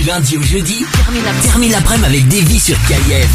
Du lundi au jeudi, termine la- termine l'après-midi avec Davy sur KIF.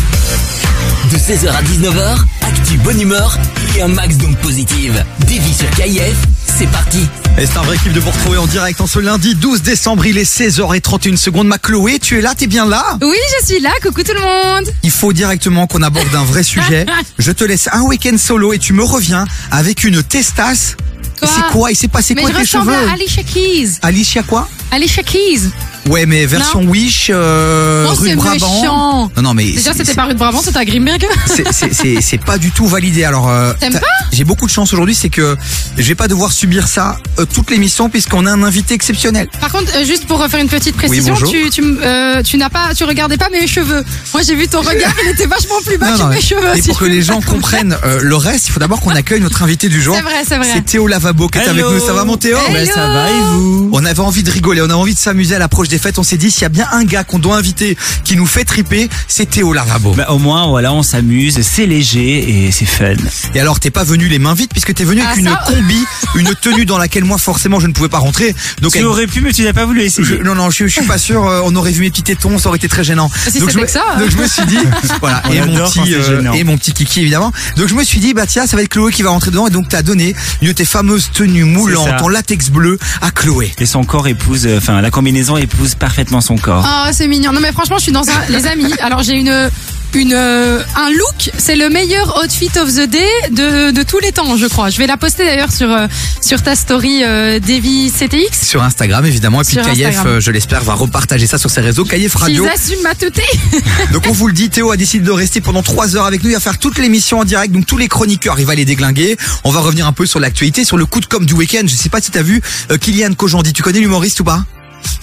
De 16h à 19h, actu bonne humeur et un max donc positive. Davy sur KIF, c'est parti. Et c'est un vrai kiff de vous retrouver en direct en ce lundi 12 décembre, il est 16h31 secondes. Ma Chloé, tu es là, t'es bien là? Oui, je suis là, coucou tout le monde Il faut directement qu'on aborde un vrai sujet. Je te laisse un week-end solo et tu me reviens avec une testasse. C'est quoi? Il s'est passé Mais quoi je tes ressemble cheveux? À Alicia Keys Alicia quoi? Alicia Keys Ouais, mais version Wish, euh, Oh, rue c'est de Brabant. méchant. Non, non, mais Déjà, c'est- c'était pas rue de Brabant, c'était à Grimberg c'est- c'est- c'est c'est pas du tout validé. Alors, euh, T'aimes t'as- pas? j'ai beaucoup de chance aujourd'hui, c'est que je vais pas devoir subir ça euh, toute l'émission puisqu'on a un invité exceptionnel. Par contre, euh, juste pour refaire une petite précision, bonjour. tu, tu, m- euh, tu n'as pas, tu regardais pas mes cheveux. Moi, j'ai vu ton regard, il était vachement plus bas Non, que non, mes mais- cheveux. Et si pour que les gens comprennent euh, le reste, il faut d'abord qu'on accueille notre invité du jour. C'est vrai, c'est vrai. C'est Théo Lavabo qui est avec Hello. nous. Ça va mon Théo? Hello. Ben, ça va et vous? On avait envie de rigoler, on a envie de s'amuser à l'approche des fêtes. On s'est dit, s'il y a bien un gars qu'on doit inviter qui nous fait triper, c'est Théo Lavabo. Bah, Au moins, voilà, on s'amuse, c'est léger et c'est fun. Et alors, t'es pas venu les mains vides puisque t'es venu avec Ah, une ça combi, une tenue dans laquelle moi forcément je ne pouvais pas rentrer. Donc Tu aurais pu, mais tu n'as pas voulu essayer. je- non non, je, je suis pas sûr. euh, on aurait vu mes petits tétons, ça aurait été très gênant. si donc, je me, que ça, donc je me suis dit, voilà, On et mon petit euh, et mon petit kiki évidemment. Donc je me suis dit, bah tiens, ça va être Chloé qui va rentrer dedans et donc t'as donné une de tes fameuses tenues moulantes en latex bleu à Chloé. Et son corps épouse, euh, enfin, la combinaison épouse parfaitement son corps. Oh, c'est mignon. Non, mais franchement, je suis dans un, les amis. Alors, j'ai une, une, euh, un look. C'est le meilleur outfit of the day de, de tous les temps, je crois. Je vais la poster d'ailleurs sur, euh, sur ta story, euh, Davy CTX. Sur Instagram évidemment et puis Kayef, euh, je l'espère, va repartager ça sur ses réseaux. Kayef Radio. Ils assument ma teuté. Donc on vous le dit, Théo a décidé de rester pendant trois heures avec nous. Il va faire toute l'émission en direct, donc tous les chroniqueurs, il va les déglinguer. On va revenir un peu sur l'actualité, sur le coup de com du week-end. Je sais pas si t'as vu euh, Kylian Kojandi. Tu connais l'humoriste ou pas?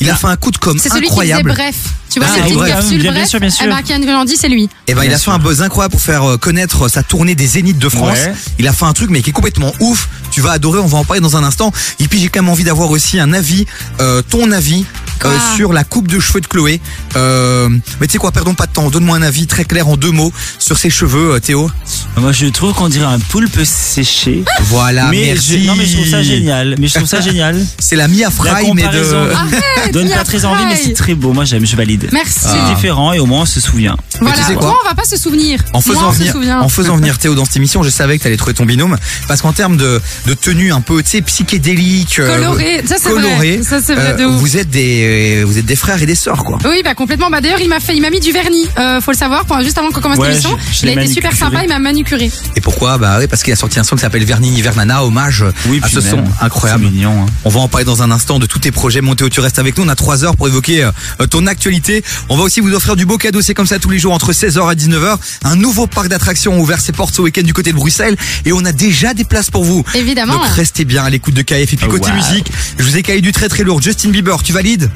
Il a fait un coup de com C'est celui incroyable. qui faisait bref. Tu vois, Ah, ces petites oui, capsules bien, bien bref. sûr, bien sûr. Eh ben, Kian Grandi, c'est lui. Et ben il a fait un buzz incroyable pour faire euh, connaître sa tournée des Zéniths de France. Ouais. Il a fait un truc mais qui est complètement ouf. Tu vas adorer. On va en parler dans un instant. Et puis j'ai quand même envie d'avoir aussi un avis, euh, ton avis. euh, Quoi sur la coupe de cheveux de Chloé. Euh, mais tu sais quoi, perdons pas de temps. Donne-moi un avis très clair en deux mots sur ses cheveux, euh, Théo. Moi, je trouve qu'on dirait un poulpe séché. Voilà, mais merci. je, non, mais je trouve ça génial. Mais je trouve ça génial. C'est la Mia La Fry, mais comparaison de. Arrête, donne Mia pas très envie, mais c'est très beau. Moi, j'aime, je valide. Merci. C'est différent et au moins on se souvient. Voilà. tu sais quoi on va pas se souvenir. En faisant, Moi, on se venir, souvient. en faisant venir Théo dans cette émission, je savais que t'allais trouver ton binôme. Parce qu'en termes de, de tenue un peu, tu sais, psychédélique. euh, Coloré. Ça, c'est coloré, vrai. Ça, c'est vrai de euh, ouf. vous êtes des, euh, vous êtes des frères et des sœurs, quoi. Oui, bah complètement. Bah d'ailleurs, il m'a fait, il m'a mis du vernis. Euh, faut le savoir. Pour, juste avant qu'on commence Ouais, l'émission, il a été super sympa. Il m'a manucuré. Et pourquoi Bah oui, parce qu'il a sorti un son qui s'appelle Vernini Vernana, hommage Oui, à ce même, son incroyable. Mignon. hein. On va en parler dans un instant de tous tes projets. Mon Théo, tu restes avec nous. On a trois heures pour évoquer euh, ton actualité. On va aussi vous offrir du beau cadeau. C'est comme ça tous les jours entre 16h et 19h. Un nouveau parc d'attractions a ouvert ses portes ce week-end du côté de Bruxelles. Et on a déjà des places pour vous. Évidemment. Donc restez bien à l'écoute de KF. Et puis Oh, côté wow. musique, je vous ai caillé du très très lourd. Justin Bieber, tu valides?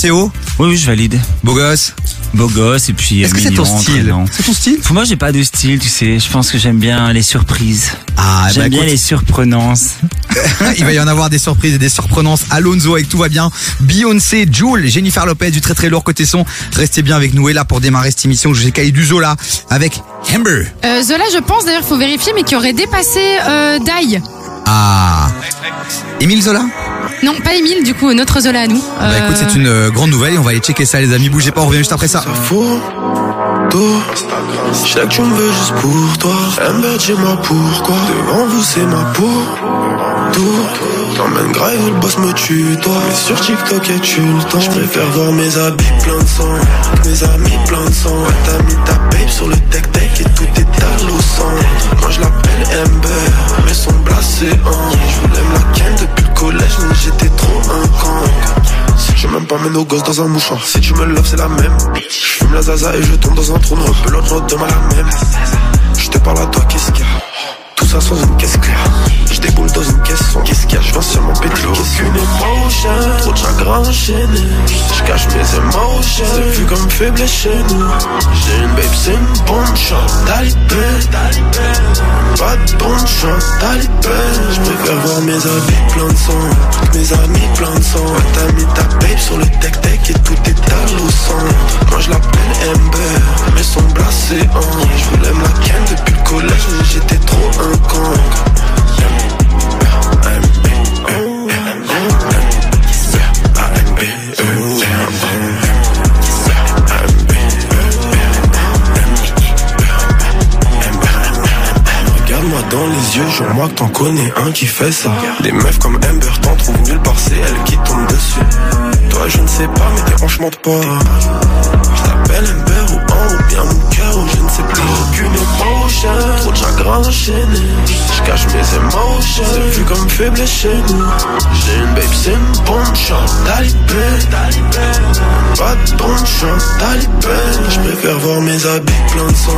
Théo Oui, oui, je valide. Beau gosse. Beau gosse et puis. Est-ce euh, que c'est ton style. C'est ton style Pour moi, j'ai pas de style, tu sais. Je pense que j'aime bien les surprises. Ah, J'aime bah, bien écoute, les surprenances. Il va y en avoir des surprises et des surprenances. Alonso avec tout va bien. Beyoncé, Jules, Jennifer Lopez du très très lourd côté son. Restez bien avec nous et là pour démarrer cette émission, je vous ai caillé du Zola avec Amber. Euh, Zola, je pense d'ailleurs, faut vérifier, mais qui aurait dépassé euh, Dai. Ah. Émile Zola Non, pas Émile, du coup, notre Zola à nous. Bah Euh, écoute, c'est une euh, grande nouvelle et on va aller checker ça les amis. Bougez pas, on revient juste après ça. Je sais que tu me veux juste pour toi. Amber, dis-moi pourquoi? Devant vous, c'est ma peau. Tout. T'emmènes grave, le boss me tue, toi. Mais sur TikTok, es-tu le temps? Je préfère voir mes habits plein de sang. Mes amis plein de sang. Ouais, t'as mis ta babe sur le tech-tech et tout est à l'eau Je voulais me la ken depuis le collège, mais j'étais trop un con. Tu m'aimes pas, mets nos gosses dans un mouchoir. Si tu me loves, c'est la même. Je fume la zaza et je tombe dans un trou noir. L'autre demain la même. Je te parle à toi, qu'est-ce qu'il y a? Tout ça sans une caisse claire. Je déboule dans une caisse sans qu'est-ce qu'il y a? Je sur mon qu'est-ce qu'une émotion Trop de chagrin enchaîné. Je cache mes émotions. C'est vu comme faible chez nous. J'ai une babe, c'est une bonne chance. Talibé, pas de bonne chance. Talibé, je préfère voir mes habits plein de sang. Mes amis plein de sang. T'as mis ta babe sur le tech-tech et tout est à l'eau. Moi je l'appelle Amber, mais son blasé en. Je voulais me la ken depuis le collège, mais j'étais trop un Regarde-moi dans les yeux, je que t'en connais un qui fait ça. Des meufs comme Amber t'en trouves nulle part C'est elle qui tombe dessus. Toi je ne sais pas mais tes hanches pas. Je t'appelle Amber ou un ou bien mon cœur ou je ne sais plus. Aucune émotion, trop de chagrin. Je cache mes émotions, c'est vu comme faible chez nous. J'ai une babe, c'est une bonne chance. Talibé, pas de bonne chance. Talibé, je préfère voir mes habits plein de sang.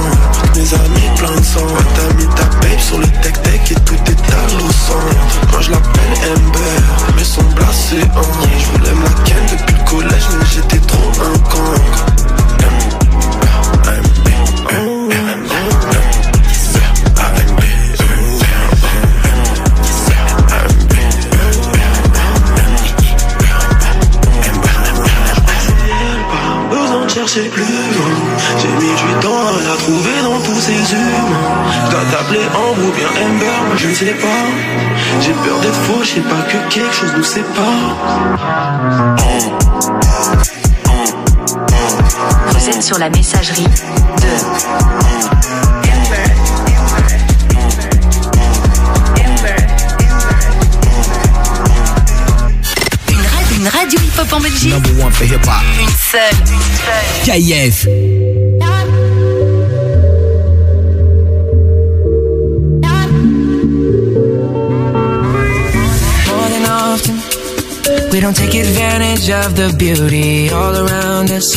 Of the beauty all around us.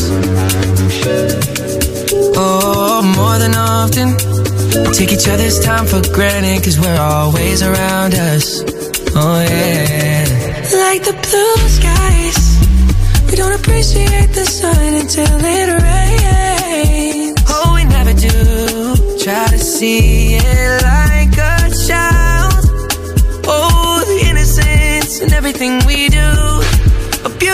Oh, more than often. We take each other's time for granted cause we're always around us. Oh, yeah. Like the blue skies. We don't appreciate the sun until it rains. Oh, we never do. Try to see it like a child. Oh, the innocence in everything we do.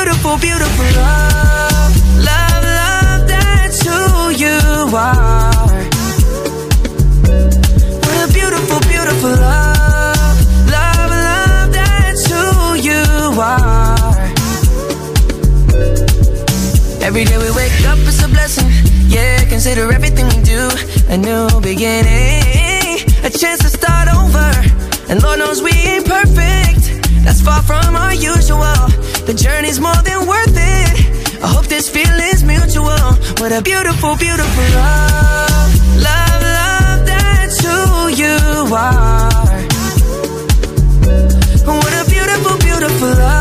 Beautiful, beautiful love. Love, love, that's who you are. What a beautiful, beautiful love. Love, love, that's who you are. Every day we wake up, it's a blessing. Yeah, consider everything we do a new beginning, a chance to start over. And Lord knows we ain't perfect. That's far from our usual. The journey's more than worth it. I hope this feeling's mutual. What a beautiful, beautiful love. Love, love, that's who you are. What a beautiful, beautiful love.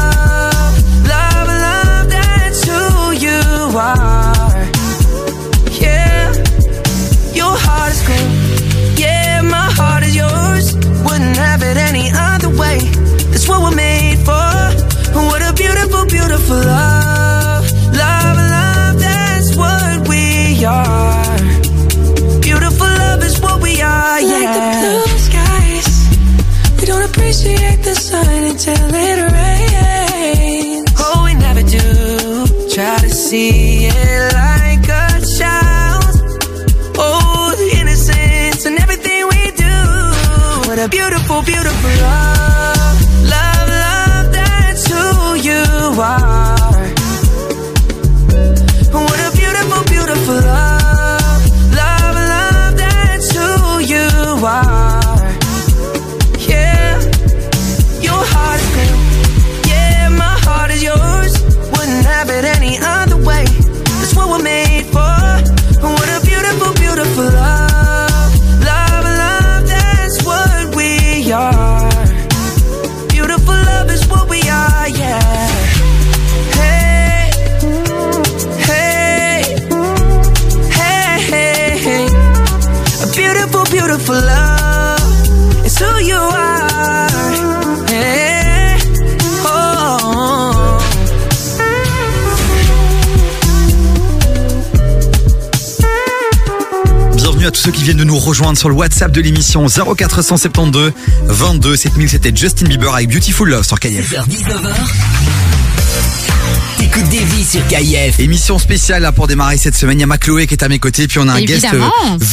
Beautiful, beautiful love. Viennent de nous rejoindre sur le WhatsApp de l'émission 0472 22 7000. C'était Justin Bieber avec Beautiful Love sur KF. 19h. T'écoutes des vies sur KIF. Émission spéciale là pour démarrer cette semaine. Il y a ma Chloé qui est à mes côtés, puis on a un Évidemment. guest euh,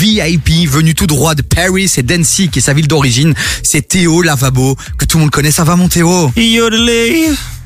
VIP venu tout droit de Paris et Dancy qui est sa ville d'origine. C'est Théo Lavabo que tout le monde connaît. Ça va mon Théo?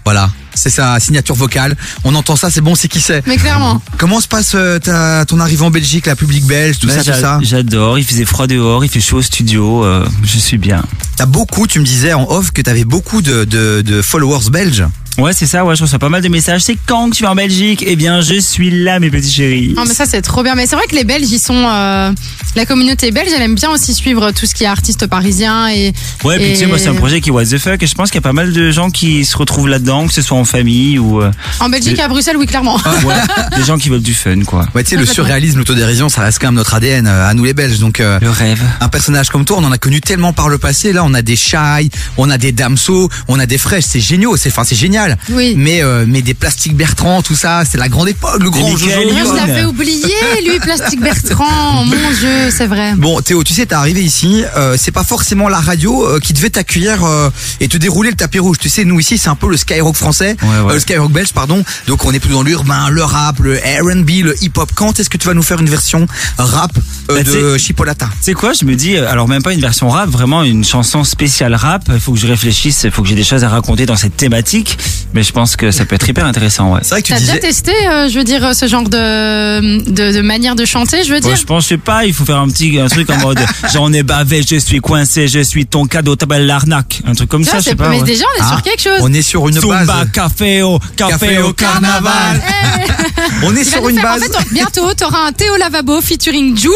Voilà. C'est sa signature vocale. On entend ça, c'est bon, c'est qui c'est. Mais clairement. Comment se passe euh, ta, ton arrivée en Belgique, la public belge, tout Bah, ça, tout ça J'adore. Il faisait froid dehors, il fait chaud au studio. euh, je suis bien. T'as beaucoup, tu me disais en off que t'avais beaucoup de, de, de followers belges. Ouais, c'est ça. Ouais, je reçois pas mal de messages. C'est quand que tu vas en Belgique Eh bien, je suis là, mes petits chéris. Non mais ça c'est trop bien. Mais c'est vrai que les Belges ils sont euh, la communauté belge elle aime bien aussi suivre tout ce qui est artiste parisien et Ouais, puis et- tu sais, moi, c'est un projet qui est what the fuck. Et je pense qu'il y a pas mal de gens qui se retrouvent là-dedans, que ce soit en famille ou euh, en Belgique et à Bruxelles oui clairement. ouais, des gens qui veulent du fun, quoi. Ouais, tu sais, le Complètement. surréalisme, l'autodérision, ça reste quand même notre ADN euh, à nous les Belges. Donc, euh, Le rêve. un personnage comme toi, on en a connu tellement par le passé. Là, on a des Shai, on a des Damso, on a des Fresh. C'est génial, c'est enfin, c'est génial. Oui. Mais euh, mais des plastiques Bertrand, tout ça, c'est la grande époque, le grand Moi, je l'avais oublié lui Plastique Bertrand. Mon Dieu c'est vrai. Bon, Théo, tu sais, t'es arrivé ici, euh, c'est pas forcément la radio euh, qui devait t'accueillir euh, et te dérouler le tapis rouge. Tu sais, nous ici, c'est un peu le Skyrock français, Ouais, ouais. euh, le Skyrock belge, pardon. Donc, on est plus dans l'urbain, le rap, le R&B, le hip-hop. Quand est-ce que tu vas nous faire une version rap euh, Bah, de Chipolata? sais quoi, je me dis, alors même pas une version rap, vraiment une chanson spéciale rap. Il faut que je réfléchisse, il faut que j'ai des choses à raconter dans cette thématique. Mais je pense que ça peut être hyper intéressant, ouais. C'est vrai que tu T'as déjà disais. testé euh, je veux dire ce genre de, de de manière de chanter je veux Bon, dire. je pense, je sais pas, il faut faire un petit un truc en mode j'en ai bavé, je suis coincé, je suis ton cadeau, ta belle l'arnaque. Un truc comme Ça, ça, je sais pas. mais ouais. déjà on est Ah, sur quelque chose. On est sur une Zumba, base. café au, café, Café au au carnaval. On est sur une faire- base. En fait, bientôt, t'auras un Théo Lavabo featuring Joule.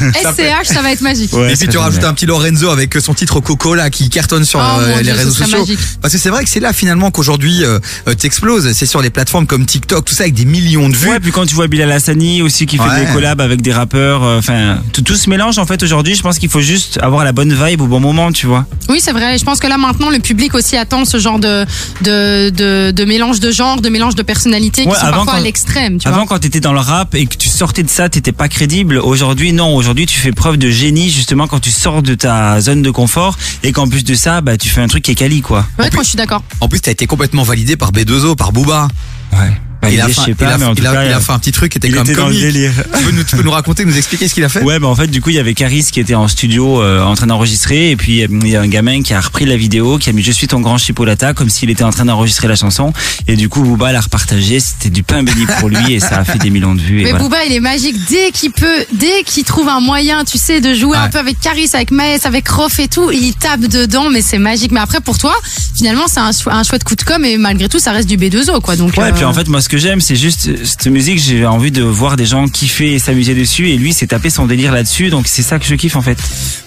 SCH, ça va être magique. Ouais, et puis tu rajoutes un petit Lorenzo avec son titre Coco là qui cartonne sur Oh, euh, les Dieu, réseaux sociaux. magique. Parce que c'est vrai que c'est là finalement qu'aujourd'hui euh, t'exploses. C'est sur les plateformes comme TikTok, tout ça avec des millions de vues. Ouais, puis quand tu vois Bilal Hassani aussi qui fait Ouais. des collabs avec des rappeurs, euh, enfin tout, tout se mélange en fait aujourd'hui. Je pense qu'il faut juste avoir la bonne vibe au bon moment, tu vois. Oui, c'est vrai. Je pense que là, maintenant, le public aussi attend ce genre de, de, de, de mélange de genres, de mélange de personnalités Ouais, qui sont avant, parfois à l'extrême, tu Avant, vois. quand t'étais dans le rap et que tu sortais de ça, t'étais pas crédible. Aujourd'hui, non. Aujourd'hui, tu fais preuve de génie justement quand tu sors de ta zone de confort et qu'en plus de ça, bah tu fais un truc qui est quali, quoi. Ouais, moi, je suis d'accord. En plus t'as été complètement validé par B2O, par Booba. Ouais. Bah, il, a je fait, sais il, pas, a, mais en il tout a- cas, il a fait un petit truc qui était quand même dans le délire. tu, peux nous, tu peux nous raconter, nous expliquer ce qu'il a fait? Ouais, bah en fait, du coup, il y avait Caris qui était en studio euh, en train d'enregistrer, et puis euh, il y a un gamin qui a repris la vidéo, qui a mis Je suis ton grand chipolata, comme s'il était en train d'enregistrer la chanson, et du coup, Booba l'a repartagé, c'était du pain béni pour lui, et ça a fait des millions de vues. Et Mais voilà. Booba, il est magique dès qu'il peut, dès qu'il trouve un moyen, tu sais, de jouer Ouais. un peu avec Caris, avec Maës, avec Rof et tout, il tape dedans, mais c'est magique. Mais après, pour toi, finalement, c'est un, chou- un chouette coup de com et malgré tout, ça reste du B2O, quoi. Donc, Ouais, euh, puis en fait, moi, ce que j'aime, c'est juste euh, cette musique. J'ai envie de voir des gens kiffer et s'amuser dessus. Et lui, s'est tapé son délire là-dessus. Donc, c'est ça que je kiffe, en fait.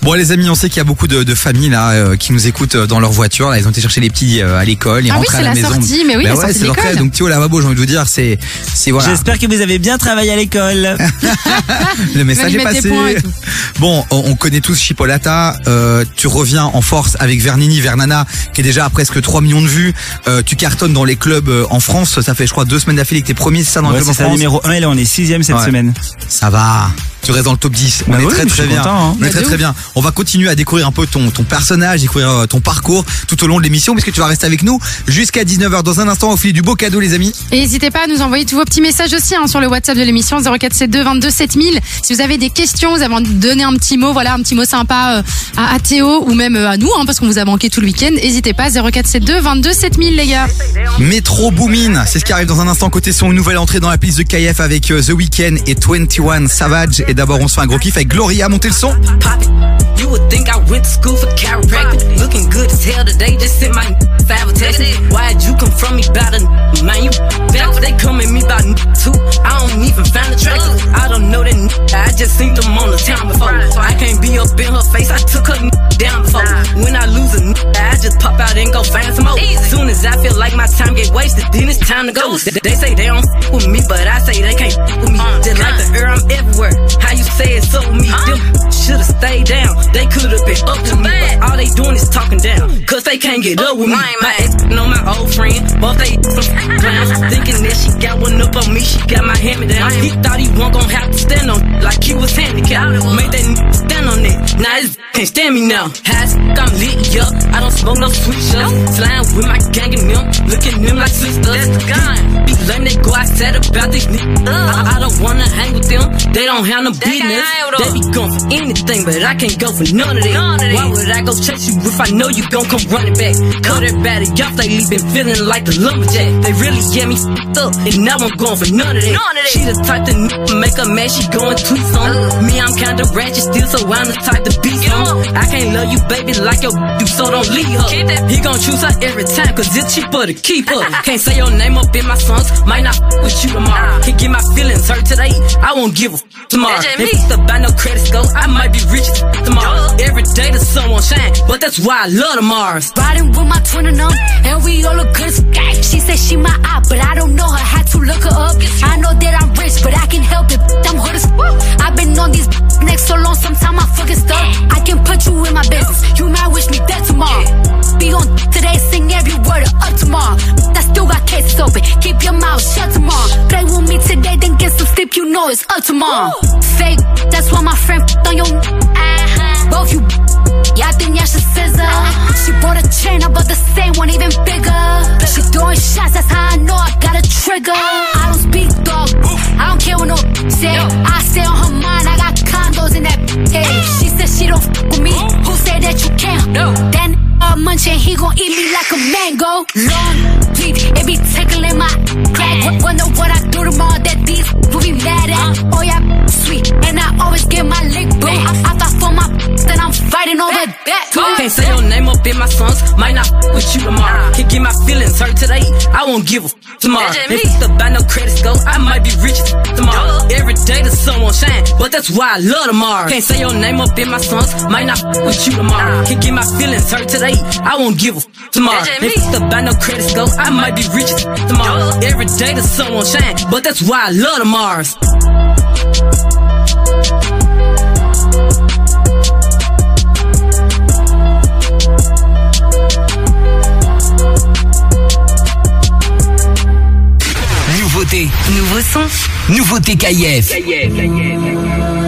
Bon les amis, on sait qu'il y a beaucoup de, de familles là euh, qui nous écoutent euh, dans leur voiture. Là, ils ont été chercher les petits euh, à l'école, ils Ah oui, rentrent à c'est la, la maison. sortie, mais oui, Bah la ouais, sortie c'est leur. Donc Théo Lavabo, j'ai envie de vous dire, c'est c'est voilà. J'espère que vous avez bien travaillé à l'école. Le message est passé. Bon, on, on connaît tous Chipolata. Euh, tu reviens en force avec Vernini, Vernana, qui est déjà à presque 3 millions de vues. Euh, tu cartonnes dans les clubs en France. Ça fait, je crois, deux semaines d'affilée que t'es premier, c'est ça, dans Ouais, en ça, France numéro 1. Et là, on est sixième cette Ouais. semaine. Ça va. Tu restes dans le top 10. On Bah est oui, très je très suis bien. content, hein. On est Bah, très très bien. On va continuer à découvrir un peu ton, ton personnage, découvrir euh, ton parcours tout au long de l'émission, puisque tu vas rester avec nous jusqu'à 19h. Dans un instant, on filer du beau cadeau, les amis. Et n'hésitez pas à nous envoyer tous vos petits messages aussi hein, sur le WhatsApp de l'émission 0472 22 7000. Si vous avez des questions, vous avez envie de donner un petit mot, voilà, un petit mot sympa euh, à, à Théo ou même euh, à nous, hein, parce qu'on vous a manqué tout le week-end. N'hésitez pas 0472 22 7000 les gars. Métro Boomin, c'est ce qui arrive dans un instant côté son une nouvelle entrée dans la piste de KF avec euh, The Weeknd et 21 Savage. Et d'abord, on se fait un gros kiff avec Gloria. Montez le son. You would think I went to school for chiropractic. Looking good as hell today, just sent my five text. Why'd you come from me about a man? You back, they come at me about too. I don't even find the track. I don't know that I just seen them on the town before. I can't be up in her face, I took her down before. When I lose a I just pop out and go find some more. Soon as I feel like my time get wasted, then it's time to go. They they say they don't f- with me, but I say they can't f- with me. Just like the air, I'm everywhere. How you say it's up with me? Them should've stayed down. They could've been up to me, but all they doing is talking down. Cause they can't get up with me. My ex know my old friend, both they some clowns. Thinking that she got one up on me, she got my hand me down. He thought he wasn't gonna have to stand on like he was handicapped. Made that n- stand on it. Now this can't stand me now. Has I'm lit up. I don't smoke no sweet shots. Slime with my gang and them. looking at them like sisters. That's the gun. Letting they go outside about these niggas. Uh. I, I don't wanna hang with them. They don't have no business. They be going for anything, but I can't go for none of that. Why would I go chase you if I know you gon' come running back? Cut everybody off lately, been feeling like the lumberjack. They really get me up, and now I'm going for none of that. She the type to n- make a man, she going too some. Uh. Me, I'm kinda ratchet still, so I'm the type to be some. I can't love you, baby, like your do, so don't leave her. He gon' choose her every time, cause it's cheaper to keep her. Can't say your name up in my songs, might not f- with you tomorrow. Can get my feelings hurt today, I won't give a f- tomorrow. If it's about no credit score, I might be rich tomorrow. Every day the sun won't shine, but that's why I love the Mars. Riding with my twin and them, and we all look good. She said she my eye, but I don't know her. Had to look her up. I know that I'm rich, but I can help it. I'm hood as. I've been on these next so long, sometimes I fucking stuck. I can put you in my business. You might wish me dead tomorrow. Be on today, sing every word of up tomorrow. I still got cases open. Keep your mouth shut tomorrow. Play with me today, then get some sleep. You know it's up tomorrow. Fake, that's why my friend f- on your. Uh-huh. Both you. Yeah, I think y'all should scissor. Uh-huh. She bought a chain, I bought the same one, even bigger. She throwing shots, that's how I know I got a trigger. Uh-huh. I don't speak dog, I don't care what no say. I stay on her mind, I got condos in that. Hey, she said she don't f with me. Who said that you can't? Then uh, munching, he gon' eat me like a mango. Long teeth, it be tickling my crack. Wonder what I do tomorrow that these will be mad at. Oh yeah, sweet, and I always get my lick boo. I, I fight for my then I'm fighting over that. Can't say your name up in my songs, might not f- with you tomorrow. Can't get my feelings hurt today, I won't give a f- tomorrow. If it's about no credit score, I might be rich as f- tomorrow. Every day the sun won't shine, but that's why I love Mars. Can't say your name up in my songs, might not f- with you tomorrow. Can't get my feelings hurt today, I won't give a f- tomorrow. If it's about no credit score, I might be rich as f- tomorrow. Every day the sun won't shine, but that's why I love the Mars. Nouveauté, Nouveau son. nouveauté KIF. Just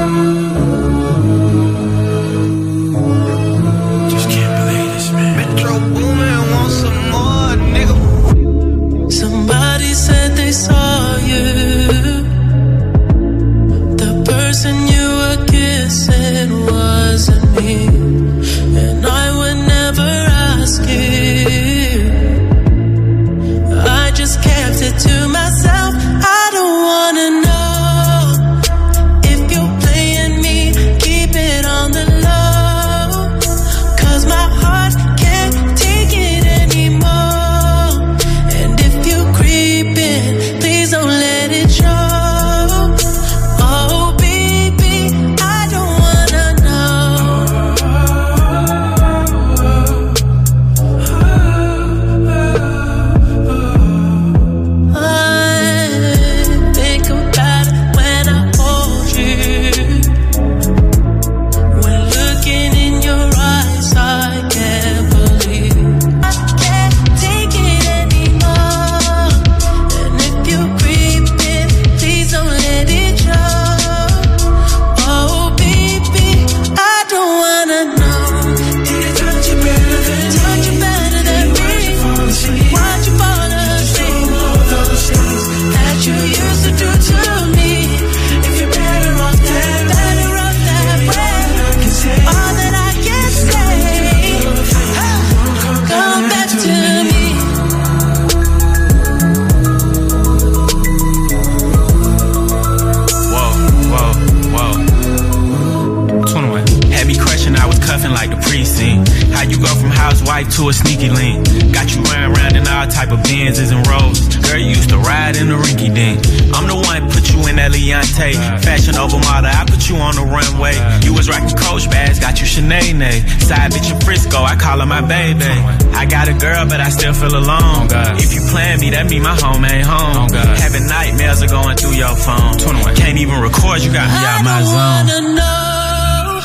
got but I still feel alone. Oh, if you plan me, that mean my home ain't home. Oh, Having nightmares are going through your phone. Can't even record, you got me out my I zone. wanna know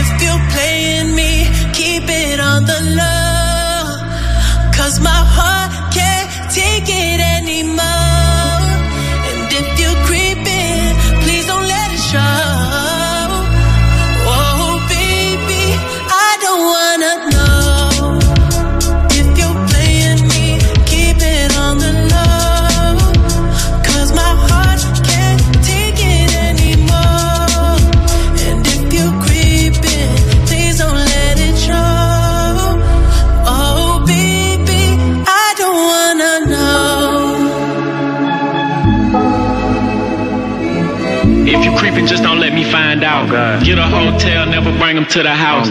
if you're playing me. Keep it on the low, cause my heart can't take it anymore. Get a hotel, never bring them to the house.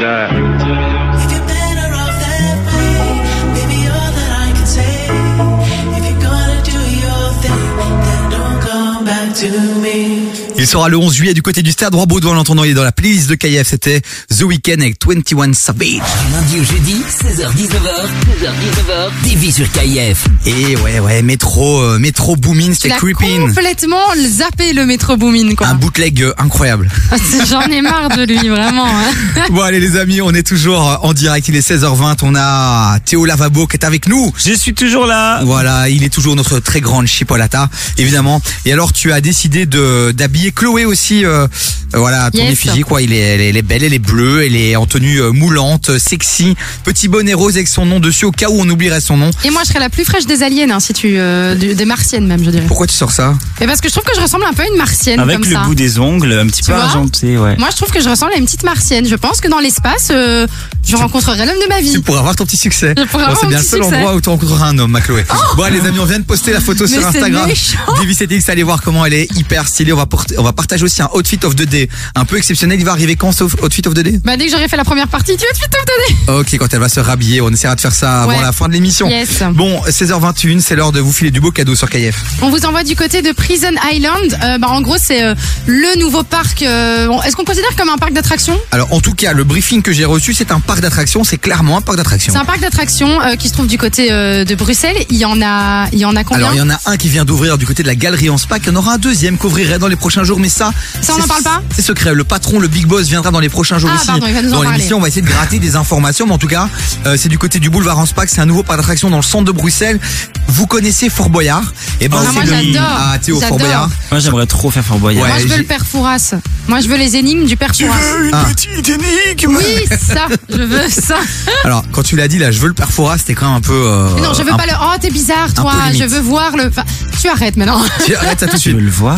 Il sera le 11 juillet du côté du stade Roi Baudouin, l'entendant, il est dans la playlist de KF, c'était The Weeknd avec 21 Savage. Du lundi au jeudi, 16h-19h, 16h-19h, TV sur KIF. Et ouais, ouais, métro, euh, métro Boomin, Il c'était a creeping. complètement zappé le métro Boomin, quoi. Un bootleg euh, incroyable. J'en ai marre de lui, vraiment. hein. bon allez les amis, on est toujours en direct, il est 16h20, on a Théo Lavabo qui est avec nous. Je suis toujours là. Voilà, il est toujours notre très grande chipolata, évidemment. Et alors tu as décidé de d'habiller Chloé aussi, euh, voilà, à ton Yes. effigie quoi. Il est, elle, est, elle est belle, elle est bleue, elle est en tenue euh, moulante, euh, sexy, petit bonnet rose avec son nom dessus au cas où on oublierait son nom. Et moi, je serais la plus fraîche des aliens, hein, si tu, euh, du- des martiennes même, je dirais. Pourquoi tu sors ça? Mais parce que je trouve que je ressemble un peu à une martienne Avec comme le ça. bout des ongles, un petit Tu peu vois argenté, ouais. Moi, je trouve que je ressemble à une petite martienne. Je pense que dans l'espace, euh, je rencontrerai l'homme de ma vie. Tu pourras avoir ton petit succès. Je pourrais Bon, avoir c'est mon bien le petit seul succès. Oh endroit où tu rencontreras un homme, ma Chloé. bon, allez, les amis, on vient de poster la photo Mais sur c'est Instagram. méchant. DVCTX, allez voir comment elle est hyper stylée. On va, porter- on va partager aussi un outfit of the day un peu exceptionnel. Il va arriver quand, ce outfit of the day? Bah, dès que j'aurai fait la première partie, tu vas te faire donner. Ok, quand elle va se rhabiller, on essaiera de faire ça avant Ouais. la fin de l'émission. Yes. Bon, 16h21, c'est l'heure de vous filer du beau cadeau sur KF. On vous envoie du côté de Prison Island. Euh, bah, en gros, c'est euh, le nouveau parc. euh, Est-ce qu'on considère comme un parc d'attractions? Alors, en tout cas, le briefing que j'ai reçu, c'est un parc d'attractions. C'est clairement un parc d'attractions. C'est un parc d'attractions qui se trouve du côté de Bruxelles. Il y en a, il y en a combien? Alors, il y en a un qui vient d'ouvrir du côté de la galerie en Spa. Il y en aura un deuxième qui ouvrirait dans les prochains jours. Mais ça, Ça, on c'est- n'en parle pas C'est secret. Le patron, le big boss, viendra dans les prochains jours Ah, aussi. pardon, il va nous en dans l'émission, on va essayer de gratter des informations. Mais en tout cas, euh, c'est du côté du boulevard en Spa. que C'est un nouveau parc d'attractions dans le centre de Bruxelles. Vous connaissez Fort Boyard? Et ben, Ah, c'est moi, le j'adore. Ah, Théo, Fort J'adore. Boyard. Moi, j'aimerais trop faire Fort Boyard. Ouais, Moi, je veux le père Fouras. Moi, je veux les énigmes du père Fouras. Ah. petite énigme? Oui, ça. Je veux ça. Alors, quand tu l'as dit, là, je veux le perfora, c'était quand même un peu. euh, non, je veux un- pas le. Oh, t'es bizarre, toi. Je veux voir le. Enfin, tu arrêtes maintenant. Tu arrêtes ça tout de Tu suite. veux le voir?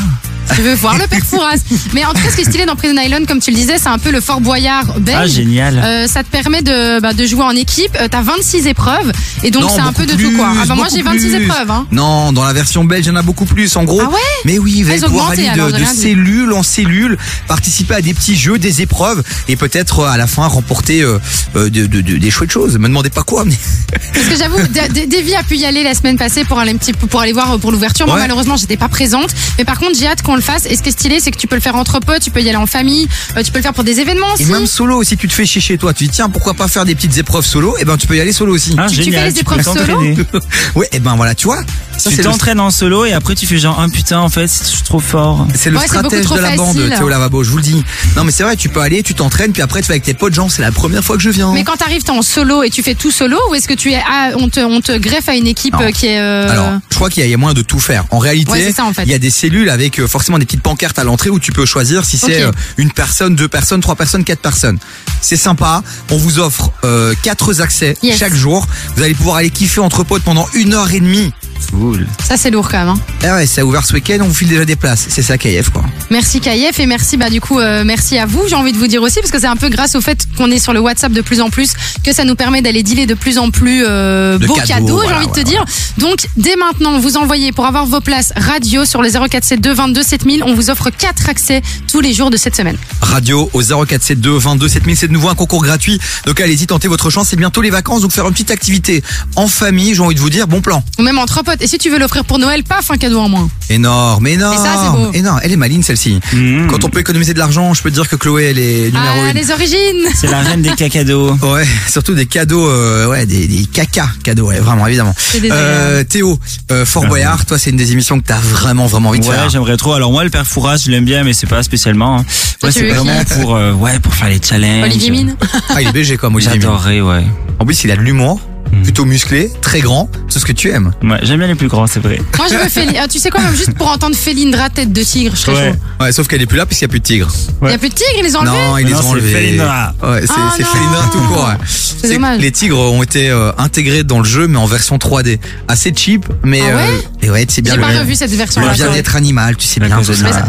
Je veux voir le père Fouras. Mais en tout cas, ce qui est stylé dans Prison Island, comme tu le disais, c'est un peu le Fort Boyard belge. Ah, génial. Euh, ça te permet de, bah, de jouer en équipe. Euh, T'as 26 épreuves. Et donc, Non, c'est un peu beaucoup de tout, quoi. Ah, bah, moi, beaucoup j'ai 26 plus. épreuves, hein. Non, dans la version belge, il y en a beaucoup plus. En gros, Ah ouais mais oui, vous allez Elles pouvoir augmentent, aller alors, de, rien cellule en cellule, participer à des petits jeux, des épreuves, et peut-être euh, à la fin remporter euh, euh, de- de- de- des chouettes choses. Me demandez pas quoi, mais Parce que j'avoue, D- D- Davy a pu y aller la semaine passée pour aller un petit peu, pour aller voir euh, pour l'ouverture. Moi, Ouais. malheureusement, j'étais pas présente. Mais par contre, j'ai hâte qu'on le fasse. Et ce qui est stylé, c'est que tu peux le faire entre potes, tu peux y aller en famille, euh, tu peux le faire pour des événements et aussi. même solo, si tu te fais chier chez toi, tu dis tiens, pourquoi pas faire des petites épreuves solo? Et ben, tu peux y aller solo aussi. Ah, tu fais génial. les tu épreuves peux solo t'entraîner. ouais, et ben voilà, tu vois. Ça, Tu c'est le, t'entraînes en solo et après tu fais genre un putain en fait, je suis trop fort. c'est le Ouais, stratège de la bande. Théo Lavabo, je vous le dis. Non, mais c'est vrai, tu peux aller, tu t'entraînes, puis après tu vas avec tes potes, genre c'est la première fois que je viens. Mais quand t'arrives, t'es en solo et tu fais tout solo ou est-ce que tu es, ah, on te, on te greffe à une équipe Non. euh, qui est, euh, Alors, je crois qu'il y a- il y a moyen de tout faire. En réalité, Ouais, c'est ça, en fait. il y a des cellules avec euh, forcément des petites pancartes à l'entrée où tu peux choisir si c'est euh, une personne, deux personnes, trois personnes, quatre personnes. C'est sympa. On vous offre euh, quatre accès Yes. chaque jour. Vous allez pouvoir aller kiffer entre potes pendant une heure et demie. Cool. ça c'est lourd quand même. hein. Ah ouais, ça a ouvert ce week-end. On vous file déjà des places. C'est ça, KF quoi. Merci Kayef et merci bah du coup euh, merci à vous. J'ai envie de vous dire aussi parce que c'est un peu grâce au fait qu'on est sur le WhatsApp de plus en plus que ça nous permet d'aller dealer de plus en plus euh, beaux cadeaux, cadeaux. j'ai envie de te voilà, dire. Donc dès maintenant vous envoyez pour avoir vos places radio sur le 0472 22 7000. On vous offre quatre accès tous les jours de cette semaine. Radio au 0472 22 7000. C'est de nouveau un concours gratuit. Donc allez-y, tentez votre chance. C'est bientôt les vacances. Donc faire une petite activité en famille. J'ai envie de vous dire, bon plan. Ou même entre Et si tu veux l'offrir pour Noël, paf un cadeau en moins. Énorme, énorme. Et ça, c'est beau. Énorme. Elle est maligne celle-ci. Mmh. Quand on peut économiser de l'argent, je peux te dire que Chloé, elle est numéro Ah une. les origines. C'est la reine des cacados. Ouais, surtout des cadeaux, euh, ouais, des, des caca cadeaux, ouais, vraiment, évidemment. Euh, Théo, euh, Fort Ah, Boyard, toi, c'est une des émissions que t'as vraiment, vraiment envie de Ouais, faire. j'aimerais trop. Alors moi, le père Fouras, je l'aime bien, mais c'est pas spécialement. hein. Ouais, tu c'est vraiment pour, euh, ouais, pour faire les challenges. Olivier Mine. Ah, il est BG comme Olivier Mine. J'adorerais, ouais. En plus, il a de l'humour, Mm. plutôt musclé, très grand, c'est ce que tu aimes. Ouais, j'aime bien les plus grands, c'est vrai. Moi je veux Féline. Ah, tu sais quoi même juste pour entendre Félindra tête de tigre, je serais Ouais. chaud. Ouais, sauf qu'elle est plus là puisqu'il n'y a plus de tigres. Il y a plus de tigres, ils les ont enlevés. Non, ils les ont c'est enlevés. Felindra. Ouais, c'est Ah c'est tout court. ouais. C'est dommage. Les tigres ont été euh, intégrés dans le jeu, mais en version 3D. Assez cheap, mais Ah ouais euh, et ouais, c'est bien J'ai pas revu cette version. le bien-être animal, tu sais bien.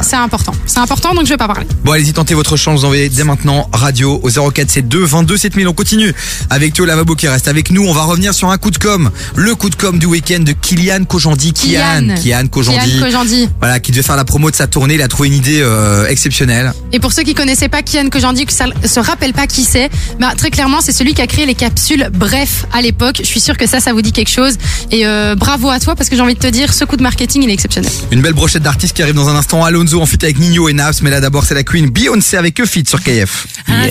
c'est important. C'est important, donc je vais pas parler. Bon, allez-y, tentez votre chance. Vous envoyez dès maintenant radio au 0472 22 7000. On continue avec Théo Lavabo qui reste avec nous. On va revenir sur un coup de com. Le coup de com du week-end de Kylian Kojandi. Kian. Kian Kojandi. Voilà, qui devait faire la promo de sa tournée. Il a trouvé une idée euh, exceptionnelle. Et pour ceux qui connaissaient pas Kian Kojandi, que ça se rappelle pas qui c'est, bah très clairement c'est celui qui a créé les capsules Bref à l'époque. Je suis sûre que ça, ça vous dit quelque chose. Et euh, bravo à toi parce que j'ai envie de te dire, ce coup de marketing il est exceptionnel. Une belle brochette d'artistes qui arrive dans un instant. Alonso en feat avec Nino et Naps. Mais là d'abord c'est la Queen Beyoncé avec eux feat sur KF. I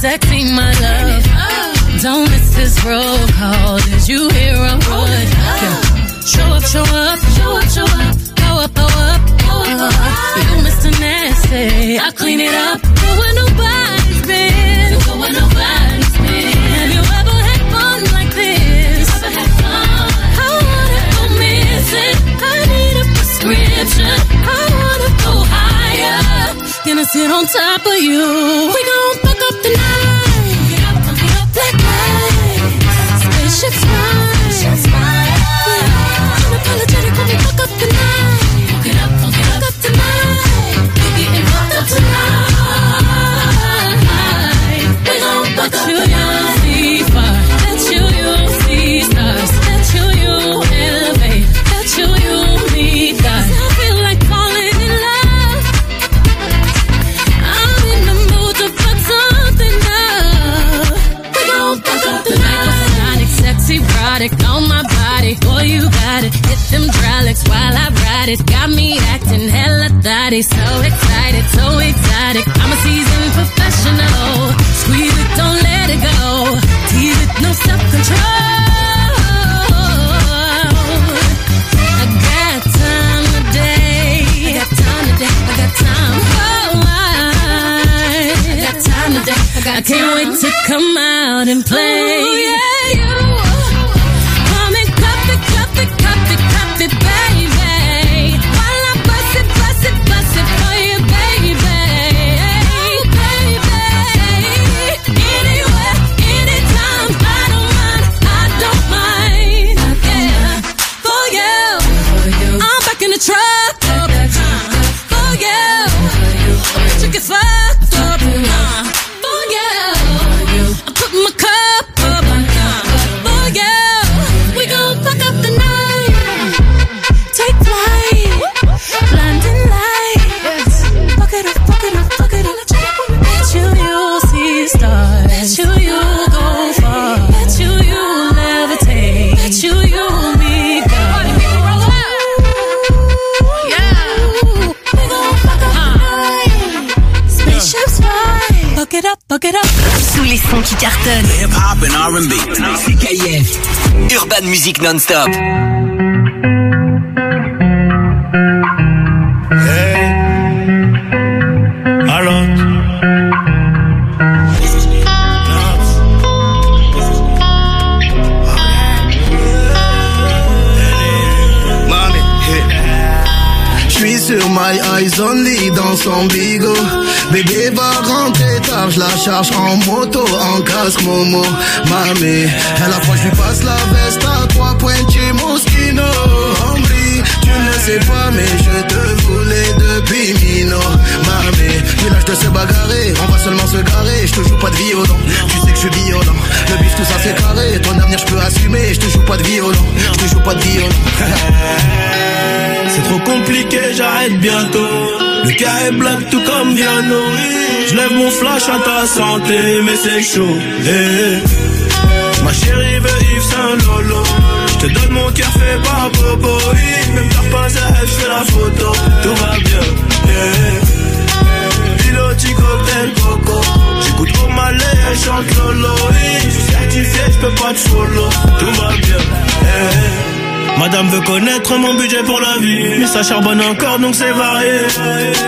sexy, my love. Don't miss this roll call. Did you hear a word? Oh, yeah. Show up, show up, show up, show up. Go up, go up, go up. You Mr. Nasty. I clean it up. Go where nobody's been. Go where nobody's Gonna sit on top of you. We gon' fuck up the night. Got it. Hit them hydraulics while I ride it. Got me acting hella thotty. So excited, so exotic. I'm a seasoned professional. Squeeze it, don't let it go. Tease it, no self control. I got time today. I got time today. I got time. Oh, I, I got time today. I, got I can't wait to come out and play. yeah, you. It up. Sous les sons qui cartonnent. Hip hop and R&B. KF. Urban Music Non-Stop. Je suis sur my eyes only dans son bigot. Bébé va rentrer tard, je la charge en moto, en casque Momo. Mami, à la fois je lui passe la veste à trois points chez Moschino. Hombre, tu ne sais pas, mais je te voulais depuis Mino. Mami, village de se bagarrer, on va seulement se garer. Je te joue pas de violon, tu sais que je suis violent. Le bif, tout ça c'est carré, ton avenir je peux assumer. Je te joue pas de violon, je te joue pas de violon. C'est trop compliqué, j'arrête bientôt. Le cas est black tout comme Viano. Je lève mon flash à ta santé, mais c'est chaud. Eh. Ma chérie veut Yves Saint Lolo. Je te donne mon cœur fait par Bobo. Oui, Même t'as pas je fais la photo. Tout va bien. Eh. Piloti cocktail coco. J'écoute au malais, elle chante Lolo. Je suis certifié, je peux pas te follow. Tout va bien. Madame veut connaître mon budget pour la vie. Mais ça charbonne encore donc c'est varié.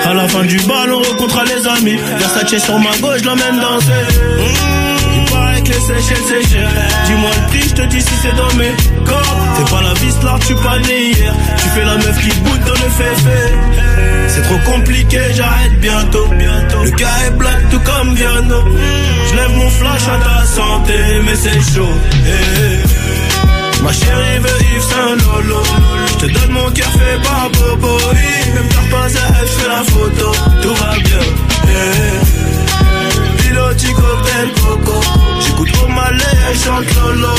À la fin du bal on rencontrera les amis. Versace sur ma gauche, l'emmène danser Mmh, Il paraît que les Seychelles c'est cher Dis-moi le prix, je te dis si c'est dans mes corps. Fais pas la vis là, tu pas né hier Tu fais la meuf qui boude dans le féfé. C'est trop compliqué, j'arrête bientôt. Le cas est black tout comme Viano. Je lève mon flash à ta santé mais c'est chaud. Eh, eh. Ma chérie veut Yves Saint Lolo. Je te donne mon cœur fait par Bobo. Oui, Même t'as pas à je fais la photo. Tout va bien. Piloti cocktail coco J'écoute au malais, elle chante Lolo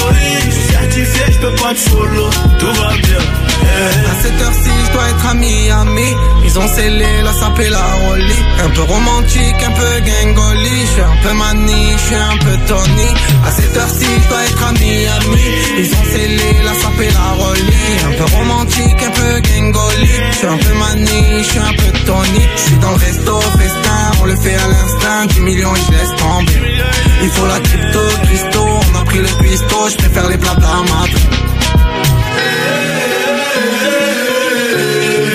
Je suis certifié, je peux pas te follow Tout va bien eh. À cette heure-ci, je dois être à Miami. Ils ont scellé la sape et la rollie. Un peu romantique, un peu gangoli. Je suis un peu mani, je suis un peu Tony. À cette heure-ci, je dois être à Miami. Ils ont scellé la sape et la rollie. Un peu romantique, un peu gangoli. Je suis un peu mani, je suis un peu Tony. Je suis dans le resto, festin, on le fait à l'instinct. 10 millions, je Il faut la crypto, Christo. On a pris le cuistot, je préfère les blabla mat.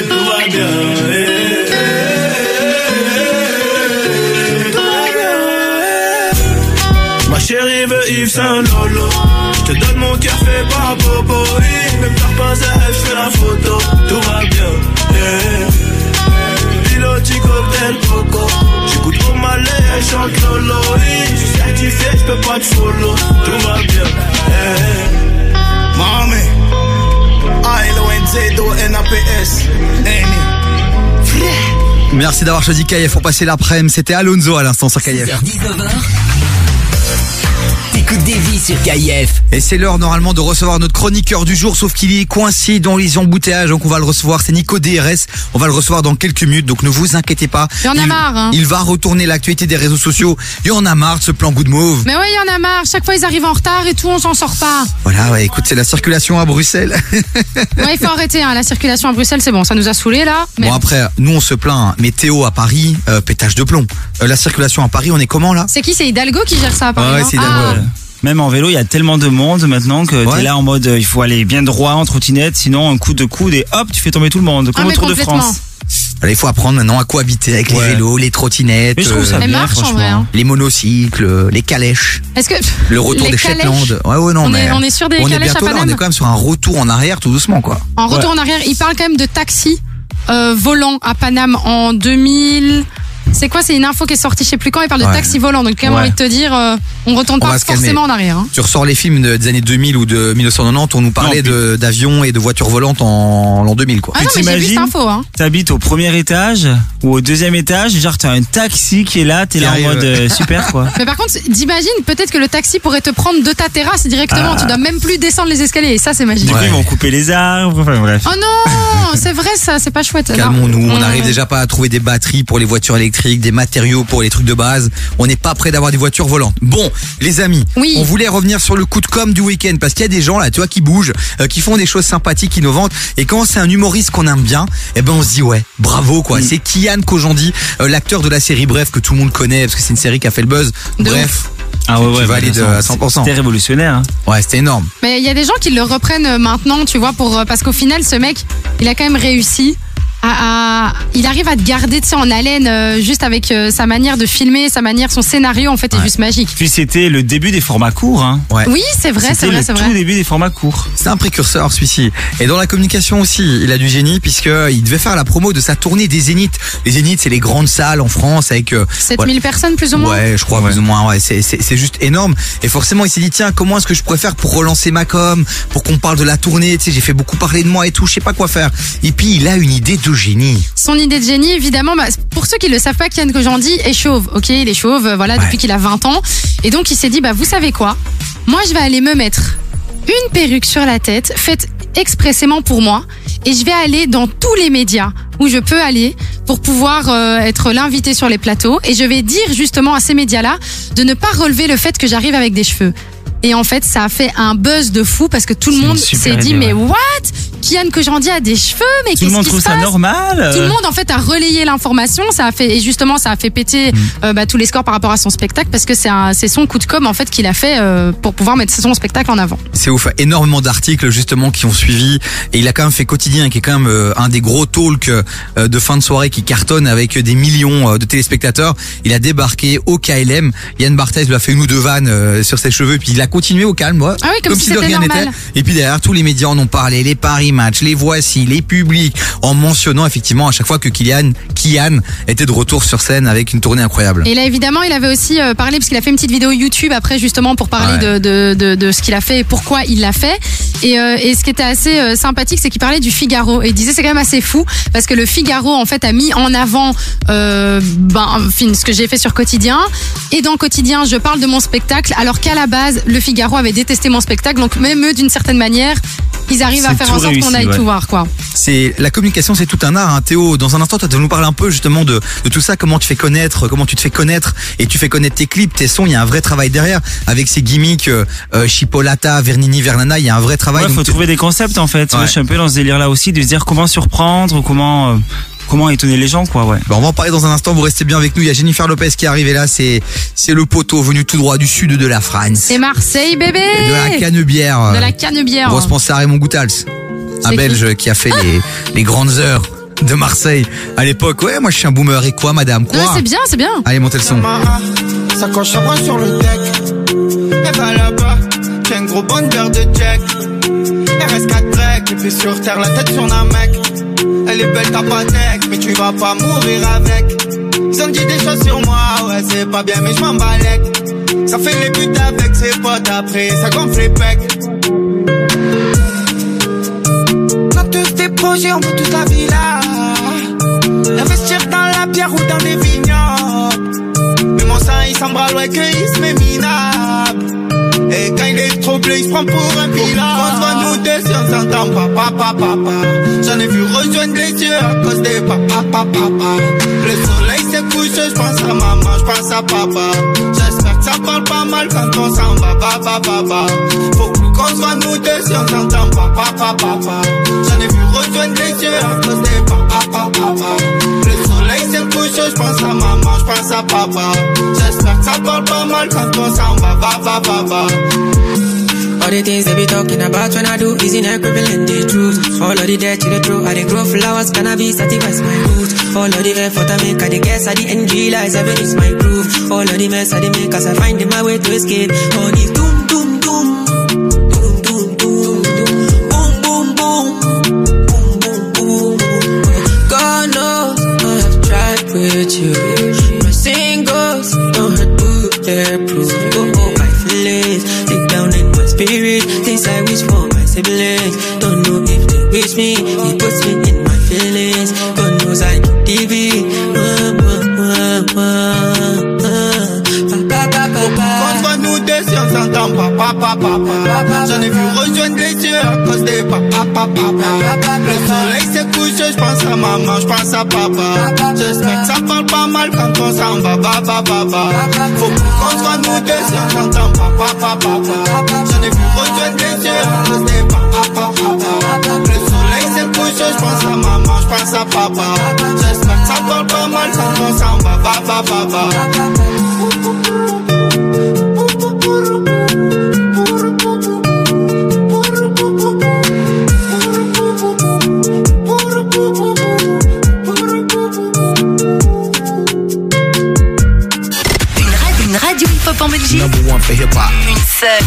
Tout va bien. Ma chérie veut Yves Saint Lolo Je te donne mon cœur fait par Bobo Oui, Même t'as pas à je fais la photo Tout va bien eh. Piloti cocktail coco J'écoute au malais, elle chante Lolo Je suis certifié, je peux pas te follow Tout va bien eh. Mami, A-L-O-N-Z-O-N-A-P-S. Merci d'avoir choisi KF pour passer l'après-midi. C'était Alonso à l'instant sur KF. 19h. T'écoutes des vies sur KIF. Et c'est l'heure normalement de recevoir notre chroniqueur du jour, sauf qu'il est coincé dans les embouteillages, donc on va le recevoir. C'est Nico DRS. On va le recevoir dans quelques minutes, donc ne vous inquiétez pas. Il y en a marre, hein. Il va retourner l'actualité des réseaux sociaux. Il y en a marre de ce plan good move. Mais ouais, il y en a marre. Chaque fois, ils arrivent en retard et tout, on s'en sort pas. Voilà, ouais, écoute, c'est la circulation à Bruxelles. Ouais, il faut arrêter. Hein. La circulation à Bruxelles, c'est bon, ça nous a saoulés là. Mais Bon après, nous on se plaint, mais Théo à Paris, euh, pétage de plomb. Euh, la circulation à Paris, on est comment là c'est qui C'est Hidalgo qui gère ça, par Ah ouais, c'est Hidalgo. Ah. Même en vélo, il y a tellement de monde maintenant que Ouais. t'es là en mode euh, il faut aller bien droit en trottinette, sinon un coup de coude et hop, tu fais tomber tout le monde. Comme Ah, au Tour de complètement. France. Il faut apprendre maintenant à cohabiter avec les Ouais. vélos, les trottinettes, Mais je trouve ça euh, Mais bien, marche en franchement. vrai. hein. les monocycles, euh, les calèches. Est-ce que Le retour les des calèches, Shetland. Ouais, ouais, non, on, mais est, on est sur des on est calèches à bientôt là, on Paname est quand même sur un retour en arrière tout doucement, quoi. En retour en arrière, il parle quand même de taxi euh, volant à Paname en 2000. C'est quoi C'est une info qui est sortie, je sais plus quand. Il parle de Ouais. taxi volant. Donc, quand même Ouais. envie de te dire, euh, on retourne On pas va se calmer. forcément en arrière. hein. Tu ressors les films de- des années 2000 ou de 1990, on nous parlait Non, de- d'avions et de voitures volantes en l'an 2000, quoi. Ah non, mais j'ai vu cette t'imagines info. Hein. T'habites au premier étage ou au deuxième étage, genre t'as un taxi qui est là, t'es Qui là en arrive, mode euh, super quoi. Mais par contre, t'imagines peut-être que le taxi pourrait te prendre de ta terrasse directement. Ah. Tu dois même plus descendre les escaliers. Et ça, c'est magique. Du coup Ouais. ils vont couper les arbres, enfin bref. Oh non, c'est vrai ça, c'est pas chouette. Non. Calmons-nous, on n'arrive ouais. déjà pas à trouver des batteries pour les voitures électriques, des matériaux pour les trucs de base. On n'est pas prêt d'avoir des voitures volantes. Bon, les amis, Oui. on voulait revenir sur le coup de com du week-end parce qu'il y a des gens là, tu vois, qui bougent, euh, qui font des choses sympathiques, innovantes. Et quand c'est un humoriste qu'on aime bien, eh ben on se dit ouais, bravo quoi. C'est Kian Kojandi, euh, l'acteur de la série Bref que tout le monde connaît parce que c'est une série qui a fait le buzz. De Bref, Ah ouais, Tu ouais, valides, bah, à 100%. C'était révolutionnaire. hein. ouais, c'était énorme. Mais il y a des gens qui le reprennent euh, maintenant, tu vois, pour parce qu'au final, ce mec, il a quand même réussi. À, à- il arrive à te garder tu sais, en haleine euh, juste avec euh, sa manière de filmer, sa manière, son scénario en fait est juste magique. Puis c'était le début des formats courts. Hein. Ouais. Oui, c'est vrai, c'est C'était vrai, le c'est tout vrai. début des formats courts. C'est un précurseur celui-ci. Et dans la communication aussi, il a du génie puisque il devait faire la promo de sa tournée des Zéniths. Les Zéniths, c'est les grandes salles en France avec euh, 7000 personnes plus ou moins. Ouais, je crois plus ou moins. Ouais, c'est c'est c'est juste énorme. Et forcément, il s'est dit tiens, comment est-ce que je pourrais faire pour relancer ma com, pour qu'on parle de la tournée? Tu sais, j'ai fait beaucoup parler de moi et tout. Je sais pas quoi faire. Et puis il a une idée de génie. Son idée de génie, évidemment, bah, pour ceux qui le savent pas, Kian Kojandi est chauve. Ok, il est chauve, euh, voilà, Ouais. depuis qu'il a 20 ans. Et donc il s'est dit, bah vous savez quoi? Moi, je vais aller me mettre une perruque sur la tête, faite expressément pour moi, et je vais aller dans tous les médias où je peux aller pour pouvoir euh, être l'invité sur les plateaux. Et je vais dire justement à ces médias-là de ne pas relever le fait que j'arrive avec des cheveux. Et en fait, ça a fait un buzz de fou parce que tout le C'est une monde super s'est dit idée, mais what? Kian Kojandi a des cheveux, mais Tout qu'est-ce le monde qui trouve se ça normal. Tout le monde en fait a relayé l'information, ça a fait et justement ça a fait péter Mm. euh, bah, tous les scores par rapport à son spectacle parce que c'est un- c'est son coup de com en fait qu'il a fait euh, pour pouvoir mettre son spectacle en avant. C'est ouf, énormément d'articles justement qui ont suivi et il a quand même fait quotidien qui est quand même euh, un des gros talks euh, de fin de soirée qui cartonne avec des millions euh, de téléspectateurs. Il a débarqué au KLM. Yann Barthès lui a fait une ou deux vannes euh, sur ses cheveux puis il a continué au calme, moi, Ah oui, comme si de c'était rien n'était. Et puis derrière tous les médias en ont parlé, les paris match, les voici, les publics, en mentionnant effectivement à chaque fois que Kylian, Kian était de retour sur scène avec une tournée incroyable. Et là évidemment il avait aussi euh, parlé parce qu'il a fait une petite vidéo YouTube après justement pour parler Ouais. de, de, de, de ce qu'il a fait et pourquoi il l'a fait. Et, euh, et ce qui était assez euh, sympathique c'est qu'il parlait du Figaro et il disait c'est quand même assez fou parce que le Figaro en fait a mis en avant euh, ben, enfin, ce que j'ai fait sur quotidien et dans quotidien je parle de mon spectacle alors qu'à la base le Figaro avait détesté mon spectacle donc même eux d'une certaine manière ils arrivent à faire en sorte qu'on réussi, aille ouais. tout voir quoi. C'est la communication, c'est tout un art. Hein. Théo, dans un instant, toi, tu vas nous parler un peu justement de, de tout ça, comment tu fais connaître, comment tu te fais connaître et tu fais connaître tes clips, tes sons. Il y a un vrai travail derrière avec ces gimmicks, euh, euh, Chipolata, Vernini, Vernana. Il y a un vrai travail. Ouais, Donc, faut tu- trouver des concepts en fait. Ouais. Moi, je suis un peu dans ce délire-là aussi, de se dire comment surprendre, comment euh, comment étonner les gens, quoi. Ouais. Bah, on va en parler dans un instant. Vous restez bien avec nous. Il y a Jennifer Lopez qui est arrivée là. C'est c'est le poteau venu tout droit du sud de la France, Et Marseille bébé de la Canebière. De la Canebière. Grosse pensée à Raymond Goutals, un Belge qui a fait les, les grandes heures de Marseille à l'époque. Ouais, moi je suis un boomer. Et quoi, madame? Quoi? Non, c'est bien, c'est bien. Allez, montez le son. Ça coche à sur le deck. Elle va là-bas, j'ai un gros bonheur de jack. RS4 trek, et puis sur terre, la tête sur un mec. Elle est belle ta patek, mais tu vas pas mourir avec. Ils ont dit des choses sur moi, ouais, c'est pas bien, mais je m'en balèque. Ça fait les buts avec ses potes après, ça gonfle les pecs. Tous des projets, on veut toute la villa. Investir dans la pierre ou dans les vignobles. Mais mon sang il s'embrasse ouais que il se met minable Et quand il est troublé il se prend pour un pilote On se voit nous deux si on s'entend pas papa papa J'en ai vu rejoindre les yeux à cause des papa papa papa Le couché je pense à maman je pense à papa. J'espère que ça parle pas mal quand on s'en va papa papa Faut plus qu'on se nous deux si on s'entend pas papa papa J'en ai vu rejoindre les yeux à cause des papa papa papa Le soleil s'est couché je pense à maman je pense à papa. J'espère que ça parle pas mal quand on s'en va papa papa All the things they be talking about when I do is in equivalent the truth. All of the dirt to the truth, I dey grow flowers, cannabis satisfies my roots. All of the effort I make, I dey guess, I the end realize I is my groove. All of the mess I dey make, cause I find in my way to escape. All these siblings. Don't know if they wish me. It puts me pas papa papa. J'en ai vu rejoindre les yeux à cause des papa papa papa Le soleil s'est couché je pense à maman je pense à papa. J'espère que ça parle pas mal quand on s'en va papa papa Faut qu'on se voit nous deux si on s'entend pas papa papa. J'en ai vu rejoindre les yeux à cause des papa papa. Le soleil s'est couché je pense à maman je pense à papa. J'espère que ça parle pas mal quand on s'en va papa papa Number one for hip hop. Une seule.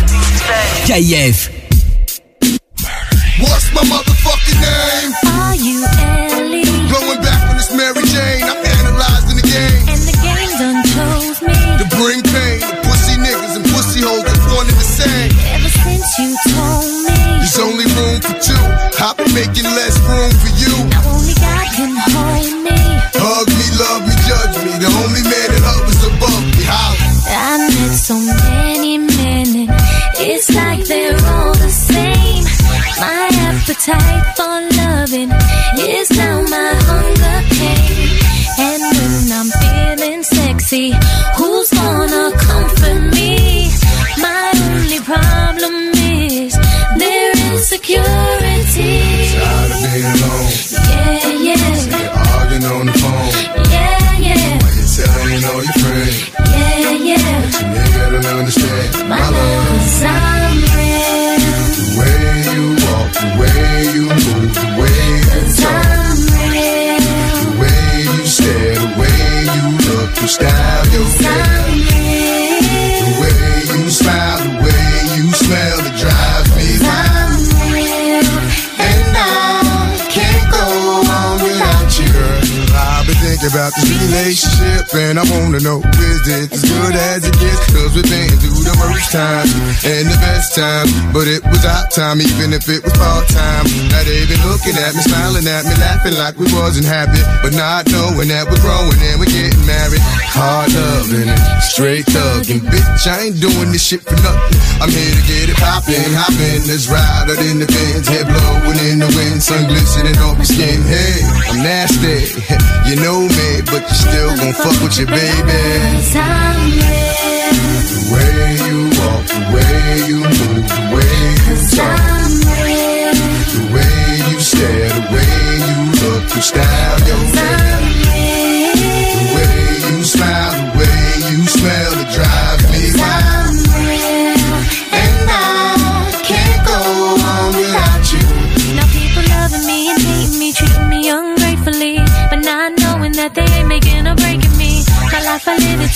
Relationship and I wanna know is it as good as it gets? Cause we've been through the worst times and the best times. But it was our time even if it was part time. Now they been looking at me, smiling at me, laughing like we wasn't happy. But not knowing that we're growing and we're getting married. Hard loving straight thugging. Bitch, I ain't doing this shit for nothing. I'm here to get it poppin', hoppin'. Let's ride out in the Benz, head blowin' in the wind, sun glistening on my skin. Hey, I'm nasty, you know me, but you still gon' fuck with your baby. The way you walk, the way you move, the way you talk, the way you stare, the way you look, your style, your hair,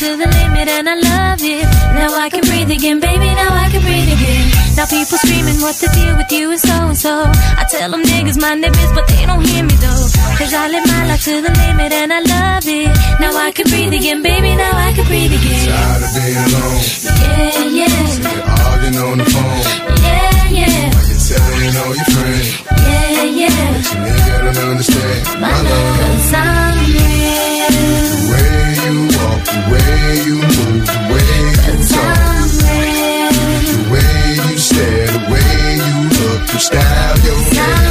to the limit and I love it. Now I can breathe again, baby. Now I can breathe again. Now people screaming what the deal with you and so and so. I tell them niggas my biz, but they don't hear me though. Cause I live my life to the limit and I love it. Now I can breathe again, baby. Now I can breathe again. Tired of being alone, Yeah, yeah, arguing on the phone, yeah, yeah, you're telling all your friends. yeah, yeah. Nigga don't understand my love. Cause I'm real. The way you move, the way you talk, the way you stare, the way you look, your style, your hair,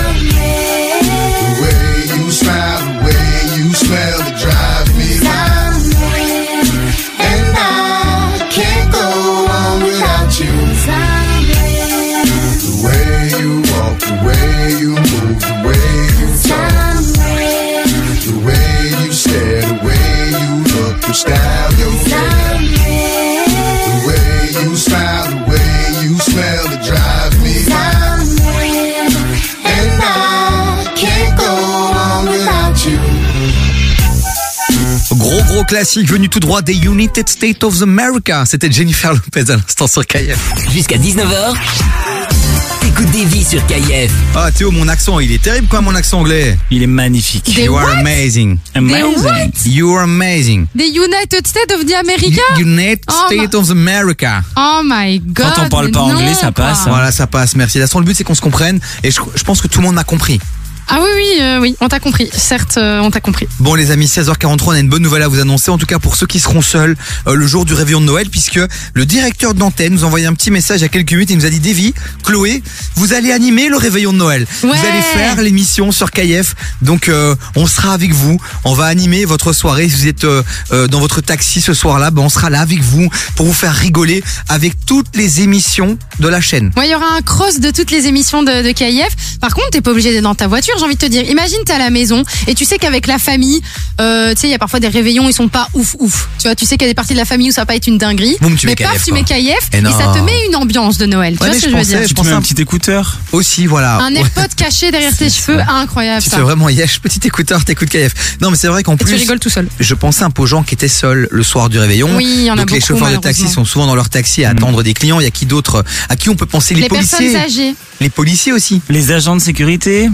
Gros classique venu tout droit des United States of America. C'était Jennifer Lopez à l'instant sur KF. Jusqu'à 19h, t'écoutes des vies sur KF. Ah Théo, mon accent, il est terrible quoi mon accent anglais. Il est magnifique. You are amazing. Amazing. what? You are amazing. Des United States of the America? United Oh, States of America. Oh my god. Quand on parle pas anglais, non, ça passe, hein. Voilà, ça passe, merci. La le but c'est qu'on se comprenne et je, je pense que tout le monde a compris. Ah oui, oui, euh, oui, on t'a compris. Certes, euh, on t'a compris. Bon les amis, 16h43, on a une bonne nouvelle à vous annoncer, en tout cas pour ceux qui seront seuls euh, le jour du réveillon de Noël, puisque le directeur d'antenne nous a envoyé un petit message il y a quelques minutes, il nous a dit Davy, Chloé, vous allez animer le réveillon de Noël. Vous Ouais. allez faire l'émission sur KF, donc euh, on sera avec vous, on va animer votre soirée, si vous êtes dans votre taxi ce soir-là, ben, on sera là avec vous pour vous faire rigoler avec toutes les émissions de la chaîne. Moi, il y aura un cross de toutes les émissions de, de KIF. Par contre, t'es pas obligé d'être dans ta voiture. J'ai envie de te dire, imagine t'es à la maison et tu sais qu'avec la famille, euh, tu sais, il y a parfois des réveillons, ils sont pas ouf ouf. Tu vois, tu sais qu'il y a des parties de la famille où ça va pas être une dinguerie. Boum, tu mais mets paf, tu quoi. mets KIF Et et, non. ça te met une ambiance de Noël. Tu Ouais, vois mais ce que je je veux pensais- dire je Tu mets un- un petit écouteur. Aussi, voilà. Un Ouais. AirPod caché derrière tes cheveux, incroyable. Tu ça. fais vraiment yesh, petit écouteur, t'écoutes KF. Non, mais c'est vrai qu'en Et tu plus, rigoles tout seul. je pensais un peu aux gens qui étaient seuls le soir du réveillon. Oui, il y en a Donc les beaucoup, chauffeurs de taxi malheureusement. sont souvent dans leur taxi à attendre des clients. Il y a qui d'autre À qui on peut penser? Les, Les policiers. personnes âgées, Les policiers aussi. Les agents de sécurité.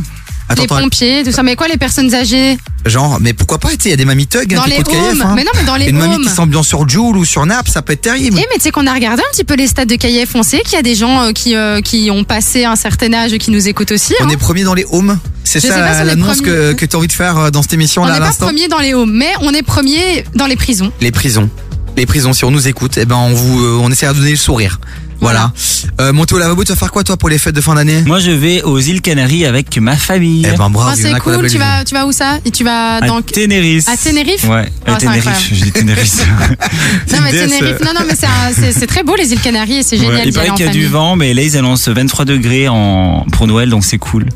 Attends, les pompiers, tout ça. Mais quoi, les personnes âgées genre, mais pourquoi pas Tu sais, il y a des mamies thugs hein, Dans qui les KF. homes. hein. Mais non, mais dans les Une mamie qui s'ambiance sur Joule ou sur Nap, ça peut être terrible. Eh mais tu sais qu'on a regardé un petit peu les stats de KIF, on sait qu'il y a des gens euh, qui euh, qui ont passé un certain âge qui nous écoutent aussi. On hein. est premier dans les homes. C'est Je sais pas ça si on est l'annonce que, premier. que tu as envie de faire euh, dans cette émission On là n'est à pas l'instant premier dans les homes, mais on est premier dans les prisons. Les prisons. Les prisons, si on nous écoute, eh ben on vous, euh, on essaiera de donner le sourire. Voilà. Euh, monter au lavabo, tu vas faire quoi toi pour les fêtes de fin d'année Moi, je vais aux îles Canaries avec ma famille. Eh ben bravo, Ah, il y en c'est a qu'on cool. appelle Tu vas, tu vas où ça? Et tu vas à dans Tenerife. à Tenerife? Ouais, Ah, à c'est Tenerife. Je dis Tenerife. Non mais Tenerife. Non non mais c'est un- c'est c'est très beau les îles Canaries et c'est génial Ouais, il aller paraît en qu'il y a du famille. vent, mais là, ils annoncent 23 degrés en... pour Noël, donc c'est cool.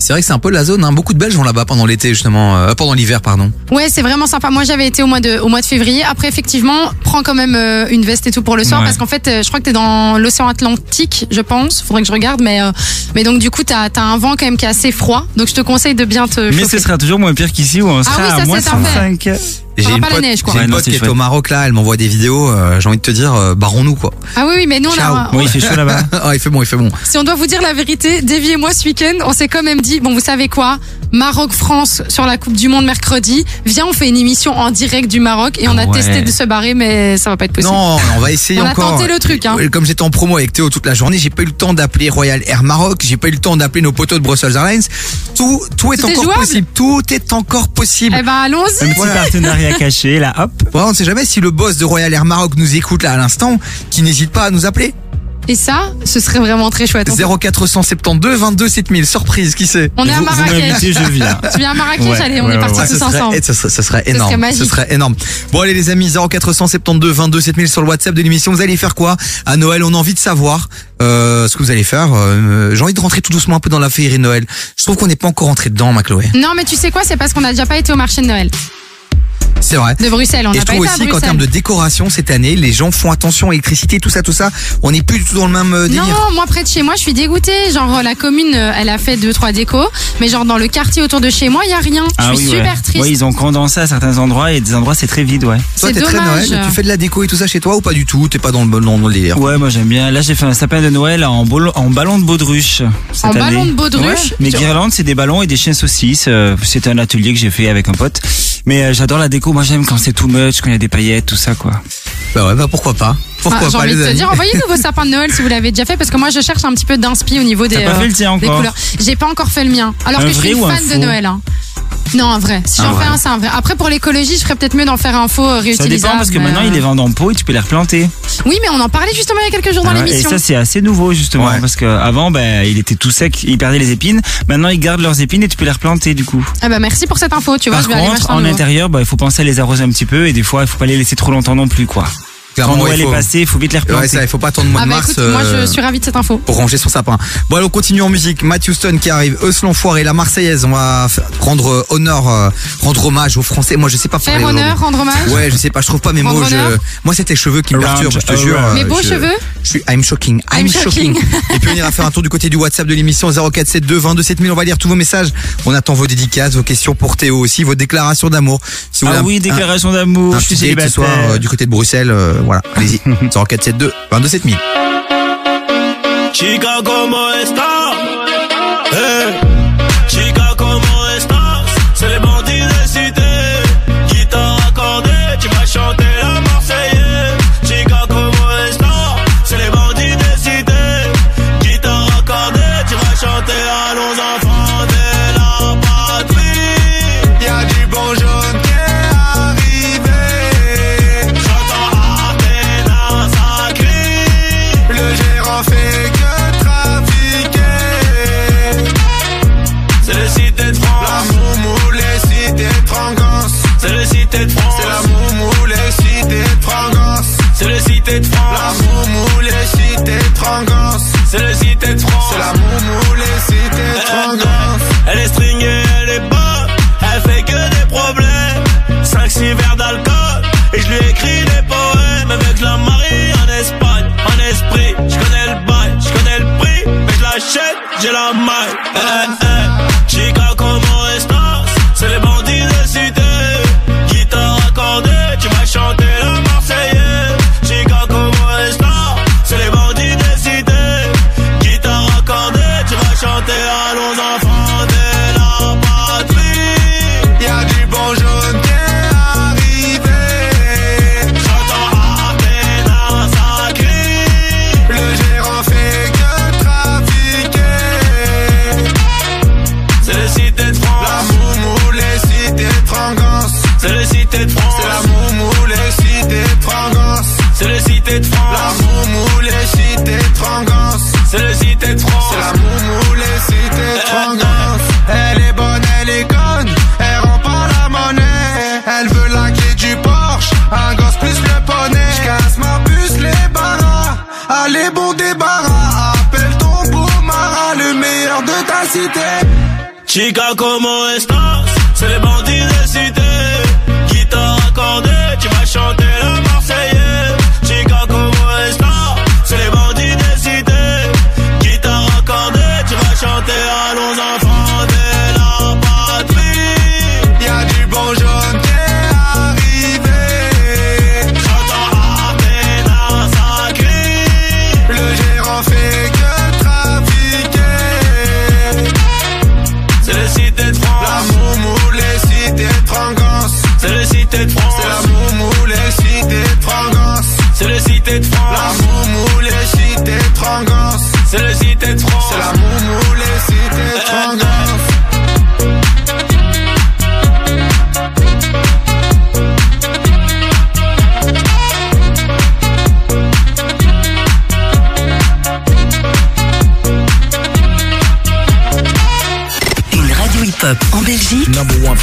C'est vrai que c'est un peu la zone. Hein. Beaucoup de Belges vont là-bas pendant l'été justement, euh, pendant l'hiver pardon. Ouais, c'est vraiment sympa. Moi, j'avais été au mois de au mois de février. Après, effectivement, prends quand même euh, une veste et tout pour le soir Ouais. parce qu'en fait, euh, je crois que t'es dans l'océan Atlantique, je pense. Faudrait que je regarde, mais euh, mais donc du coup, t'as as un vent quand même qui est assez froid. Donc, je te conseille de bien te. Mais chauffer. ce sera toujours moins pire qu'ici où on sera Ah oui, ça, à moins c'est un fait. 105. J'ai une pas la pote, neige, quoi. j'ai Ouais, une pote qui est au Maroc là, elle m'envoie des vidéos. euh, J'ai envie de te dire, euh, barrons-nous quoi. Ah oui, oui, mais nous, on Ciao. a. Bon, il fait chaud là-bas. ah, il fait bon, il fait bon. Si on doit vous dire la vérité, Davy et moi ce week-end, on s'est quand même dit, bon, vous savez quoi? Maroc-France sur la Coupe du Monde mercredi. Viens, on fait une émission en direct du Maroc et on a Ah ouais. testé de se barrer, mais ça va pas être possible. Non, on va essayer On a encore. tenté le truc, hein. Comme j'étais en promo avec Théo toute la journée, j'ai pas eu le temps d'appeler Royal Air Maroc, j'ai pas eu le temps d'appeler nos poteaux de Brussels Airlines. Tout, tout est Tout est encore jouable. possible. Tout est encore possible. Eh ben, Un allons-y. petit Voilà. partenariat caché, là, hop. Ouais, on ne sait jamais si le boss de Royal Air Maroc nous écoute là à l'instant, qui n'hésite pas à nous appeler. Et ça, ce serait vraiment très chouette. On- 0472 22 7000, surprise, qui sait On est à Vous, vous Marrakech. je viens. Tu viens à Marrakech, Ouais, allez, on ouais, est partis ouais, tous ce, ensemble. serait, eh, ce, serait, ce serait serait énorme. Ce serait énorme. Bon allez les amis, 0472 22 7000 sur le WhatsApp de l'émission. Vous allez faire quoi à Noël? On a envie de savoir euh, ce que vous allez faire. Euh, J'ai envie de rentrer tout doucement un peu dans la féerie de Noël. Je trouve qu'on n'est pas encore rentré dedans, ma Chloé. Non, mais tu sais quoi, c'est parce qu'on n'a déjà pas été au marché de Noël C'est vrai. de Bruxelles. On Et n'a je pas trouve été à aussi qu'en Bruxelles. termes de décoration cette année, les gens font attention à l'électricité, tout ça, tout ça. On n'est plus du tout dans le même euh, délire. Non, moi près de chez moi, je suis dégoûtée. Genre la commune, euh, elle a fait deux trois décos, mais genre dans le quartier autour de chez moi, il y a rien. Je Ah suis oui, super ouais. triste. Ouais, ils ont condensé à certains endroits et des endroits c'est très vide, ouais. Toi, c'est t'es très dommage. Noël. Tu fais de la déco et tout ça chez toi ou pas du tout? T'es pas dans le, dans le délire? Ouais, moi j'aime bien. Là, j'ai fait un sapin de Noël en, ballon de baudruche. Cette En année. ballon de baudruche? Ouais. Mes guirlandes, c'est des ballons et des chiens saucisses. Euh, C'était un atelier que j'ai fait avec un pote. Mais euh, j'adore la déco. Moi, j'aime quand c'est tout much, quand il y a des paillettes, tout ça, quoi. Bah ouais, bah pourquoi pas? Pourquoi Ah, J'ai pas envie les de te dire, envoyez-nous vos sapins de Noël si vous l'avez déjà fait, parce que moi je cherche un petit peu d'inspi au niveau des, T'as pas fait le tien des couleurs. J'ai pas encore fait le mien. Alors Un que je suis une fan de Noël. hein. Non, un vrai. Si Un j'en fais un, c'est un vrai. Après, pour l'écologie, je ferais peut-être mieux d'en faire un faux euh, Ça réutilisable. dépend parce que mais, maintenant, euh, ils les vendent en pot et tu peux les replanter. Oui, mais on en parlait justement il y a quelques jours dans Ah ouais, et l'émission. ça, c'est assez nouveau, justement. Ouais. Parce qu'avant, ben, il était tout sec, il perdait les épines. Maintenant, ils gardent leurs épines et tu peux les replanter, du coup. Ah bah merci pour cette info. Tu vois, Par je vais aller contre, en nouveau. intérieur, bah, il faut penser à les arroser un petit peu et des fois, il faut pas les laisser trop longtemps non plus, quoi. Clairement, Quand ouais, Noël il faut- est passé, il faut vite les replanter. Ouais, ça, il faut pas attendre le mois Ah de bah mars. écoute, moi euh, je suis ravie de cette info. pour ranger son sapin. Bon, allez, on continue en musique. Matthew Stone qui arrive, Eus l'enfoiré, la Marseillaise. On va rendre euh, honneur, euh, rendre hommage aux Français. Moi, je sais pas Faire honneur, aujourd'hui. rendre hommage. Ouais, je sais pas, je trouve pas mes Rendre mots. je-. Moi, c'est tes cheveux qui me perturbent, je te around. jure. euh, Mes beaux je- cheveux Je suis, I'm shocking, I'm, I'm shocking. shocking. Et puis on ira faire un tour du côté du WhatsApp de l'émission 0472 22 7000. On va lire tous vos messages. On attend vos dédicaces, vos questions pour Théo aussi, vos déclarations d'amour. Si Ah oui, déclaration d'amour, un je suis ce célibataire. soir euh, du côté de Bruxelles, euh, voilà, allez-y. 0472 22 7000. Chica, ¿cómo estás? Eh. Cité de France. C'est la moumou, les cités de frangance. Elle est stringée, elle est bonne. Elle fait que des problèmes. 5-6 verres d'alcool. Et je lui écris des poèmes. Avec la Marie en Espagne. En esprit, je connais le bail, je connais le prix. Mais je l'achète, j'ai la maille. La moumoule les JT de C'est le JT de France. C'est la moumoule les JT de Elle est bonne, elle est conne. Elle rend pas la monnaie. Elle veut la clé du Porsche. Un gosse plus le poney. J'casse ma puce, les barras. Allez, bon débarras. Appelle ton boumara, ah, le meilleur de ta cité. Chica, comment estás? C'est les bandits de cité.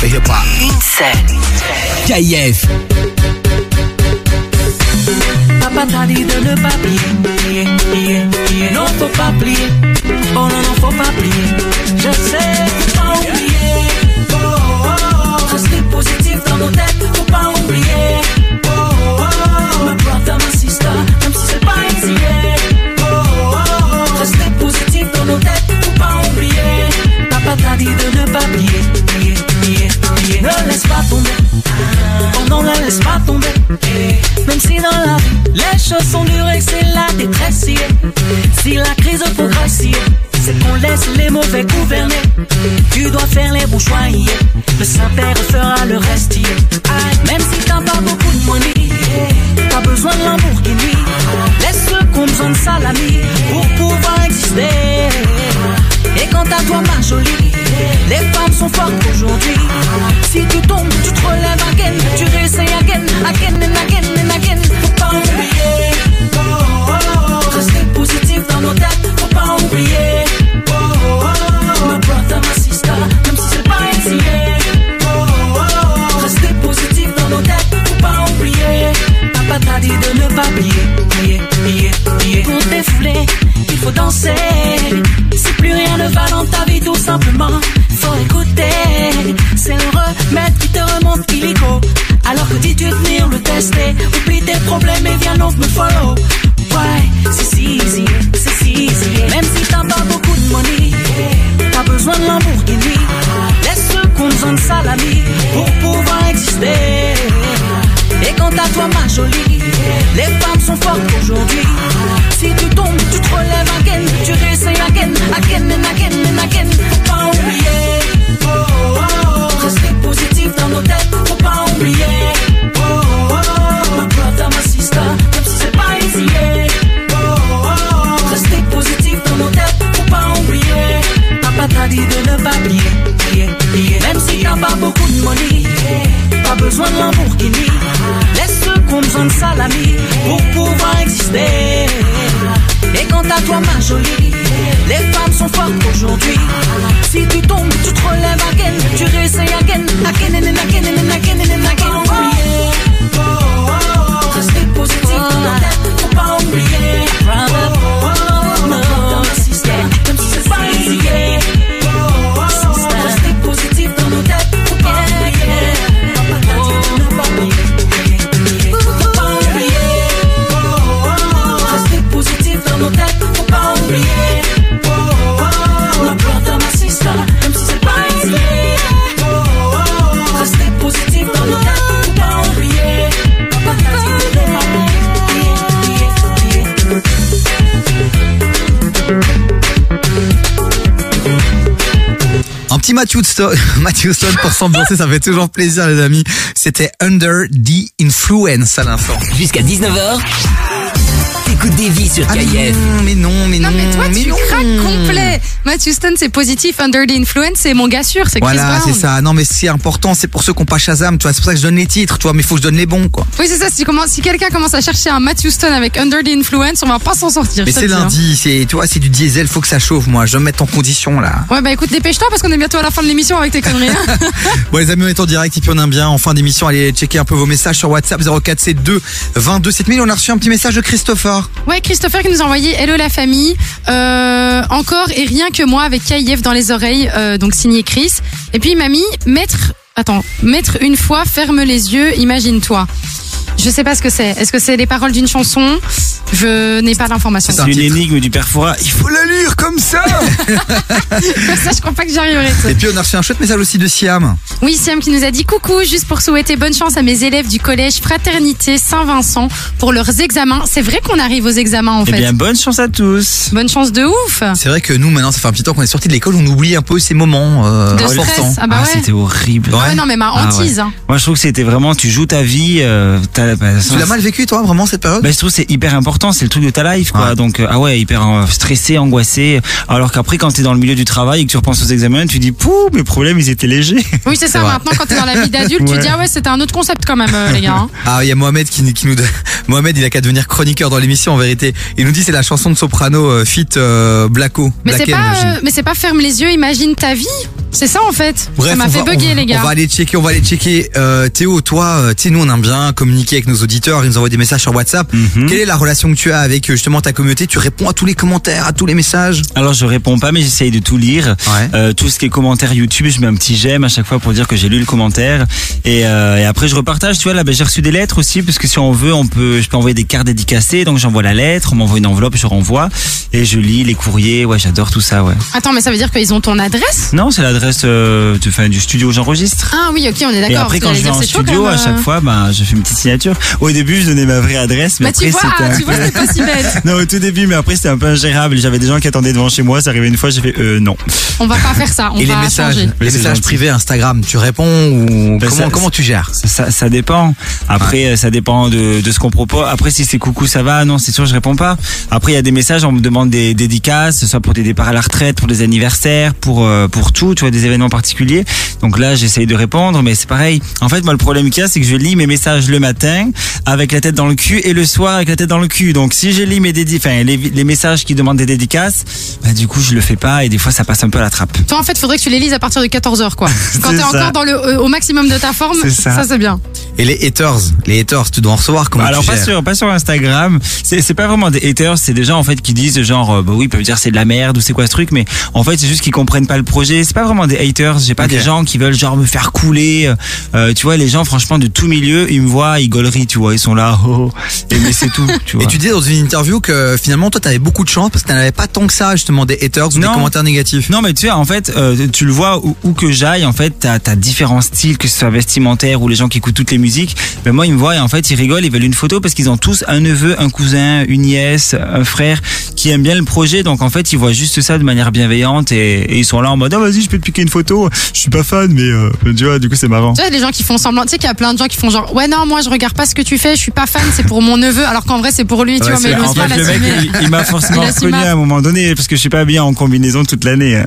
for hip hop. Matthew Stone, Matthew Stone pour s'ambiancer, ça fait toujours plaisir les amis. C'était Under the Influence à l'instant. Jusqu'à 19h. Écoute des vies sur ah mais non, mais non, mais non. mais toi, mais tu non. craques complet. Matthew Stone, c'est positif. Under the Influence, c'est mon gars sûr. C'est Chris Voilà, c'est ça. Non, mais c'est important. C'est pour ceux qui n'ont pas Shazam. Tu vois, c'est pour ça que je donne les titres. Tu vois, mais il faut que je donne les bons, quoi. Oui, c'est ça. Si, si quelqu'un commence à chercher un Matthew Stone avec Under the Influence, on va pas s'en sortir. Mais c'est hein. lundi. C'est, tu vois, c'est du diesel. Faut que ça chauffe, moi. Je vais me mettre en condition, là. Ouais, bah écoute, dépêche-toi parce qu'on est bientôt à la fin de l'émission avec tes conneries. hein. Bon, les amis, on est en direct. Et puis, on aime bien. En fin d'émission, allez checker un peu vos messages sur WhatsApp 0472 22 7000. On a reçu un petit message de Christopher. Ouais, Christopher qui nous a envoyé Hello la famille. Euh, encore et rien que moi avec KIF dans les oreilles, euh, donc signé Chris. Et puis il m'a mis mettre, attends, mettre une fois, ferme les yeux, imagine-toi. Je sais pas ce que c'est. Est-ce que c'est les paroles d'une chanson? Je n'ai pas l'information. C'est une énigme du perfora. Il faut la lire comme ça ça, je crois pas que j'y arriverai. Et puis on a reçu un chouette message aussi de Siam. Oui, Siam qui nous a dit coucou, juste pour souhaiter bonne chance à mes élèves du collège Fraternité Saint-Vincent pour leurs examens. C'est vrai qu'on arrive aux examens en Eh fait. bien, bonne chance à tous. Bonne chance de ouf. C'est vrai que nous, maintenant, ça fait un petit temps qu'on est sorti de l'école, on oublie un peu ces moments euh, De importants. stress. Ah bah ouais. C'était horrible. Ah ouais, non, mais ma Ah ouais. hantise. hein. Moi, je trouve que c'était vraiment, tu joues ta vie. euh, bah, Tu l'as mal vécu, toi, vraiment, cette période? Bah, je trouve que c'est hyper important, c'est le truc de ta life, quoi. Donc, euh, ah ouais, hyper euh, stressé, angoissé. Alors qu'après, quand t'es dans le milieu du travail et que tu repenses aux examens, tu dis, pouh, mes problèmes, ils étaient légers. Oui, c'est ça. Maintenant, quand t'es dans la vie d'adulte, tu Ouais. dis ah ouais, c'était un autre concept quand même, euh, les gars. hein. Ah, il y a Mohamed qui, qui nous Mohamed, il a qu'à devenir chroniqueur dans l'émission, en vérité. Il nous dit c'est la chanson de Soprano, euh, fit euh, Blacko. Mais c'est pas, euh, mais c'est pas ferme les yeux, imagine ta vie. C'est ça en fait. Bref, ça m'a on fait va- bugger on, les gars. On va aller checker, on va aller checker. Euh, Théo, toi, tu sais, nous on aime bien communiquer avec nos auditeurs, ils nous envoient des messages sur WhatsApp. Mhm. Quelle est la relation que tu as avec euh, justement ta communauté Tu réponds à tous les commentaires, à tous les messages Alors je réponds pas mais j'essaye de tout lire. Euh, tout ce qui est commentaire YouTube, je mets un petit j'aime à chaque fois pour dire que j'ai lu le commentaire. Et, euh, et après je repartage. Tu vois là, ben, j'ai reçu des lettres aussi parce que si on veut, on peut, je peux envoyer des cartes dédicacées. Donc j'envoie la lettre, on m'envoie une enveloppe, je renvoie et je lis les courriers. Ouais, j'adore tout ça. Ouais. Attends, mais ça veut dire qu'ils ont ton adresse? Non, c'est l'adresse euh, du studio où j'enregistre. Ah oui, ok, on est Et d'accord. après, parce quand je vais en studio, à chaque fois, ben, je fais une petite signature. Au début, je donnais ma vraie adresse, mais Bah, après, c'était un peu- c'était pas si bête. non, au tout début, mais après, c'était un peu ingérable. J'avais des gens qui attendaient devant chez moi. Ça arrivait une fois, j'ai fait, euh, non. On va pas faire ça. On Et les va messages, changer. les messages privés Instagram, tu réponds ou Ben, comment, ça- comment tu gères? Ça, ça, ça dépend. Après, euh, ça dépend de, de ce qu'on propose. Après, si c'est coucou, ça va. Non, c'est sûr, je réponds pas. Après, il y a des messages, on me demande des dédicaces, soit pour des départs à la retraite, pour des anniversaires, pour euh, pour tout, tu vois, des événements particuliers. Donc là, j'essaye de répondre, mais c'est pareil. En fait, moi, le problème qu'il y a, c'est que je lis mes messages le matin avec la tête dans le cul et le soir avec la tête dans le cul. Donc, si je lis mes dédi enfin, les, les messages qui demandent des dédicaces, bah, du coup, je le fais pas et des fois, ça passe un peu à la trappe. Toi, en fait, faudrait que tu les lises à partir de 14h, quoi. Quand t'es encore dans le, euh, au maximum de ta forme, ça. ça, c'est bien. Et les haters, les haters, tu dois en recevoir comment Alors tu pas gères sur pas sur Instagram, c'est c'est pas vraiment des haters, c'est des gens en fait qui disent genre euh, bah oui, ils peuvent dire c'est de la merde ou c'est quoi ce truc mais en fait c'est juste qu'ils comprennent pas le projet, c'est pas vraiment des haters, j'ai pas des gens qui veulent genre me faire couler euh, tu vois les gens franchement de tout milieu, ils me voient, ils gauleries, tu vois, ils sont là oh, et mais c'est tout, tu vois. Et tu disais dans une interview que finalement toi t'avais beaucoup de chance parce que t'en avais pas tant que ça justement des haters ou des Non. commentaires négatifs. Non mais tu sais en fait euh, tu le vois où, où que j'aille en fait t'as as différents styles que ce soit vestimentaire ou les gens qui écoutent toutes les musiques mais moi ils me voient et en fait ils rigolent ils veulent une photo parce qu'ils ont tous un neveu un cousin une nièce un frère qui aiment bien le projet donc en fait ils voient juste ça de manière bienveillante et, et ils sont là en mode ah vas-y je peux te piquer une photo je suis pas fan mais euh, tu vois du coup c'est marrant Tu vois, les gens qui font semblant, tu sais qu'il y a plein de gens qui font genre, ouais, non, moi, je regarde pas ce que tu fais, je suis pas fan, c'est pour mon neveu, alors qu'en vrai, c'est pour lui, tu Ouais, vois, mais il en pas fait, le mec, il, il m'a forcément reconnu à un moment donné parce que je suis pas bien en combinaison toute l'année.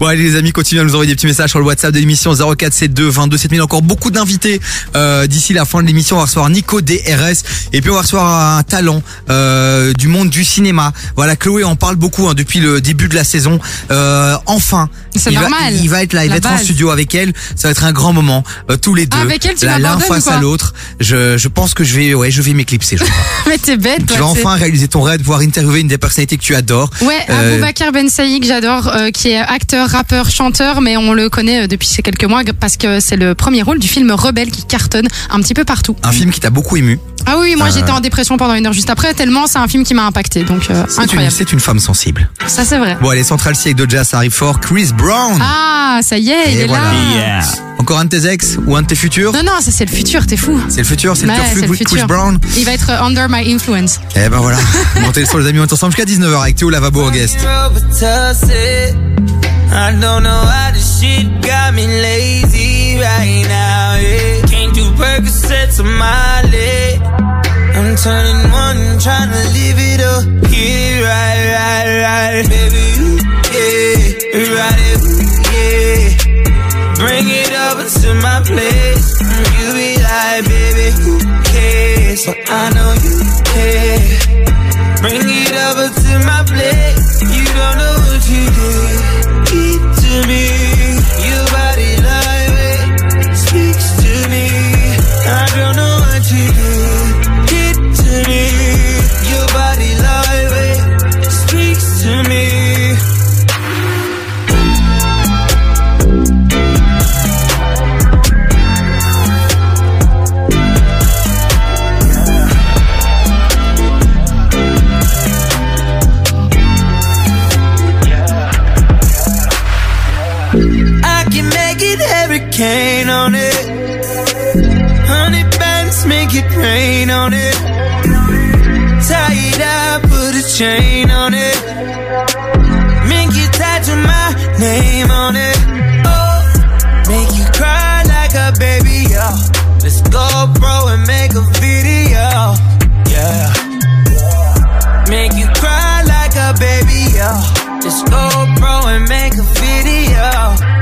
Bon allez les amis, continuez à nous envoyer des petits messages sur le WhatsApp de l'émission 0472 22 7000. Encore beaucoup d'invités euh, d'ici la fin de l'émission. On va recevoir Nico DRS et puis on va recevoir un talent euh, du monde du cinéma. Voilà, Chloé en parle beaucoup hein, depuis le début de la saison. Euh, enfin, C'est il va, normal. il va être là, il La va être en base. studio avec elle. Ça va être un grand moment, euh, tous les deux. Ah, avec elle, tu Là, l'un face à l'autre. Je, je pense que je vais, ouais, je vais m'éclipser. Je crois. Mais t'es bête, toi, vas enfin réaliser ton rêve, pouvoir interviewer une des personnalités que tu adores. Ouais, Euh, Aboubacar Ben Saïd, que j'adore, euh, qui est acteur, rappeur, chanteur, mais on le connaît euh, depuis ces quelques mois parce que c'est le premier rôle du film Rebelle qui cartonne un petit peu partout. un film qui t'a beaucoup ému. Ah oui, moi Euh, j'étais en dépression pendant une heure juste après, tellement c'est un film qui m'a impacté, donc euh, C'est une, incroyable. c'est une femme sensible. Ça c'est vrai. Bon, allez, Central C avec Doja, ça arrive fort. Chris Brown. Ah, ça y est, il est voilà. là. Encore un de tes ex ou un de tes futurs Non, non, ça c'est le futur, t'es fou. C'est le futur, c'est Ouais, le c'est futur le Chris. Brown. Il va être euh, under my influence. Eh ben voilà. Montez le son les amis, on est ensemble jusqu'à 19h avec Théo Lavabo en guest. Robitussin. I don't know how this shit got me lazy right now. Yeah. Can't do Percocets on my leg. I'm turning one, trying to live it up. Get it right, right, right, baby. Ooh, yeah, right, it, ooh, yeah. Bring it over to my place. You be like, baby, who cares? So I know you care. Bring it over to my place. You don't know what you did. Keep to me. Make it rain on it. Tie it up, put a chain on it. Make you tattoo my name on it. Oh, make you cry like a baby, yeah. Let's go, bro, and make a video, yeah. Make you cry like a baby, yeah. Just go, bro, and make a video.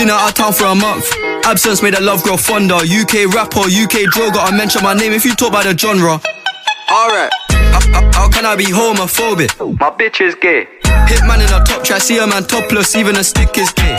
Been out of town for a month. Absence made the love grow fonder. UK rapper, UK droga. I mention my name if you talk about the genre. Alright. How can I be homophobic? My bitch is gay. Hitman in a top try, see a man topless, even a stick is gay.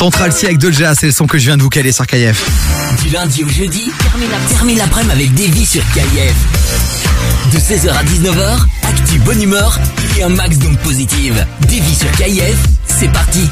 Central C avec Doja, c'est le son que je viens de vous caler sur KF. Du lundi au jeudi, termine la- termine l'après-midi avec Davy sur KIF. De 16h à 19h, actu bonne humeur et un max d'ondes positives. Davy sur KIF, c'est parti.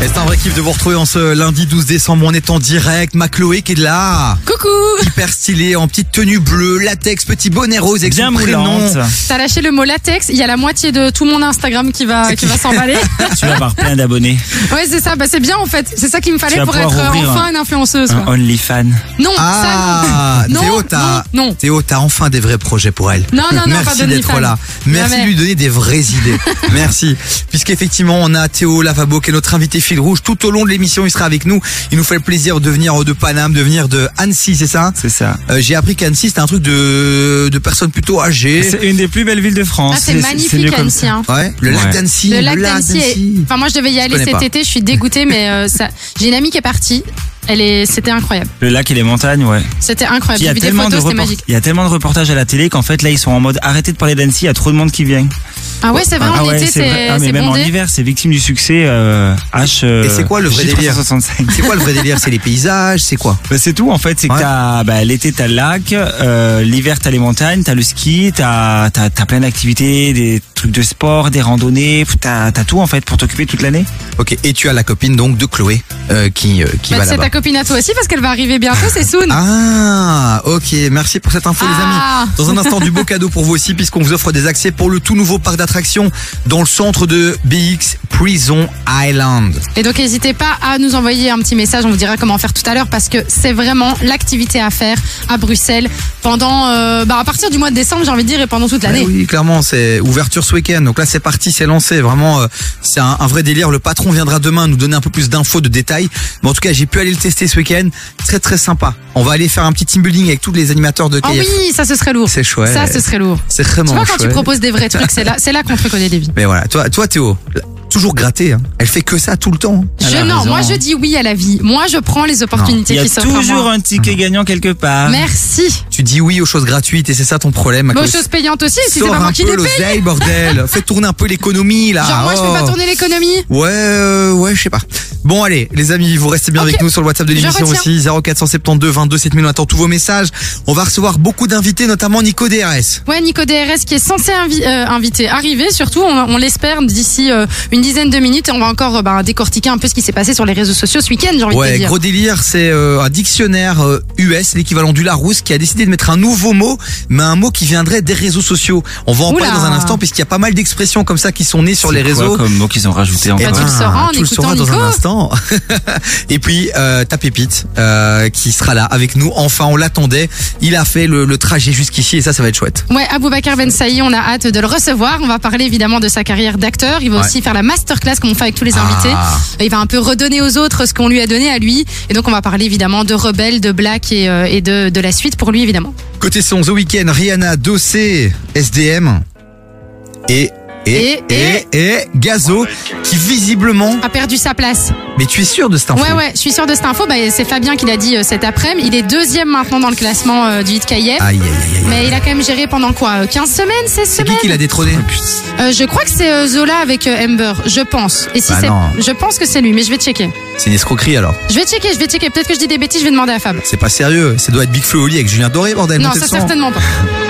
C'est un vrai kiff de vous retrouver en ce lundi 12 décembre. On est en direct. Ma Chloé qui est là. Coucou Hyper stylée, en petite tenue bleue, latex, petit bonnet rose avec Bien son prénom. moulante. T'as lâché le mot latex, il y a la moitié de tout mon Instagram qui va, qui va s'emballer. Tu vas avoir plein d'abonnés. ouais, c'est ça, bah, c'est bien en fait. C'est ça qu'il me fallait pour être euh, enfin un- une influenceuse. Un quoi. OnlyFan. Non, Ah, ça non. Théo, t'as, non, non. Théo, t'as enfin des vrais projets pour elle. Non, non, non, Merci pas d'être là. Merci Jamais. de lui donner des vraies idées. Merci. Puisqu'effectivement, on a Théo Lavabo qui est notre invité fil rouge. Tout au long de l'émission, il sera avec nous. Il nous fait le plaisir de venir de Paname, de venir de Annecy, c'est ça? C'est ça. Euh, J'ai appris qu'Annecy, c'était un truc de, de personnes plutôt âgées. C'est une des plus belles villes de France. Ah, c'est magnifique, Annecy, hein. Ouais, le lac Ouais. d'Annecy. Le lac d'Annecy. est- Enfin, moi, je devais y aller cet pas. été. Je suis dégoûtée, mais euh, ça... j'ai une amie qui est partie. Elle est, c'était incroyable. Le lac et les montagnes, ouais. C'était incroyable. Il y, a tellement de photos, report- magique. il y a tellement de reportages à la télé qu'en fait là ils sont en mode arrêtez de parler d'Annecy, il y a trop de monde qui vient. Ah ouais, c'est vrai, en Ah ouais, été, c'est Ah, mais même en hiver, c'est victime du succès euh, H. euh, Et c'est quoi le vrai délire J365. C'est quoi le vrai délire C'est les paysages, c'est quoi Bah, c'est tout en fait, c'est que Ouais. t'as bah, l'été t'as le lac, euh, l'hiver t'as les montagnes, t'as le ski, t'as t'as t'as plein d'activités, des trucs de sport, des randonnées, t'as t'as tout en fait pour t'occuper toute l'année. Ok, et tu as la copine donc de Chloé euh, qui, euh, qui Bah, va c'est là-bas. ta copine à toi aussi parce qu'elle va arriver bientôt, c'est Soon. Ah, ok, merci pour cette info les Ah. amis. Dans un instant, du beau cadeau pour vous aussi puisqu'on vous offre des accès pour le tout nouveau parc d'attractions dans le centre de BX Prison Island. Et donc n'hésitez pas à nous envoyer un petit message, on vous dira comment faire tout à l'heure parce que c'est vraiment l'activité à faire à Bruxelles pendant euh, bah, à partir du mois de décembre, j'ai envie de dire et pendant toute l'année. Eh oui, clairement, c'est ouverture ce week-end. Donc là, c'est parti, c'est lancé. Vraiment, euh, c'est un, un vrai délire. Le patron viendra demain nous donner un peu plus d'infos, de détails. Mais en tout cas, j'ai pu aller le tester ce week-end. Très très sympa. On va aller faire un petit team building avec tous les animateurs de Oh KF. oui, ça ce serait lourd. C'est chouette. Ça ce serait lourd. C'est Tu vraiment vois quand tu proposes des vrais trucs, c'est là, c'est là qu'on te reconnaît des vies. Mais voilà, toi, toi Théo, toujours gratté. Hein. Elle fait que ça tout le temps. Je, non, moi je dis oui à la vie. Moi je prends les opportunités Il y a qui s'offrent toujours un ticket gagnant quelque part. Merci. Tu dis oui aux choses gratuites et c'est ça ton problème. Mais aux choses payantes aussi, si c'est pas moi un qui peu les paye. l'oseille, bordel. Fais tourner un peu l'économie là. Genre moi je fais pas Oh. tourner l'économie. Ouais, euh, ouais, je sais pas. Bon, allez, les amis, vous restez bien avec nous sur le WhatsApp de l'émission aussi. 0472 22 7000, on attend tous vos messages. On va recevoir beaucoup d'invités, notamment Nico DRS. Ouais, Nico DRS qui est censé invi- euh, inviter, arriver surtout, on, on l'espère d'ici euh, une dizaine de minutes et on va encore euh, bah, décortiquer un peu ce qui s'est passé sur les réseaux sociaux ce week-end, j'ai envie de te dire. gros délire, c'est euh, un dictionnaire euh, US, l'équivalent du Larousse, qui a décidé de mettre un nouveau mot, mais un mot qui viendrait des réseaux sociaux. On va en Oula. parler dans un instant, puisqu'il y a pas mal d'expressions comme ça qui sont nées sur les quoi réseaux. comme mot qu'ils ont rajouté Eh encore tu le ben, sauras en tu écoutant dans Nico. un instant. Et puis euh, ta pépite euh, qui sera là avec nous. Enfin, on l'attendait. Il a fait le, le trajet jusqu'ici et ça, ça va être chouette. Ouais, Aboubacar Ben Saïd, on a hâte de le recevoir. On va parler évidemment de sa carrière d'acteur. Il va Ouais. aussi faire la masterclass comme on fait avec tous les Ah. invités. Il va un peu redonner aux autres ce qu'on lui a donné à lui. Et donc on va parler évidemment de Rebelle, de Black et, euh, et de, de la suite pour lui évidemment. Côté son, The Weeknd, Rihanna, Dossé, SDM et et, et, et, Gazo qui visiblement A perdu sa place. mais tu es sûr de cette info Ouais, ouais, je suis sûre de cette info. Bah, c'est Fabien qui l'a dit euh, cet après-midi. Il est deuxième maintenant dans le classement euh, du Hit KF. Aïe, aïe, aïe, aïe. Mais il a quand même géré pendant quoi euh, 15 semaines, 16 C'est semaines qui qui l'a détrôné Euh, Je crois que c'est euh, Zola avec euh, Amber, je pense. Et si Bah c'est, non. je pense que c'est lui, mais je vais checker. C'est une escroquerie alors. Je vais checker, je vais checker. Peut-être que je dis des bêtises, je vais demander à Fab. C'est pas sérieux. Ça doit être Big Flo au lit avec Julien Doré, bordel. Non, montez ça le son. certainement pas.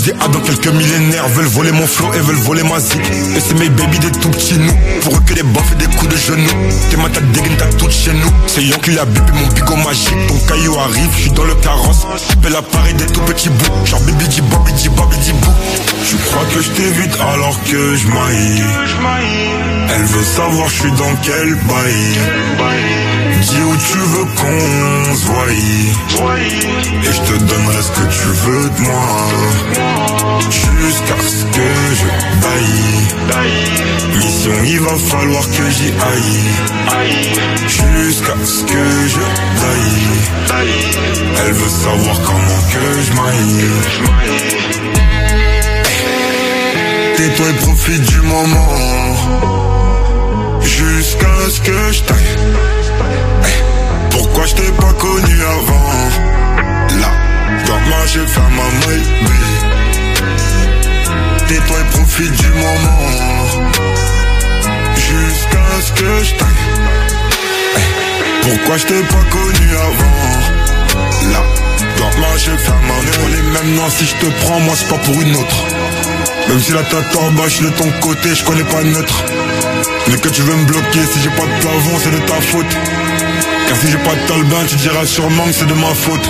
Se dit ah dans quelques millénaires veulent voler mon flow et veulent voler ma zik. Et c'est mes baby des tout petits nous. Pour eux que des baffes et des coups de genoux. T'es ma tête dégaine t'as tout chez nous. C'est Yon qui l'a bébé mon bigot magique. Ton caillou arrive, je suis dans le carrosse. Belle appareil des tout petits bouts. Genre baby dit baby dit baby dit bou. Tu crois que je t'évite alors que je maille. Elle veut savoir je suis dans quel bail. Dis où tu veux qu'on se voie. Et je te donnerai ce que tu veux de moi. Jusqu'à ce que je taille. Mission, il va falloir que j'y aille. Jusqu'à ce que je taille. Elle veut savoir comment que je maille. Tais-toi et profite du moment. Jusqu'à ce que je taille. Pourquoi je t'ai pas connu avant? Quand marcher, faire ma maille, Tais-toi et profite du moment. Jusqu'à ce que je t'aille. Eh, Pourquoi je t'ai pas connu avant? Là, dois marcher, faire ma maille. On est même si je te prends, moi c'est pas pour une autre. Même si la tête en bas, je de ton côté, je connais pas neutre. Mais que tu veux me bloquer, si j'ai pas de plafond, c'est de ta faute. Car si j'ai pas de talbin, tu diras sûrement que c'est de ma faute.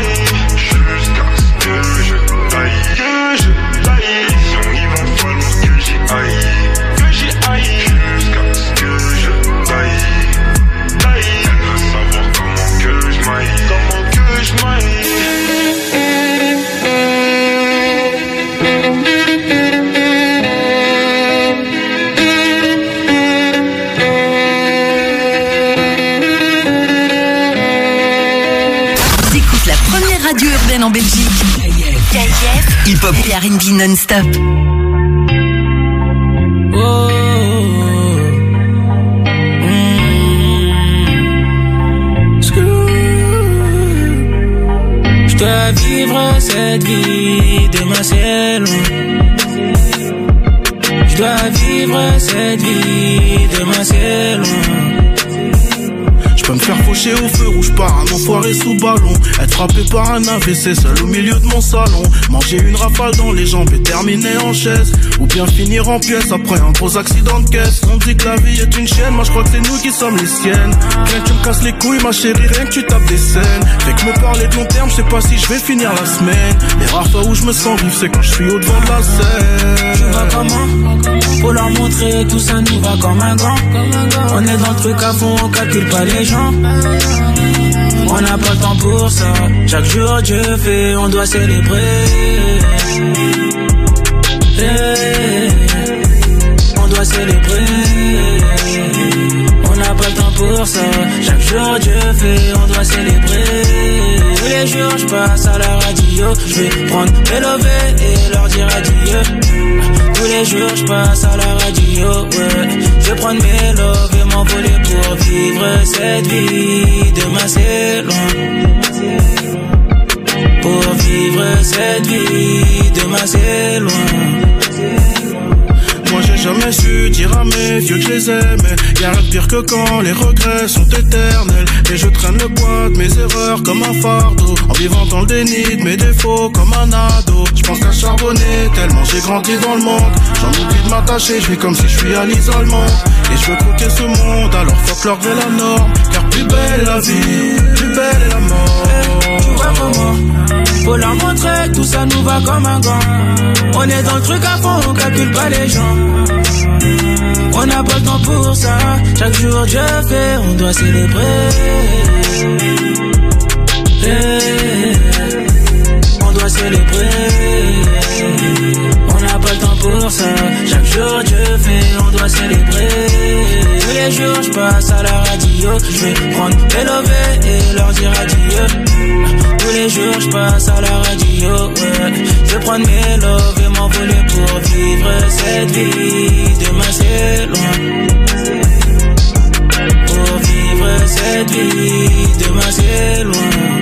KIF. Hip Hop et R&B non-stop. Je dois vivre cette vie de ma ciel. Je dois vivre cette vie de ma ciel. Peux me faire faucher au feu rouge par un enfoiré sous ballon. Être frappé par un AVC seul au milieu de mon salon. Manger une rafale dans les jambes et terminer en chaise. Ou bien finir en pièces après un gros accident de caisse. On dit que la vie est une chaîne, moi je crois que c'est nous qui sommes les siennes. Rien que tu me casses les couilles, ma chérie, rien que tu tapes des scènes. Fait que me parler de long terme, je sais pas si je vais finir la semaine. Les rares fois où je me sens vivre, c'est quand je suis au devant de la scène. Tu vas comment leur montrer tout ça nous va comme un grand. On est dans le truc à fond, on calcule pas les gens. On n'a pas le temps pour ça. Chaque jour Dieu fait, on doit célébrer. On doit célébrer. On n'a pas le temps pour ça. Chaque jour Dieu fait, on doit célébrer. Tous les jours je passe à la radio. Je vais prendre mes lovés et leur dire adieu. Tous les jours je passe à la radio. Ouais. Je vais prendre mes m'envoler pour vivre cette vie. Demain c'est loin. Pour vivre cette vie. Demain c'est loin. J'ai jamais su dire à mes vieux que je les aimais. Y'a rien de pire que quand les regrets sont éternels. Et je traîne le poids de mes erreurs comme un fardeau. En vivant dans le déni de mes défauts comme un ado. Je pense qu'à charbonner tellement j'ai grandi dans le monde. J'en oublie de m'attacher, je vis comme si je suis à l'isolement. Et je veux croquer ce monde, alors faut leur la norme. Car plus belle est la vie, plus belle est la mort. Tu vois comment? Faut leur montrer, tout ça nous va comme un gant. On est dans le truc à fond, on calcule pas les gens. On n'a pas le temps pour ça. Chaque jour Dieu fait, on doit célébrer. On doit célébrer. On n'a pas le temps pour ça. Chaque jour Dieu fait, célébrer. Tous les jours je passe à la radio. Je vais prendre mes lovés et leur dire adieu. Tous les jours je passe à la radio. Ouais. Je vais prendre mes loves et m'envoler pour vivre cette vie. Demain c'est loin. Pour vivre cette vie. Demain c'est loin.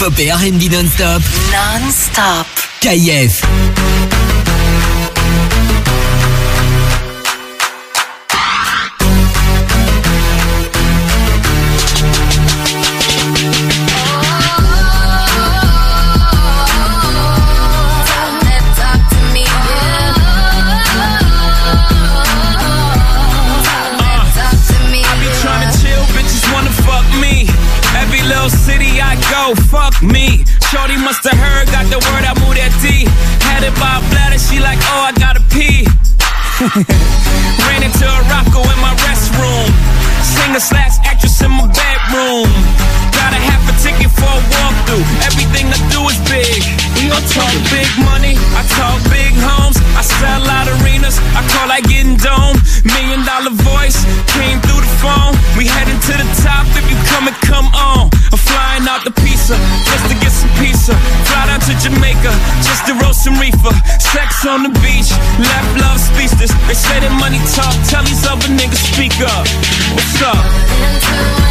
La journée, hip hop et R&B non-stop. Non-stop. KIF. Ran into a Rocco in my restroom. Singer slash actress in my bedroom. Got a half a ticket for a walkthrough. Everything I do is big. We all talk big money. I talk big homes. I sell out arenas. I call like getting dome. Million dollar voice came through the phone. We heading to the top. If you come and come on. I'm flying out the pizza just to get some pizza. Fly down to Jamaica just to roast some reefer. Sex on the beach. Left love speechless. They say that money talk. Tell these other niggas speak up. What's up?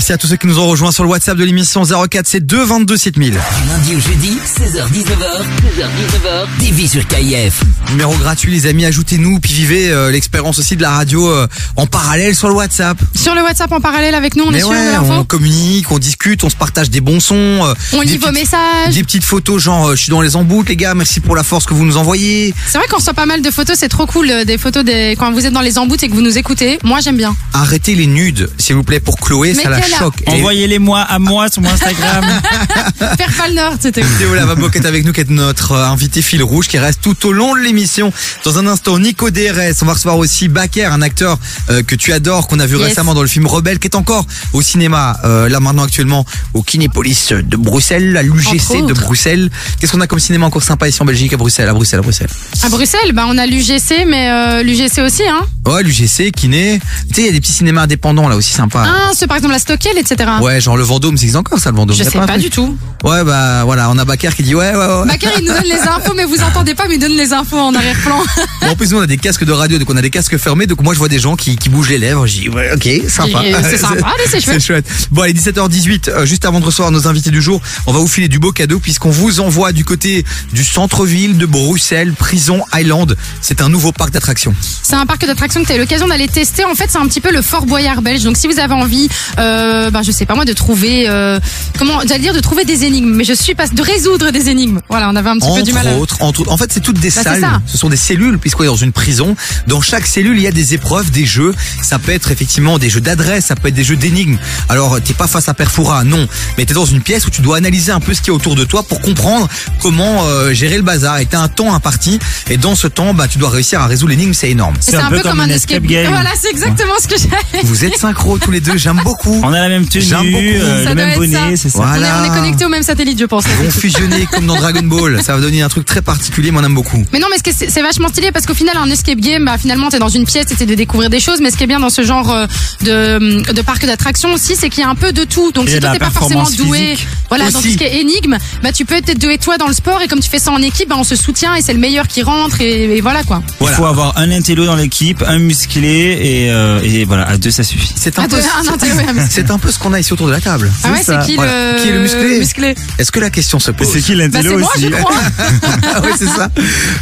Merci à tous ceux qui nous ont rejoints sur le WhatsApp de l'émission 04 c'est 222 7000. Du lundi au jeudi, 16h-19h, 16h-19h, TV sur KIF. Numéro gratuit les amis, ajoutez-nous puis vivez euh, l'expérience aussi de la radio euh, en parallèle sur le WhatsApp. Sur le WhatsApp en parallèle avec nous, on est Mais sûr ouais, l'info on communique, on discute, on se partage des bons sons. euh, On des lit vos messages. Des petites photos genre euh, je suis dans les embouts les gars, merci pour la force que vous nous envoyez. C'est vrai qu'on reçoit pas mal de photos, c'est trop cool, euh, des photos des... quand vous êtes dans les emboutes et que vous nous écoutez. Moi, j'aime bien. Arrêtez les nudes s'il vous plaît pour Chloé, Mais ça la choque. Et- Envoyez-les-moi à moi sur mon Instagram. Faire pas le nord, c'était. Théo Lavabo qui est avec nous, qui est notre euh, invité fil rouge, qui reste tout au long de l'émission. Dans un instant, Nico DRS. On va recevoir aussi Baker, un acteur euh, que tu adores, qu'on a vu Yes. récemment dans le film Rebelle, qui est encore au cinéma, euh, là maintenant actuellement au Kinépolis de Bruxelles, à l'UGC de. Bruxelles. Qu'est-ce qu'on a comme cinéma encore sympa ici en Belgique, à Bruxelles, à Bruxelles, à Bruxelles? À Bruxelles, bah, on a l'UGC, mais euh, l'UGC aussi, hein. Ouais, l'UGC, Kiné. Tu sais, il y a des petits cinémas indépendants là aussi sympas. Ah, ceux par exemple la Stockel, etc. Ouais, genre le Vendôme, c'est encore ça le Vendôme. Je sais pas truc du tout. Ouais, bah voilà, on a Baker qui dit ouais, ouais, ouais. Bakar, il nous donne les infos, mais vous entendez pas, mais il donne les infos en arrière-plan. Bon, en plus, nous, on a des casques de radio, donc on a des casques fermés, donc moi, je vois des gens qui, qui bougent les lèvres. Je dis, ouais, ok, sympa. C'est sympa, c'est chouette. Chouette. Bon, allez, 17h18, euh, juste avant de recevoir nos invités du jour, on va vous filer du beau cadeau, puisqu'on vous envoie du côté du centre-ville de Bruxelles, Prison Island. C'est un nouveau parc d'attractions. C'est un parc d'attractions que tu as eu l'occasion d'aller tester. En fait, c'est un petit peu le Fort Boyard belge. Donc, si vous avez envie, euh, ben, je sais pas moi, de trouver, euh, comment, j'allais dire de trouver des énigmes, mais je suis pas, de résoudre des énigmes. Voilà, on avait un petit peu du mal à... Entre autres, entre. En fait, c'est toutes des Bah, salles. Ce sont des cellules, puisqu'on est dans une prison. Dans chaque cellule, il y a des épreuves, des jeux. Ça peut être effectivement des jeux d'adresse, ça peut être des jeux d'énigmes. Alors, t'es pas face à Perfura, non. Mais t'es dans une pièce où tu dois analyser un peu ce qui est autour de toi pour comprendre comment euh, gérer le bazar. Et t'as un temps imparti. Et dans ce temps, bah, tu dois réussir à résoudre l'énigme. C'est énorme. C'est un, peu comme, un escape game. Voilà, c'est exactement ce que j'ai. Vous êtes synchro tous les deux, j'aime beaucoup. On a la même tenue, J'aime beaucoup. euh, le même bonnet, c'est ça. On est, on est connecté au même satellite, je pense. Ils vont fusionner comme dans Dragon Ball. Ça va donner un truc très particulier, mais on aime beaucoup. Mais non, mais c'est vachement stylé parce qu'au final, un escape game, bah, finalement, t'es dans une pièce, t'essaies de découvrir des choses. Mais ce qui est bien dans ce genre euh, de, de parc d'attractions aussi, c'est qu'il y a un peu de tout. Donc Et si de toi la t'es pas forcément performance doué, physique. voilà, dans tout Aussi. ce qui est énigme, bah tu peux être doué toi dans le sport et comme tu fais ça en équipe, bah on se soutient et c'est le meilleur qui rentre et, et voilà quoi. Il faut avoir un intello dans l'équipe, un musclé et, euh, et voilà, à deux ça suffit. C'est un Ah, peu, de- un intello, ouais, mais- c'est un peu ce qu'on a ici autour de la table. Ah ouais, c'est qui, Voilà. le... Qui est le musclé Est-ce que la question se pose C'est qui Bah l'intello aussi crois. Ah ouais, c'est ça.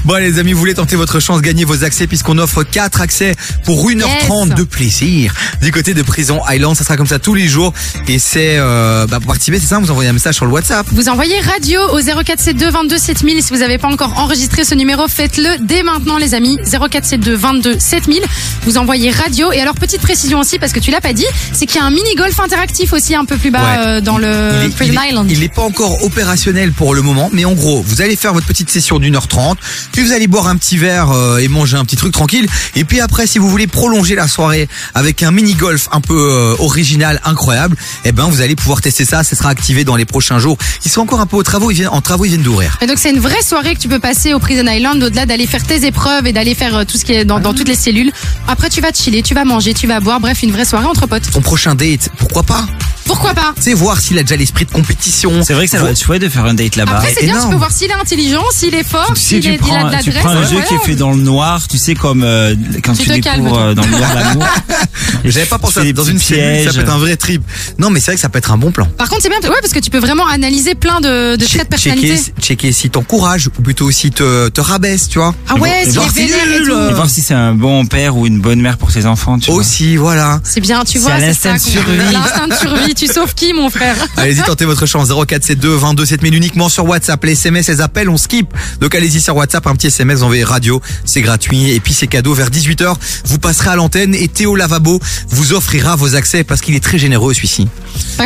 Bon, allez, les amis, vous voulez tenter votre chance, gagner vos accès puisqu'on offre 4 accès pour 1h30 Yes. de plaisir du côté de Prison Island. Ça sera comme ça tous les jours. Et c'est, euh, bah, pour participer, c'est ça, vous envoyez un message sur le WhatsApp. Vous envoyez radio au 0472 22 7000. Si vous n'avez pas encore enregistré ce numéro, faites-le dès maintenant, les amis. 0472 22 7000. Vous envoyez radio. Et alors, petite précision aussi, parce que tu l'as pas dit, c'est qu'il y a un mini-golf interactif aussi un peu plus bas Ouais. euh, dans Il le est- Prison il est- Island. Il n'est pas encore opérationnel pour le moment, mais en gros, vous allez faire votre petite session d'une heure trente, puis vous allez boire un petit verre euh, et manger un petit truc tranquille, et puis après, si vous voulez prolonger la soirée avec un mini golf un peu euh, original, incroyable, eh ben vous allez pouvoir tester ça. Ça sera activé dans les prochains jours. Ils sont encore un peu aux travaux, ils viennent en travaux, ils viennent d'ouvrir. Et donc c'est une vraie soirée que tu peux passer au Prison Island au-delà d'aller faire tes épreuves et d'aller faire euh, tout ce qui est dans, dans toutes les cellules. Après tu vas te chiller, tu vas manger, tu vas boire, bref une vraie soirée entre potes. Ton prochain date, pourquoi pas? Pourquoi pas? C'est voir s'il a déjà l'esprit de compétition. C'est vrai que ça doit être chouette de faire un date là-bas. Après c'est bien, tu peux voir s'il est intelligent, s'il est fort, Tu sais, s'il tu est- il a prends, de tu l'adresse. prends un ouais, jeu qui est fait dans le noir, tu sais, comme euh, quand Tu tu, calmes, découvres euh, dans le noir l'amour. J'avais pas Tu pensé à dans une cellule, ça peut être un vrai trip. Non, mais c'est vrai que ça peut être un bon plan. Par contre c'est bien, ouais parce que tu peux vraiment analyser plein de, de traits de personnalité. checker, checker si t'encourage ou plutôt si te, te rabaisse, tu vois. Ah ouais, s'il voir si- et tout. Et voir si c'est un bon père ou une bonne mère pour ses enfants, tu vois. Aussi, voilà. C'est bien, tu vois, c'est l'instinct ça. de qu'on- survie. L'instinct de survie. Tu sauves qui, mon frère? Allez-y, tentez votre chance. 0472 22 7000 uniquement sur WhatsApp. Les SMS, les appels, on skip. Donc allez-y sur WhatsApp, un petit SMS, envoyez radio. C'est gratuit. Et puis c'est cadeau. Vers 18h, vous passerez à l'antenne et Théo Lavabo vous offrira vos accès parce qu'il est très généreux, celui-ci.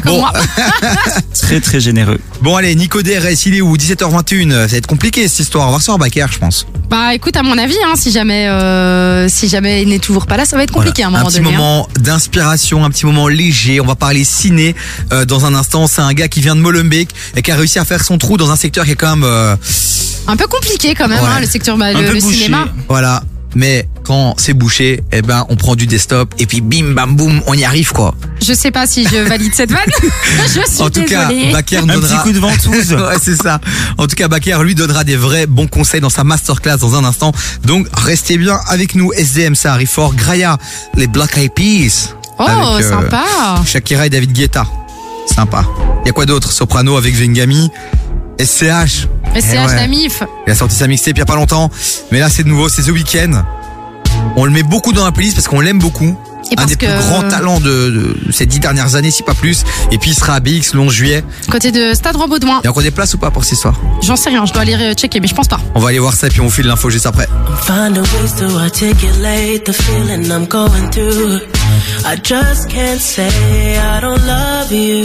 Comme Bon. moi. Très très généreux. Bon, allez, Nico DRS, il est où? 17h21. Ça va être compliqué, cette histoire. On va recevoir Baker, je pense. Bah écoute, à mon avis, hein, si jamais, euh, si jamais il n'est toujours pas là, ça va être compliqué Voilà. à un moment petit donné. hein. moment d'inspiration, un petit moment léger. On va parler ciné euh, dans un instant. C'est un gars qui vient de Molenbeek et qui a réussi à faire son trou dans un secteur qui est quand même euh, Un peu compliqué quand même, Ouais. hein, le secteur, bah, un le, le cinéma. Voilà. Mais quand c'est bouché, eh ben on prend du desktop et puis bim bam boum, on y arrive quoi. Je sais pas si je valide cette vanne. je suis En tout cas. Baker nous Un donnera... petit coup de ventouse. ouais, c'est ça. En tout cas, Baker lui donnera des vrais bons conseils dans sa masterclass dans un instant. Donc restez bien avec nous. SDM, ça arrive fort. Graya, les Black Eyed Peas. Oh, Avec, euh, sympa. Shakira et David Guetta. Sympa. Il y a quoi d'autre? Soprano avec Vengami. SCH. Eh SCH ouais. Namif. Il a sorti sa mixtape il y a pas longtemps. Mais là, c'est de nouveau, c'est The Weeknd. On le met beaucoup dans la playlist parce qu'on l'aime beaucoup. Et Un des que- plus grands talents de, de ces dix dernières années, si pas plus. Et puis il sera à BX le 11 juillet. Côté de Stade Robaudouin. Il y a encore des places ou pas pour cette histoire J'en sais rien, je dois aller euh, checker, mais je pense pas. On va aller voir ça et puis on vous file l'info juste après. I just can't say I don't love you.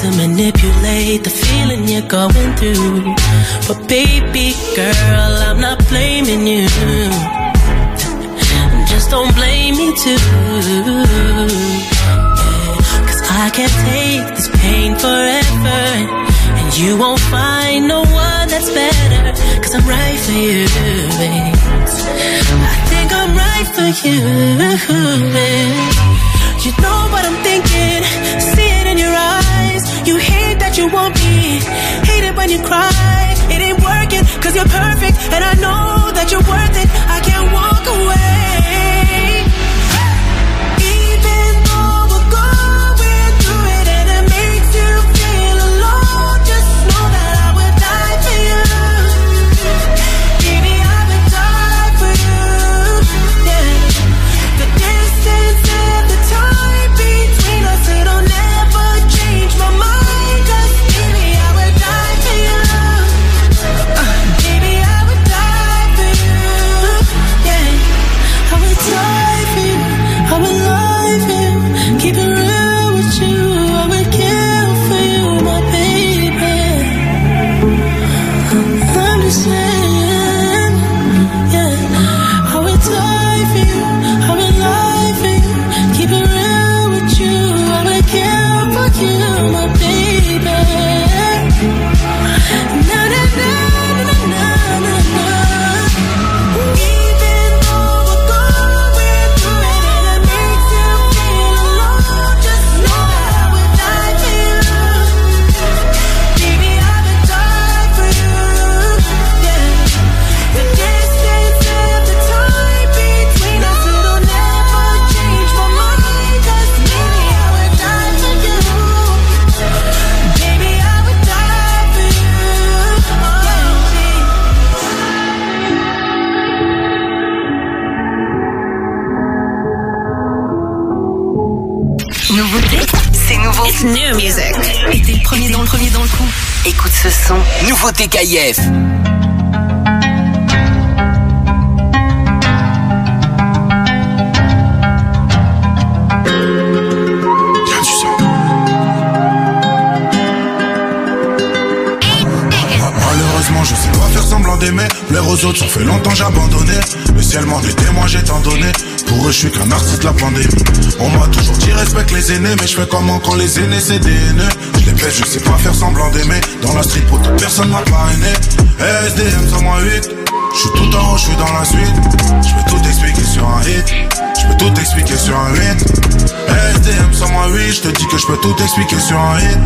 to manipulate the feeling you're going through. But baby girl, I'm not blaming you. Just don't blame me too. Cause I can't take this pain forever. And you won't find no one that's better. Cause I'm right for you, babe. I think I'm right for you, babe. You know what I'm thinking you want me, hate it when you cry. It ain't working, cause you're perfect, and I know that you're worth it. I can't walk premier dans le premier dans le coup. Écoute ce son. Nouveauté KIF. Malheureusement, je sais pas faire semblant d'aimer. Plaire aux autres, ça fait longtemps j'ai abandonné. Le ciel m'en est témoin, j'ai tant donné. Pour eux, je suis qu'un artiste de la pandémie. On m'a toujours dit respecte les aînés, mais je fais comment quand les aînés c'est des haineux. Je sais pas faire semblant d'aimer. Dans la street, pour personne m'a parrainé. SDM 108. Je suis tout en haut, je suis dans la suite. Je peux tout expliquer sur un hit. Je peux tout expliquer sur un hit. SDM 108, je te dis que je peux tout expliquer sur un hit.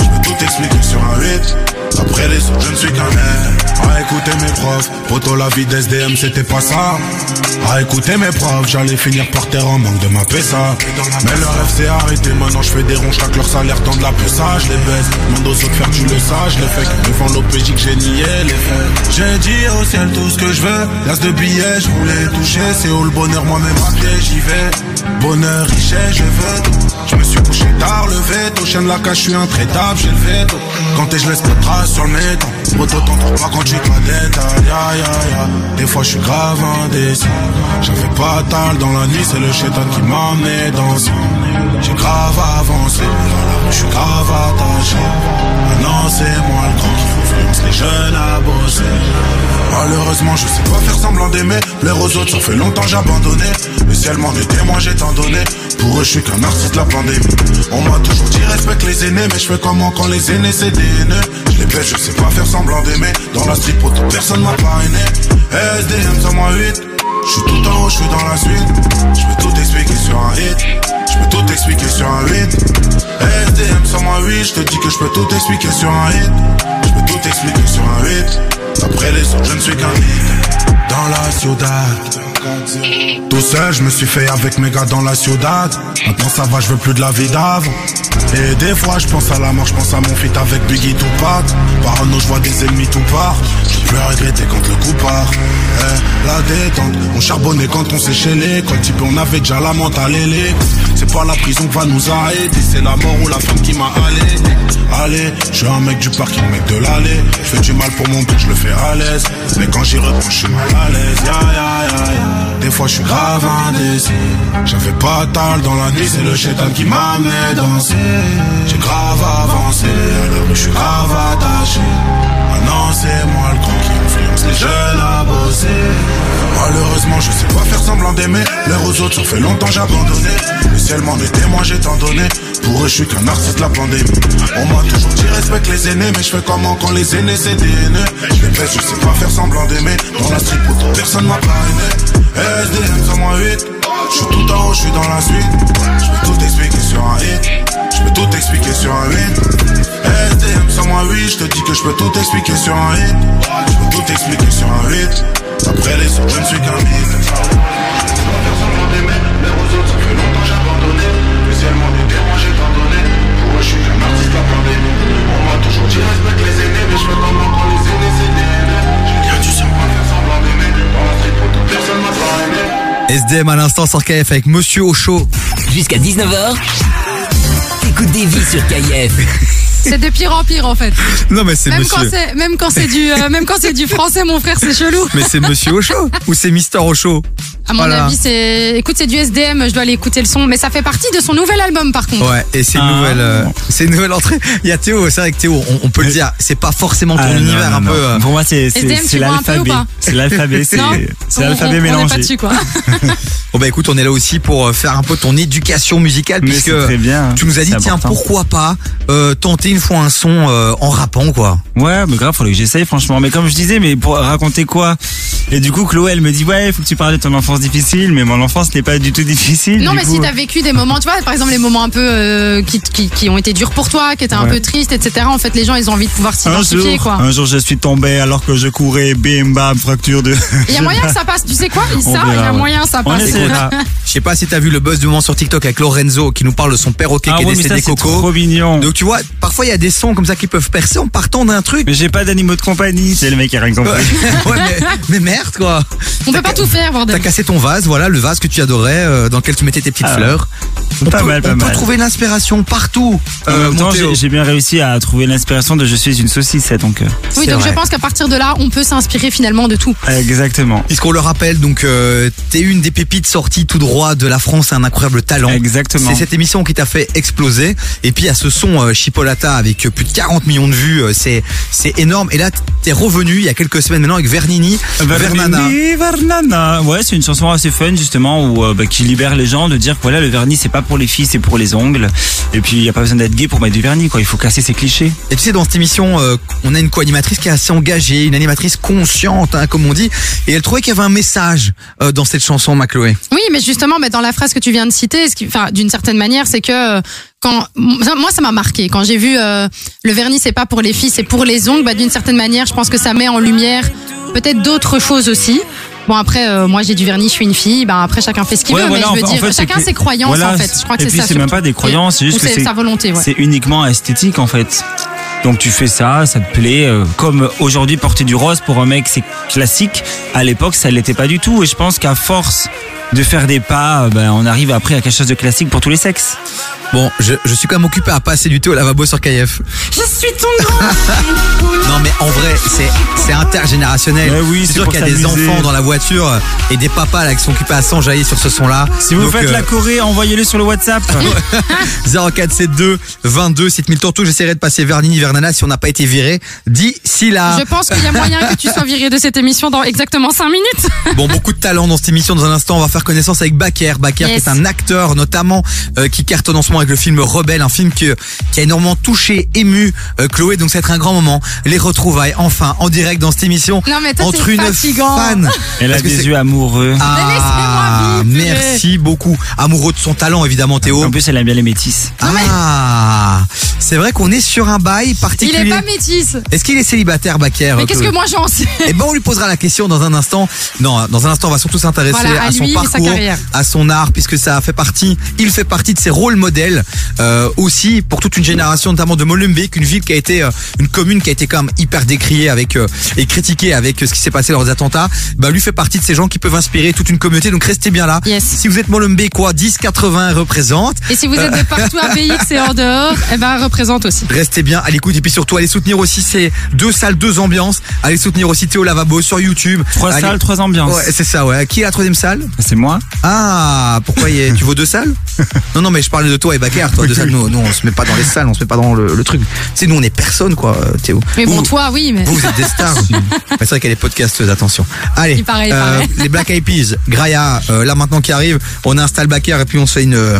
Je peux tout expliquer sur un hit. Après les autres, je ne suis qu'un air. À écouter mes profs, poto la vie d'SDM, c'était pas ça. À écouter mes profs, j'allais finir par terre en manque de ma ça. Mais leur rêve s'est arrêté, maintenant je fais des ronds, chaque leur salaire tend de la ça, je les baisse. Demande aux autres faire, tu le je les fais. Devant l'OPJ que j'ai nié les faits. J'ai dit au ciel tout ce que je veux. L'as de billets, je voulais toucher. C'est où le bonheur, moi-même à pied, j'y vais. Bonheur, richesse, je veux tout. Je me suis couché tard, levé tôt. Chien de la cage, je suis intraitable, j'ai le veto. Quand t'es, je laisse des traces sur le métal. Moto, t'en trouves pas quand tu te la détailles. Ya, ya, ya. Des fois, je suis grave indécis. J'avais pas tal dans la nuit, c'est le chétan qui m'a amené dans J'ai grave avancé, je suis grave attaché. Maintenant, c'est moi le grand qui influence les jeunes à bosser. Malheureusement, je sais pas faire semblant d'aimer. Plaire aux autres, ça fait longtemps j'ai abandonné. Le ciel m'en est témoin, j'ai tant donné. Pour eux, je suis qu'un artiste de la pandémie. On m'a toujours dit respecte les aînés, mais je fais comment quand les aînés c'est des haineux? Je les baisse, je sais pas faire semblant d'aimer. Dans la street, pour toute personne m'a parrainé. SDM 108. Je suis tout en haut, je suis dans la suite. Je peux tout expliquer sur un hit. Je peux tout expliquer sur un hit. SDM 108, je te dis que je peux tout expliquer sur un hit. Je peux tout expliquer sur un hit. Après les autres, je ne suis qu'un hit. Dans la ciudad. Tout seul, je me suis fait avec mes gars dans la ciudad. Maintenant ça va, je veux plus de la vie. Et des fois, je pense à la mort, je pense à mon feat avec Biggie Tupac. Parano, je vois des ennemis tout part. Je peux regretter quand le coup part. Eh, la détente, on charbonnait quand on séchait les Quand on avait déjà la mentale. C'est pas la prison qui va nous arrêter, c'est la mort ou la femme qui m'a allé. Allez, je suis un mec du parking, mec de l'allée. Je fais du mal pour mon but, je le fais à l'aise. Mais quand j'y reprends, je suis mal à l'aise. Ya, ya, ya. Des fois, je suis grave indécis. J'avais pas tal dans la nuit, c'est le chétan qui m'a mis danser. J'ai grave avancé, rue, je suis grave attaché. Maintenant, c'est moi le grand qui influence les jeunes à bosser. Malheureusement, je sais pas faire semblant d'aimer. L'air aux autres, ça fait longtemps j'ai abandonné. Le ciel m'en est témoin, j'ai tant donné. Pour eux, je suis qu'un artiste la pandémie. On m'a toujours dit respecte les aînés, mais je fais comment quand les aînés c'est des. Je les je sais pas faire semblant d'aimer. Dans la street, pourtant personne m'a parrainé. SDM, sans moi 8. Je suis tout en haut, je suis dans la suite. Je peux tout expliquer sur un hit. Je peux tout expliquer sur un 8. SDM, sans moi 8. Je te dis que je peux tout expliquer sur un hit. Je peux tout expliquer sur un 8. Après les autres, je ne suis qu'un mythe. Dit respecte les aînés, mais je fais comment quand les aînés c'est. J'ai tu sais pas faire semblant d'aimer. Dans la street, pourtant personne m'a pas aimé. SDM à l'instant sur KF avec Monsieur chaud. Jusqu'à 19h, t'écoutes des vies sur KF. C'est de pire en pire en fait. Non mais c'est Même quand Monsieur. c'est même quand c'est du euh, même quand c'est du français mon frère c'est chelou. Mais c'est Monsieur chaud ou c'est Mister chaud? À mon Voilà. avis c'est écoute c'est du SDM je dois aller écouter le son mais ça fait partie de son nouvel album par contre. Ouais, et c'est une Ah. nouvelle, euh, c'est une nouvelle entrée. Il y a Théo, c'est vrai que Théo, on, on peut le dire, c'est pas forcément ton Ah, non, univers non, un non. peu. euh, Pour moi, c'est c'est- SDM, c'est tu vois un peu ou l'alphabet. pas C'est l'alphabet, c'est Non c'est On- on- l'alphabet on mélangé. pas dessus quoi. Bon bah écoute, on est là aussi pour euh, faire un peu ton éducation musicale Mais puisque c'est très bien, tu nous as dit c'est tiens important. pourquoi pas euh, tenter une fois un son euh, en rappant quoi. Ouais, mais grave, faudrait que j'essaye, franchement. Mais comme je disais, mais pour raconter quoi? Et du coup, Chloé, elle me dit, ouais, il faut que tu parles de ton enfance difficile, mais mon enfance n'est pas du tout difficile. Non du mais coup. si t'as vécu des moments tu vois par exemple les moments un peu euh, qui, qui, qui ont été durs pour toi qui étaient un Ouais. peu tristes etc en fait les gens ils ont envie de pouvoir s'identifier quoi. un jour, je suis tombé alors que je courais, bim bam, fracture de. Il y a moyen que ça passe tu sais quoi ça il y a moyen que ça On passe. Je sais pas si t'as vu le buzz du moment sur TikTok avec Lorenzo qui nous parle de son perroquet Ah qui est ouais, mais décédé ça, Coco. trop mignon. Donc tu vois, parfois il y a des sons comme ça qui peuvent percer en partant d'un truc. Mais j'ai pas d'animaux de compagnie, c'est le mec qui a rien compris. Ouais, mais, mais merde quoi. On peut pas tout faire bordel. T'as cassé ton vase, voilà, le vase que tu adorais, euh, dans lequel tu mettais tes petites Ah. fleurs. On Pas peut, mal, pas on peut mal. trouver l'inspiration partout. Euh, Théo. j'ai bien réussi à trouver l'inspiration de Je suis une saucisse, donc. euh, Oui donc vrai. je pense qu'à partir de là on peut s'inspirer finalement de tout. Exactement. Puisqu'on le rappelle, donc euh, t'es une des pépites sorties tout droit de la France, un incroyable talent. Exactement. C'est cette émission qui t'a fait exploser. Et puis à ce son euh, Chipolata avec euh, plus de 40 millions de vues, euh, c'est c'est énorme. Et là, t'es revenu il y a quelques semaines maintenant avec Vernini, Vernana. Vernini, Vernana. Ouais, c'est une chanson assez fun justement où euh, bah, qui libère les gens de dire que voilà le vernis c'est pas pour les filles, c'est pour les ongles. Et puis il y a pas besoin d'être gay pour mettre du vernis quoi. Il faut casser ces clichés. Et tu sais, dans cette émission, euh, on a une co-animatrice qui est assez engagée, une animatrice consciente, hein, comme on dit. Et elle trouvait qu'il y avait un message euh, dans cette chanson, Macloé. Oui, mais justement, dans la phrase que tu viens de citer, enfin, d'une certaine manière, c'est que euh, quand moi, ça m'a marqué quand j'ai vu euh, le vernis, c'est pas pour les filles, c'est pour les ongles. Bah, d'une certaine manière, je pense que ça met en lumière peut-être d'autres choses aussi. Bon après, euh, moi j'ai du vernis, je suis une fille. Bah après, chacun fait ce qu'il Ouais, veut. voilà, mais je veux en fait- dire, en fait, c'est chacun que- ses croyances voilà, en fait. Je crois que et c'est puis ça. c'est même pas des croyances, c'est juste Ou que c'est sa volonté. Ouais. C'est uniquement esthétique en fait. Donc tu fais ça, ça te plaît. euh, comme aujourd'hui porter du rose pour un mec c'est classique. À l'époque ça l'était pas du tout. Et je pense qu'à force de faire des pas, euh, ben, on arrive après à quelque chose de classique pour tous les sexes. Bon, je, je suis quand même occupé à passer du thé au lavabo sur KF. Je suis ton grand. Non mais en vrai, c'est c'est intergénérationnel. Ouais, oui, c'est c'est sûr pour qu'il y a des s'amuser. enfants dans la voiture euh, et des papas là qui sont occupés à s'enjailler sur ce son-là. Si vous Donc, faites euh, la Corée, envoyez-le sur le WhatsApp. 0472 22 7000 tours. J'essaierai de passer Vernini Vernana si on n'a pas été viré d'ici là. Je pense qu'il y a moyen que tu sois viré de cette émission dans exactement 5 minutes. Bon, beaucoup de talent dans cette émission. Dans un instant, on va faire connaissance avec Baker. Baker, Yes. qui est un acteur, notamment, euh, qui cartonne en ce moment avec le film Rebelle, un film que- qui a énormément touché, ému euh, Chloé. Donc, ça va être un grand moment. Les retrouvailles, enfin, en direct dans cette émission. Non, mais toi, entre une fatigant. fan. Elle a des yeux amoureux. Ah, merci beaucoup. Amoureux de son talent, évidemment, Théo. En plus, elle aime bien les métisses. Ah, c'est vrai qu'on est sur un bail Il particulier. est pas métis. Est-ce qu'il est célibataire, Baker Mais qu'est-ce que moi j'en sais Eh ben, on lui posera la question dans un instant. Non, dans un instant, on va surtout s'intéresser Voilà, à à son lui parcours, à son art, puisque ça fait partie, il fait partie de ses rôles modèles, euh, aussi pour toute une génération, notamment de Molenbeek, une ville qui a été, euh, une commune qui a été quand même hyper décriée avec euh, et critiquée avec euh, ce qui s'est passé lors des attentats. Bah, lui fait partie de ces gens qui peuvent inspirer toute une communauté. Donc restez bien là. Si vous êtes Molenbeek, quoi, 10 80 représente. Et si vous êtes Euh, de partout à BX et en dehors, eh ben représente aussi. Restez bien à l'écoute et puis surtout allez soutenir aussi ces deux salles, deux ambiances. Allez soutenir aussi Théo Lavabo sur YouTube. Trois Allez- salles, trois ambiances. Ouais, c'est ça, ouais. Qui est la troisième salle? C'est moi. Ah, pourquoi y est- tu vaux deux salles? Non, non, mais je parlais de toi et Baker. Toi, deux salles, nous, nous, on se met pas dans les salles, on se met pas dans le, le truc. C'est nous, on est personne, quoi, euh, Théo. Mais bon, Vous- toi, oui, mais. Vous, vous êtes des stars. Mais c'est vrai qu'elle est podcasteuse, attention. Allez, Il paraît, il paraît. les Black Eyed Peas, Graya, euh, là maintenant qui arrive, on installe Baker et puis on se fait une, euh,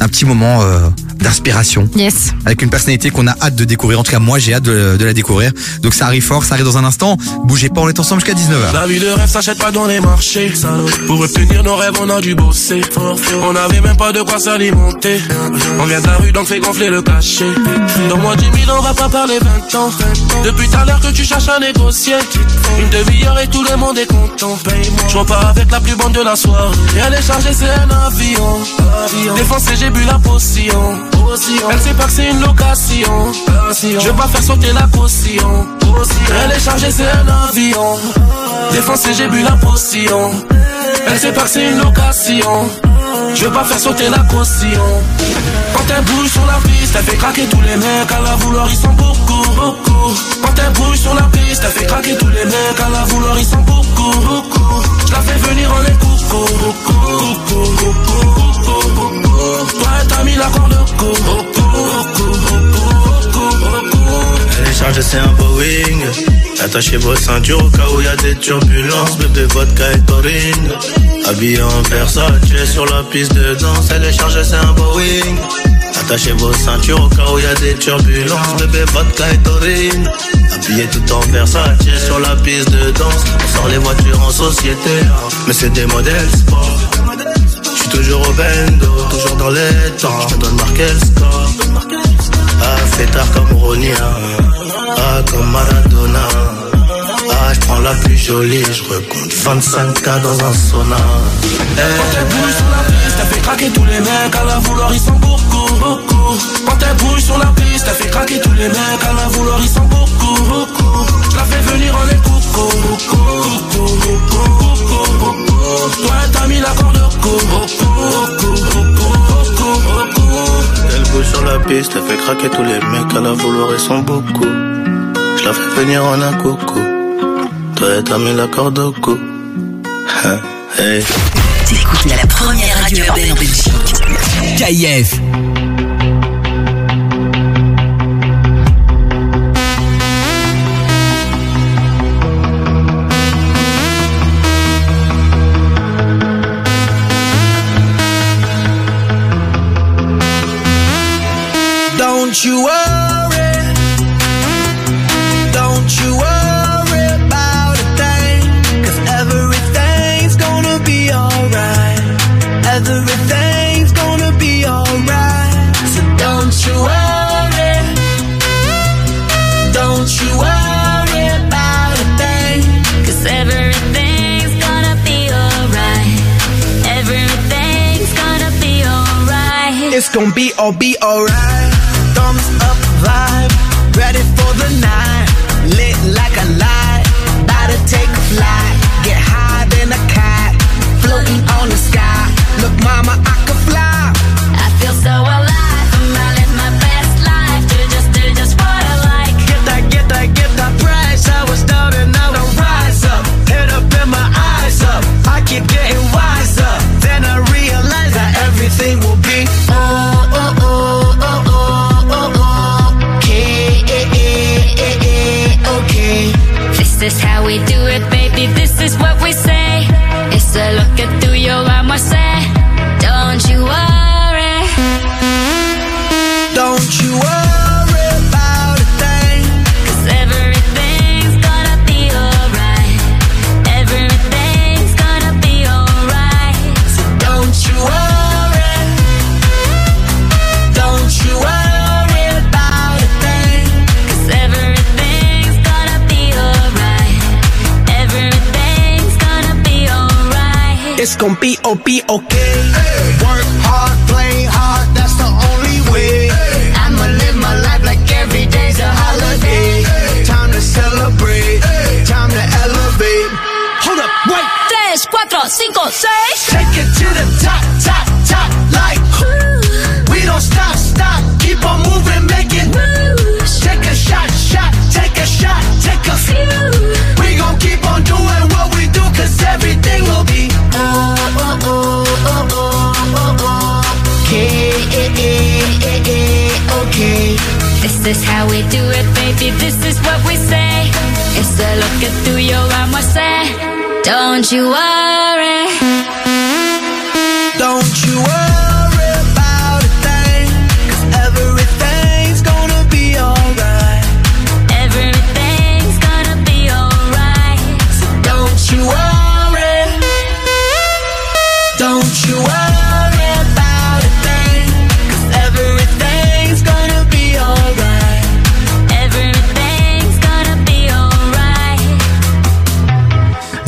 un petit moment euh, d'inspiration. Yes. Avec une personnalité qu'on a hâte de découvrir. En tout cas, moi, j'ai hâte de, de la découvrir. Donc ça arrive fort, ça arrive dans un instant. Bougez pas, on est ensemble jusqu'à 19h. La vie de rêve s'achète pas dans les marchés. Pour obtenir nos rêves, on a dû bosser. On avait même pas de quoi s'alimenter. On vient de la rue, donc fait gonfler le cachet. Dans moins 10 000, on va pas parler 20 ans. Depuis tout à l'heure que tu cherches à négocier. Une demi-heure et tout le monde est content. Je repars avec la plus bonne de la soirée. Et elle est chargée, c'est un avion. Défoncé, j'ai bu la potion. Elle sait pas que c'est une location. Je vais pas faire sauter la caution. Elle est chargée, c'est un avion. Défoncé, j'ai bu la potion. Elle sait pas que c'est une location. Je veux pas faire sauter la caution. Quand elle bouge sur la piste, elle fait craquer tous les mecs. À la vouloir, ils sont beaucoup, beaucoup. Quand elle bouge sur la piste, elle fait craquer tous les mecs. À la vouloir, ils sont beaucoup, Je venir en les coucou, t'as mis la c'est un Boeing. Attachez vos ceintures au cas où y des turbulences. Bébé, vodka et taurine. Habillé en Versace sur la piste de danse. Elle c'est un Boeing. Attachez vos ceintures au cas où y a des turbulences. Bébé, vodka et taurine. Habillé tout en Versace sur la piste de danse. On sort les voitures en société. Mais c'est des modèles sport. J'suis toujours au bendo, toujours dans les temps. Je donne marquer le score. Ah, c'est tard comme. Ah, comme Maradona. Prends la plus jolie, je recompte 25K dans un sauna. Quand elle bouge sur la piste, elle fait craquer tous les mecs. À la vouloir, ils sont beaucoup, beaucoup. Quand elle bouge sur la piste, elle fait craquer tous les mecs. À la vouloir, ils sont beaucoup, beaucoup. Je la fais venir en les coucou, coucou, coucou, coucou. Toi, t'as mis la corde coucou. Elle bouge sur la piste, elle fait craquer tous les mecs. À la vouloir, ils sont beaucoup. Je la fais venir en un coucou. Toi, t'as mis la corde au cou. Hein, hey. T'écoutes la première radio urbaine en Belgique. KIF. Don't you worry, gonna be all be alright. Thumbs up vibe, ready we do be oh be okay. Is how we do it, baby. This is what we say. It's a look through your I say. Don't you worry.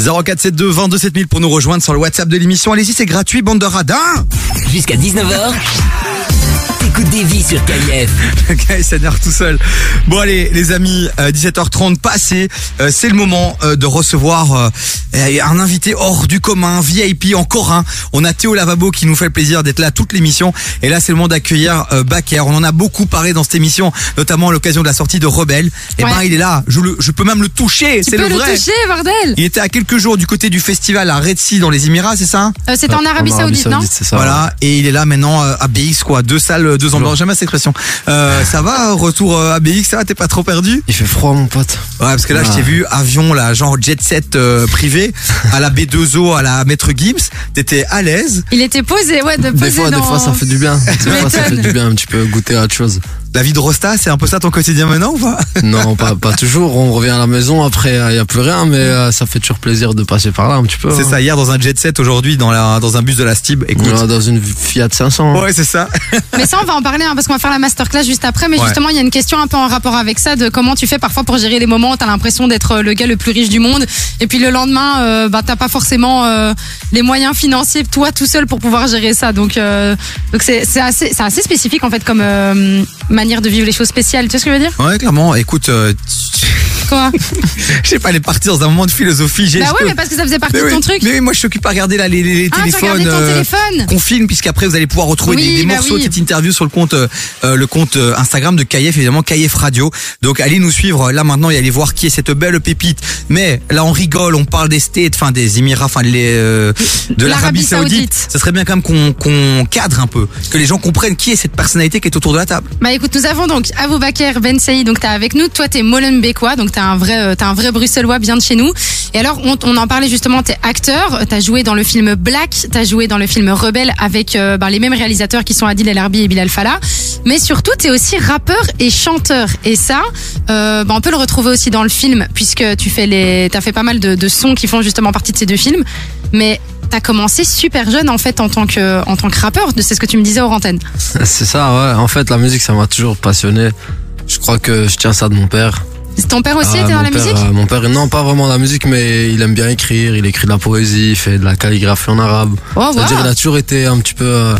0472 22 7000 pour nous rejoindre sur le WhatsApp de l'émission. Allez-y, c'est gratuit, bande de radins. Jusqu'à 19h, t'écoutes des vies sur KIF. S'énerve tout seul. Bon, allez, les amis, euh, 17h30 passé. Euh, c'est le moment euh, de recevoir euh, un invité hors du commun, VIP encore un. On a Théo Lavabo qui nous fait le plaisir d'être là toute l'émission. Et là, c'est le moment d'accueillir euh, Baker. On en a beaucoup parlé dans cette émission, notamment à l'occasion de la sortie de Rebelle. Et Ouais. ben, il est là. Je, le, je peux même le toucher. Tu C'est peux le le toucher, bordel Il était à quelques jours du côté du festival à Red Sea dans les Émirats, c'est ça? Euh, C'était en Arabie Saoudite, non? Voilà, et il est là maintenant euh, à BX quoi, deux salles, deux ambiances, j'aime bien cette expression. Euh, ça va, retour euh, à BX, ça va, t'es pas trop perdu? Il fait froid mon pote. Ouais, parce que là, je t'ai Ah. vu avion, là, genre jet set euh, privé, à la B2O, à la Maître Gims, t'étais à l'aise. Il était posé, ouais, de poser Des fois, dans... des fois ça fait du bien. Des fois ça fait du bien un petit peu goûter à autre chose. La vie de Rosta, c'est un peu ça ton quotidien maintenant ou pas Non, pas, pas toujours. On revient à la maison, après il y a plus rien, mais euh, ça fait toujours plaisir de passer par là un petit peu. C'est hein. ça, hier dans un jet set, aujourd'hui dans, la, dans un bus de la Stib, écoute. Ouais, dans une Fiat 500. Ouais, c'est ça. Mais ça, on va en parler hein, parce qu'on va faire la masterclass juste après. Mais Ouais. justement, il y a une question un peu en rapport avec ça de comment tu fais parfois pour gérer les moments où t'as l'impression d'être euh, le gars le plus riche du monde. Et puis le lendemain, euh, bah, t'as pas forcément euh, les moyens financiers, toi tout seul, pour pouvoir gérer ça. Donc, euh, donc c'est c'est assez, c'est assez spécifique en fait comme euh, manière de vivre les choses spéciales. Tu vois ce que je veux dire Ouais, clairement, écoute, euh, Quoi je sais pas, elle est partie dans un moment de philosophie. J'ai- Bah ouais, mais parce que ça faisait partie Mais de ton oui, truc. Mais oui, moi je suis occupé à regarder là, les, les- les Ah, tu téléphones. regardais ton téléphone Qu'on filme, puisqu'après vous allez pouvoir retrouver Oui, des, des bah morceaux oui. de cette interview sur le compte, euh, euh, le compte euh, Instagram de KF, évidemment KF Radio. Donc allez nous suivre là maintenant et allez voir qui est cette belle pépite. Mais là on rigole, on parle des States, enfin des Émirats, enfin les euh, de l'Arabie L'Arabie Saoudite. Saoudite. Ça serait bien quand même qu'on qu'on cadre un peu, que les gens comprennent qui est cette personnalité qui est autour de la table. Bah écoute, nous avons donc Aboubaker Ben Saïd, donc t'es avec nous. Toi, t'es Molenbeekois, donc t'es un euh, un vrai Bruxellois bien de chez nous. Et alors, on, en parlait justement, t'es acteur. T'as joué dans le film Black, t'as joué dans le film Rebelle avec euh, bah, les mêmes réalisateurs qui sont Adil El Arbi et Bilal Fallah. Mais surtout, t'es aussi rappeur et chanteur. Et ça, euh, bah, on peut le retrouver aussi dans le film, puisque tu fais les, t'as fait pas mal de, de sons qui font justement partie de ces deux films. Mais t'as commencé super jeune en fait en tant que, en tant que rappeur. C'est ce que tu me disais hors antenne. C'est ça, ouais. En fait, la musique, ça m'a toujours passionné. Je crois que je tiens ça de mon père. Ton père aussi Ah, était dans la père, musique euh, Mon père, non, pas vraiment la musique, mais il aime bien écrire. Il écrit de la poésie, il fait de la calligraphie en arabe. Oh, C'est-à-dire, wow. il a toujours été un petit peu euh,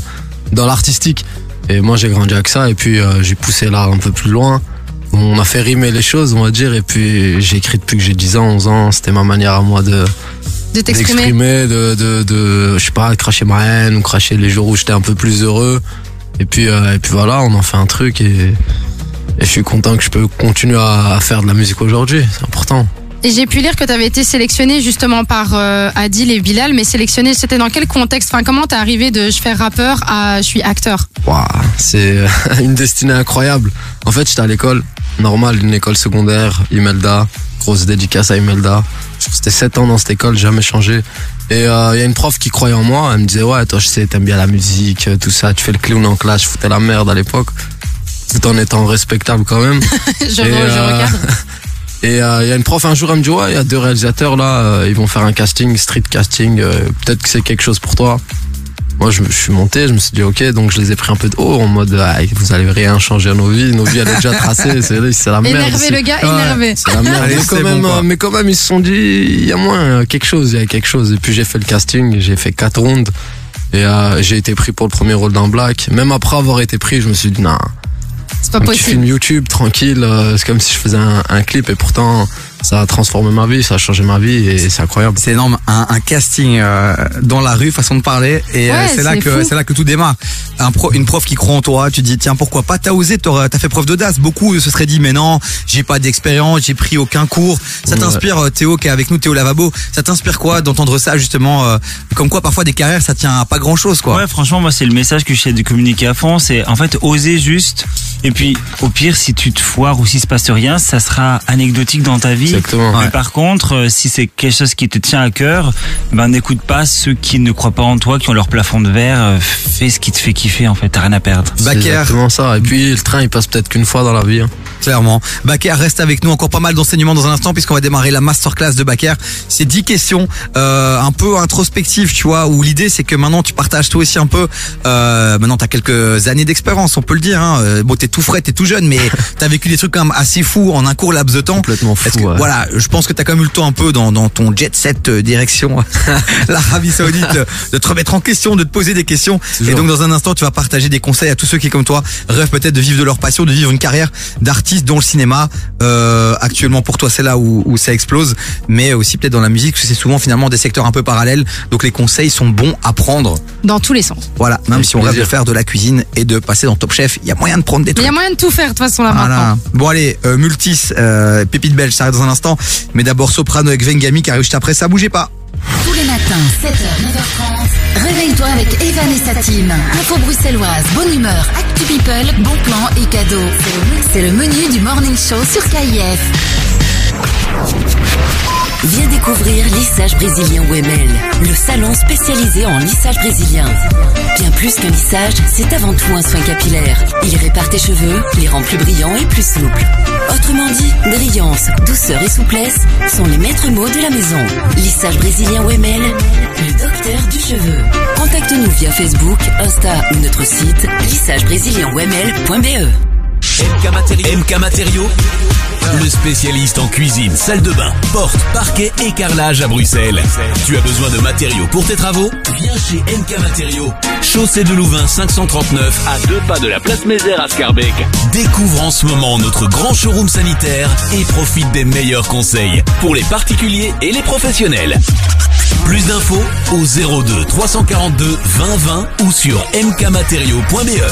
dans l'artistique. Et moi, j'ai grandi avec ça. Et puis, euh, j'ai poussé l'art un peu plus loin. On a fait rimer les choses, on va dire. Et puis, j'ai écrit depuis que j'ai 10 ans, 11 ans. C'était ma manière à moi de De t'exprimer. de, de, je sais pas, cracher ma haine ou cracher les jours où j'étais un peu plus heureux. Et puis, euh, et puis voilà, on en fait un truc et, je suis content que je peux continuer à faire de la musique aujourd'hui. C'est important. Et j'ai pu lire que tu avais été sélectionné justement par euh, Adil et Bilal, mais sélectionné, c'était dans quel contexte? Enfin, comment t'es arrivé de je fais rappeur à je suis acteur? Waouh, c'est euh, une destinée incroyable. En fait, j'étais à l'école, normale, une école secondaire, Imelda, grosse dédicace à Imelda. Je restais 7 ans dans cette école, jamais changé. Et euh, il y a une prof qui croyait en moi, elle me disait ouais, toi je sais, t'aimes bien la musique, tout ça, tu fais le clown en classe, je foutais la merde à l'époque, tout en étant respectable quand même. je, Et, je euh, regarde. Et euh, il y a une prof un jour, elle me dit ouais, il y a deux réalisateurs là, euh, ils vont faire un casting, street casting, euh, peut-être que c'est quelque chose pour toi. Moi, je, me- je suis monté, je me suis dit ok, donc je les ai pris un peu de haut en mode ah, vous allez rien changer à nos vies, nos vies elles sont déjà tracées, c'est c'est la merde. Énervé, le gars, Ouais, énervé. C'est la merde. Allez, mais, quand même, mais quand même, ils se sont dit il y a moins euh, quelque chose, il y a quelque chose. Et puis j'ai fait le casting, j'ai fait quatre rounds et euh, j'ai été pris pour le premier rôle d'un black. Même après avoir été pris, je me suis dit non. C'est pas petit possible. film YouTube tranquille, euh, c'est comme si je faisais un, un clip et pourtant ça a transformé ma vie, ça a changé ma vie et c'est incroyable. C'est énorme, un, un casting euh, dans la rue, façon de parler, et euh, Ouais, c'est là que c'est là que tout démarre. Un pro, une prof qui croit en toi, tu dis tiens pourquoi pas, t'as osé, t'as fait preuve d'audace. Beaucoup se seraient dit mais non, j'ai pas d'expérience, j'ai pris aucun cours. Ça t'inspire euh, Théo qui est avec nous, Théo Lavabo. Ça t'inspire quoi d'entendre ça justement, euh, comme quoi parfois des carrières ça tient à pas grand chose quoi? Ouais, franchement, moi, c'est le message que j'essaie de communiquer à fond. C'est en fait oser juste. Et puis, au pire, si tu te foires ou s'il se passe rien, ça sera anecdotique dans ta vie. Exactement. Mais Ouais. par contre, euh, si c'est quelque chose qui te tient à cœur, ben n'écoute pas ceux qui ne croient pas en toi, qui ont leur plafond de verre. euh, Fais ce qui te fait kiffer. En fait, t'as rien à perdre. C'est exactement ça. Et puis le train il passe peut-être qu'une fois dans la vie. hein. Clairement. Baker reste avec nous encore pas mal d'enseignements dans un instant puisqu'on va démarrer la masterclass de Baker. C'est 10 questions euh, un peu introspectives, tu vois, où l'idée c'est que maintenant tu partages toi aussi un peu. Euh, maintenant t'as quelques années d'expérience, on peut le dire. Hein. Euh, Bon, t'es tout frais, t'es tout jeune, mais t'as vécu des trucs quand même assez fous en un court laps de temps. Complètement fou. Est-ce que- ouais. Voilà, je pense que t'as quand même eu le temps un peu dans, dans ton jet set euh, direction l'Arabie Saoudite de, te remettre en question, de te poser des questions. Et donc dans un instant, tu vas partager des conseils à tous ceux qui, comme toi, rêvent peut-être de vivre de leur passion, de vivre une carrière d'artiste dans le cinéma. Euh, actuellement, pour toi, c'est là où, où ça explose, mais aussi peut-être dans la musique, parce que c'est souvent finalement des secteurs un peu parallèles. Donc les conseils sont bons à prendre. Dans tous les sens. Voilà, même Avec si on rêve de faire de la cuisine et de passer dans Top Chef, il y a moyen de prendre des Mais il trucs. y a moyen de tout faire de toute façon là Voilà. maintenant. Bon allez, euh, Multis, euh, Pépite Belge, ça arrive dans un instant. Mais d'abord Soprano avec Vengami qui arrive juste après, ça bougez pas. Tous les matins, 7h, 9h30, réveille-toi avec Evan et sa team. Info bruxelloise, bonne humeur, actu people, bon plan et cadeaux. C'est le menu du morning show sur KIF. Viens découvrir lissage brésilien Wemel, le salon spécialisé en lissage brésilien. Bien plus qu'un lissage, c'est avant tout un soin capillaire. Il répare tes cheveux, les rend plus brillants et plus souples. Autrement dit, brillance, douceur et souplesse sont les maîtres mots de la maison. Lissage brésilien Wemel, le docteur du cheveu. Contacte-nous via Facebook, Insta ou notre site lissagebrésilien-wemel.be. MK Matériaux. Le spécialiste en cuisine, salle de bain, porte, parquet et carrelage à Bruxelles. Tu as besoin de matériaux pour tes travaux? Viens chez MK Matériaux. Chaussée de Louvain 539 à deux pas de la place Mézère à Scarbeck. Découvre en ce moment notre grand showroom sanitaire et profite des meilleurs conseils pour les particuliers et les professionnels. Plus d'infos au 02 342 20 20 ou sur mkmatériaux.be.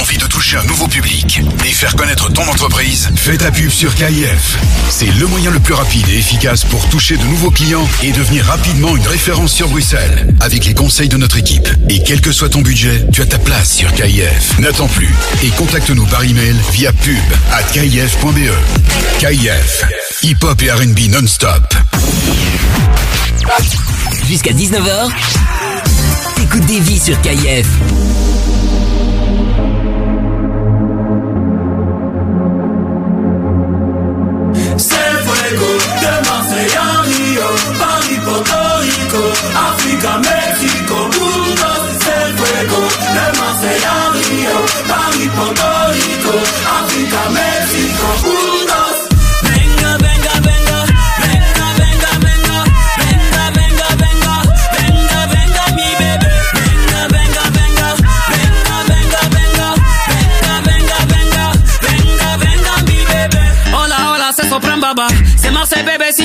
Envie de toucher un nouveau public et faire connaître ton entreprise? Fais ta pub sur KIF. C'est le moyen le plus rapide et efficace pour toucher de nouveaux clients et devenir rapidement une référence sur Bruxelles. Avec les conseils de notre équipe. Et quel que soit ton budget, tu as ta place sur KIF. N'attends plus et contacte-nous par email via pub à kif.be. KIF. Hip-hop et R&B non-stop. Jusqu'à 19h, t'écoutes des vies sur KIF.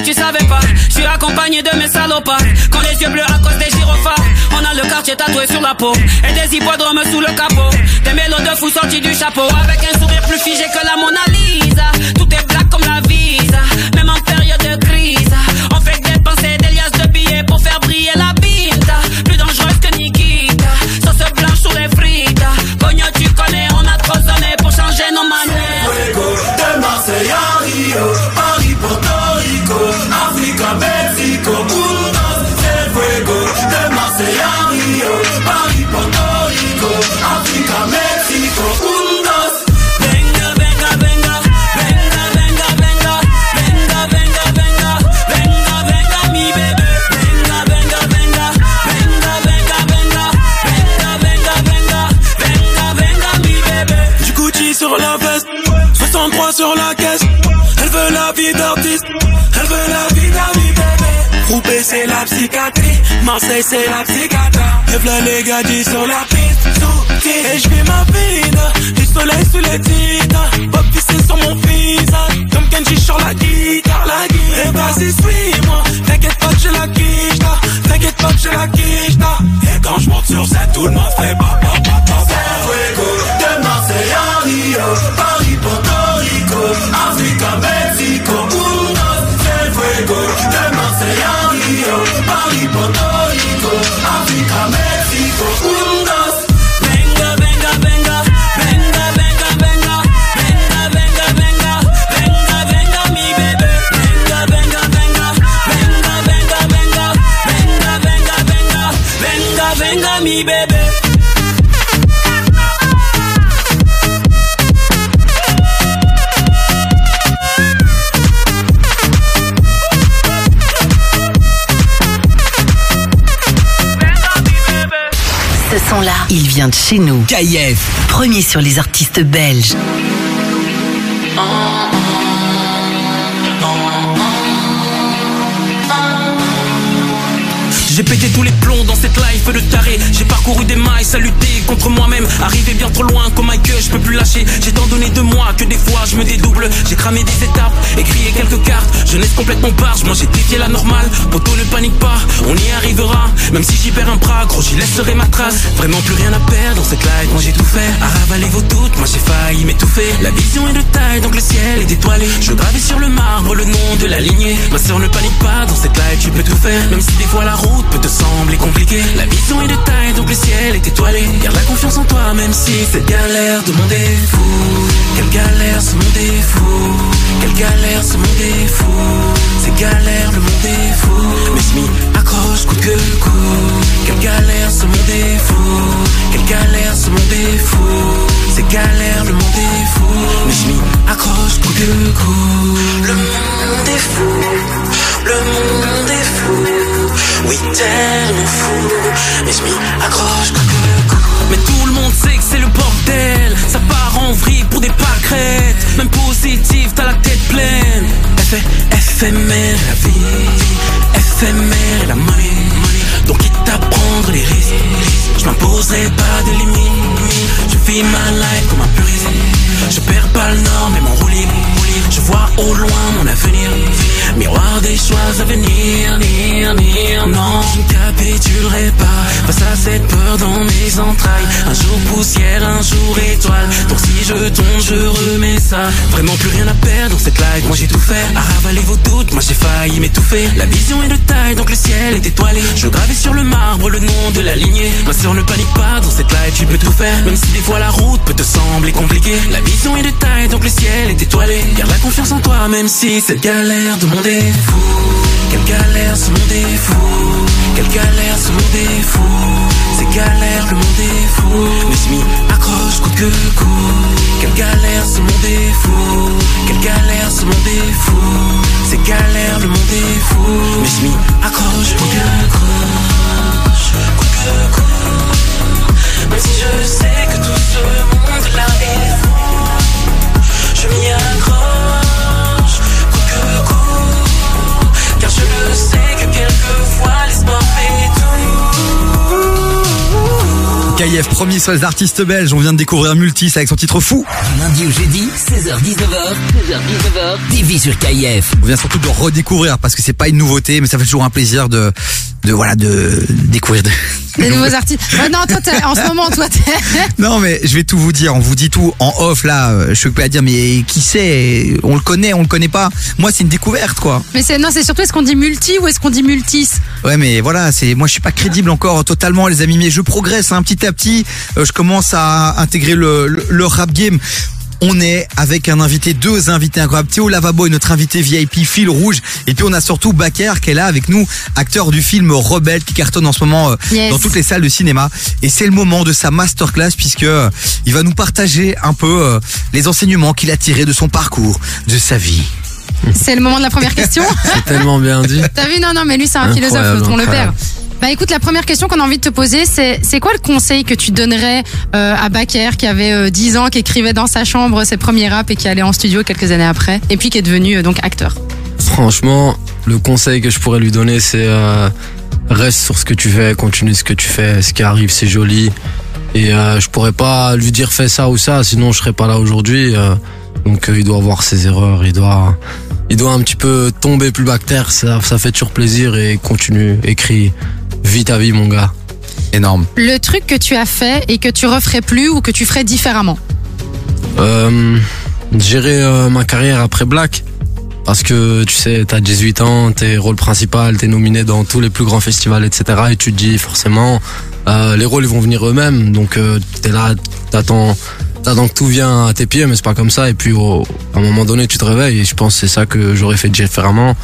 Tu savais pas. Je suis accompagné de mes salopards. Quand les yeux bleus à cause des gyrophares. On a le quartier tatoué sur la peau. Et des hippodromes sous le capot. Des mélos de fous sortis du chapeau. Avec un sourire plus figé que la Mona Lisa. Tout est black comme la visa. Sur la caisse. Elle veut la vie d'artiste, elle veut la vie vie bébé. Roubaix c'est la psychiatrie, Marseille c'est la psychiatre. Et v'là les gadis sur la piste, sous Et je ma vie, du soleil sous les titres. Pop c'est sur mon visage, comme Kenji sur la guitare, la guitare. Et vas-y suis-moi, t'inquiète pas j'ai la quiche là, t'inquiète pas j'ai la quiche. Et quand je monte sur scène, tout le monde fait ba ba ba ba. Fuego de Marseille à Rio, Igbo no Igbo Africa vient de chez nous. KIF. Premier sur les artistes belges. J'ai pété tous les plombs dans cette life de taré. J'ai parcouru des mailles, à lutter contre moi-même. Arrivé bien trop loin comme Mike, je peux plus lâcher. J'ai tant donné de moi que des fois je me dédouble. J'ai cramé des étapes, écrit quelques cartes. Jeunesse complètement barge, moi j'ai défié la normale. Poto ne panique pas, on y arrivera. Même si j'y perds un bras, gros j'y laisserai ma trace. Vraiment plus rien à perdre dans cette life, moi j'ai tout fait. À ravaler vos doutes, moi j'ai failli m'étouffer. La vision est de taille, donc le ciel est étoilé. Je gravais sur le marbre le nom de la lignée. Ma sœur ne panique pas, dans cette life tu peux tout faire. Même si des fois la route peut te sembler compliquée La vision est de taille, donc le ciel est étoilé. Garde la confiance en toi, même si cette galère de est fou Quelle galère ce monde est fou Quelle galère ce monde est fou C'est galère, le est fou Mais je accroche coûte que coûte. Quelle galère ce monde est fou Quelle galère ce monde est fou C'est galère, le monde est fou Mais je accroche coûte que coûte. Le monde est fou Le monde est fou oui, tellement fou, mais je m'y accroche comme le coup. Mais tout le monde sait que c'est le bordel. Ça part en vrille pour des pâquerettes. Même positif, t'as la tête pleine. Éphémère la vie, éphémère la money. Donc quitte à prendre les risques, je m'imposerai pas de limites. Je vis ma life comme un puriste. Je perds pas le nord, mais mon roulis. Je vois au loin mon avenir. Miroir des choix à venir. Non, je ne capitulerai pas face à cette peur dans mes entrailles. Un jour poussière, un jour étoile. Donc si je tombe, je remets ça. Vraiment plus rien à perdre dans cette life. Moi j'ai tout fait. À ravaler vos doutes, moi j'ai failli m'étouffer. La vision est de donc le ciel est étoilé. Je gravais sur le marbre le nom de la lignée. Ma sœur ne panique pas dans cette life, tu peux tout faire. Même si des fois la route peut te sembler compliquée. La vision est de taille, donc le ciel est étoilé. Garde la confiance en toi, même si cette galère de monde est fou. Quelle galère ce monde est fou. Quelle galère ce monde est fou. C'est galère, le monde est fou. Mais accroche coûte que coûte. Quelle galère ce monde est fou. Quelle galère ce monde est fou. C'est galère, le monde est fou. Mais je m'y accroche coûte que coûte. Coûte que coûte. Même si je sais KIF, premier sur les artistes belges. On vient de découvrir Multis avec son titre fou. Du lundi au jeudi, 16h-19h, 16h-19h, TV sur KIF. On vient surtout de redécouvrir parce que c'est pas une nouveauté, mais ça fait toujours un plaisir de, de voilà, de découvrir. De... Les nouveaux artistes. Ouais, non, toi, t'es- en ce moment, toi, t'es. Non mais je vais tout vous dire, on vous dit tout en off là, euh, je peux pas dire mais qui c'est On le connaît, on le connaît pas. Moi c'est une découverte quoi. Mais c'est, non, c'est surtout est-ce qu'on dit multi ou est-ce qu'on dit multis? Ouais mais voilà, c'est moi je suis pas crédible encore totalement les amis, mais je progresse hein, petit à petit. Euh, je commence à intégrer le, le, le rap game. On est avec un invité, deux invités incroyables. Théo Lavabo est notre invité VIP fil rouge. Et puis on a surtout Baker qui est là avec nous, acteur du film Rebelle qui cartonne en ce moment euh, Yes. dans toutes les salles de cinéma. Et c'est le moment de sa masterclass puisque euh, il va nous partager un peu euh, les enseignements qu'il a tirés de son parcours, de sa vie. C'est le moment de la première question. C'est tellement bien dit. T'as vu? Non, non, mais lui, c'est un Incroyable, philosophe, on le perd. Bah écoute, la première question qu'on a envie de te poser, c'est c'est quoi le conseil que tu donnerais euh, à Baker qui avait euh, 10 ans, qui écrivait dans sa chambre ses premiers raps et qui allait en studio quelques années après, et puis qui est devenu euh, donc acteur? Franchement, le conseil que je pourrais lui donner, c'est euh, reste sur ce que tu fais, continue ce que tu fais. Ce qui arrive, c'est joli. Et je pourrais pas lui dire fais ça ou ça, sinon je serais pas là aujourd'hui. donc il doit voir ses erreurs, il doit, il doit un petit peu tomber plus terre. Ça, ça fait toujours plaisir et continue, écris, vis ta vie mon gars. Énorme. Le truc que tu as fait et que tu referais plus ou que tu ferais différemment Euh, gérer euh, ma carrière après Black. Parce que tu sais, t'as 18 ans, t'es rôle principal, t'es nominé dans tous les plus grands festivals, etc. Et tu te dis forcément, euh, les rôles ils vont venir eux-mêmes. Donc euh, t'es là, t'attends, t'attends que tout vient à tes pieds, mais c'est pas comme ça. Et puis au, à un moment donné, tu te réveilles. Et je pense que c'est ça que j'aurais fait différemment.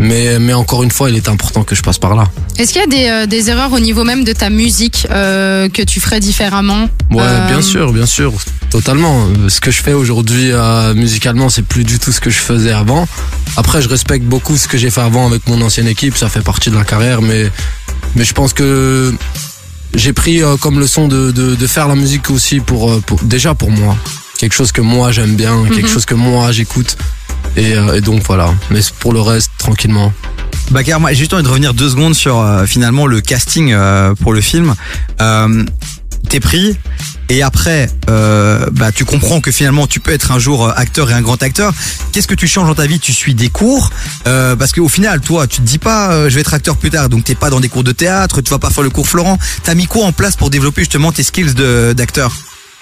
Mais, mais encore une fois, il est important que je passe par là. Est-ce qu'il y a des, euh, des erreurs au niveau même de ta musique euh, que tu ferais différemment? Ouais, Euh, bien sûr, bien sûr, totalement. Euh, Ce que je fais aujourd'hui euh, musicalement, c'est plus du tout ce que je faisais avant. Après, je respecte beaucoup ce que j'ai fait avant avec mon ancienne équipe, ça fait partie de la carrière, mais mais je pense que j'ai pris euh, comme leçon de, de, de faire la musique aussi pour, euh, pour déjà pour moi. Quelque chose que moi j'aime bien, quelque Mhm. chose que moi j'écoute. Et, euh, et donc voilà. Mais pour le reste, tranquillement. Bakar, moi, j'ai juste envie de revenir deux secondes sur euh, finalement le casting euh, pour le film. Pris et après, euh, bah, tu comprends que finalement tu peux être un jour euh, acteur et un grand acteur. Qu'est-ce que tu changes dans ta vie? Tu suis des cours euh, parce qu'au final, toi, tu te dis pas euh, je vais être acteur plus tard, donc t'es pas dans des cours de théâtre, tu vas pas faire le cours Florent. T'as mis quoi en place pour développer justement tes skills d'acteur?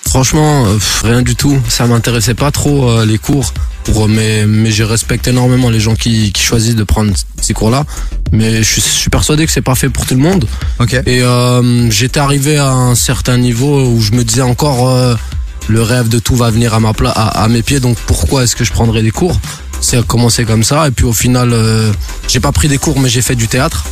Franchement, euh, rien du tout. Ça m'intéressait pas trop euh, les cours. Pour, mais mais je respecte énormément les gens qui, qui choisissent de prendre ces cours-là. Mais je suis, je suis persuadé que c'est pas fait pour tout le monde. Et euh, j'étais arrivé à un certain niveau où je me disais encore euh, le rêve de tout va venir à ma pla à, à mes pieds. Donc pourquoi est-ce que je prendrais des cours? C'est commencé comme ça. Et puis au final, euh, j'ai pas pris des cours, mais j'ai fait du théâtre.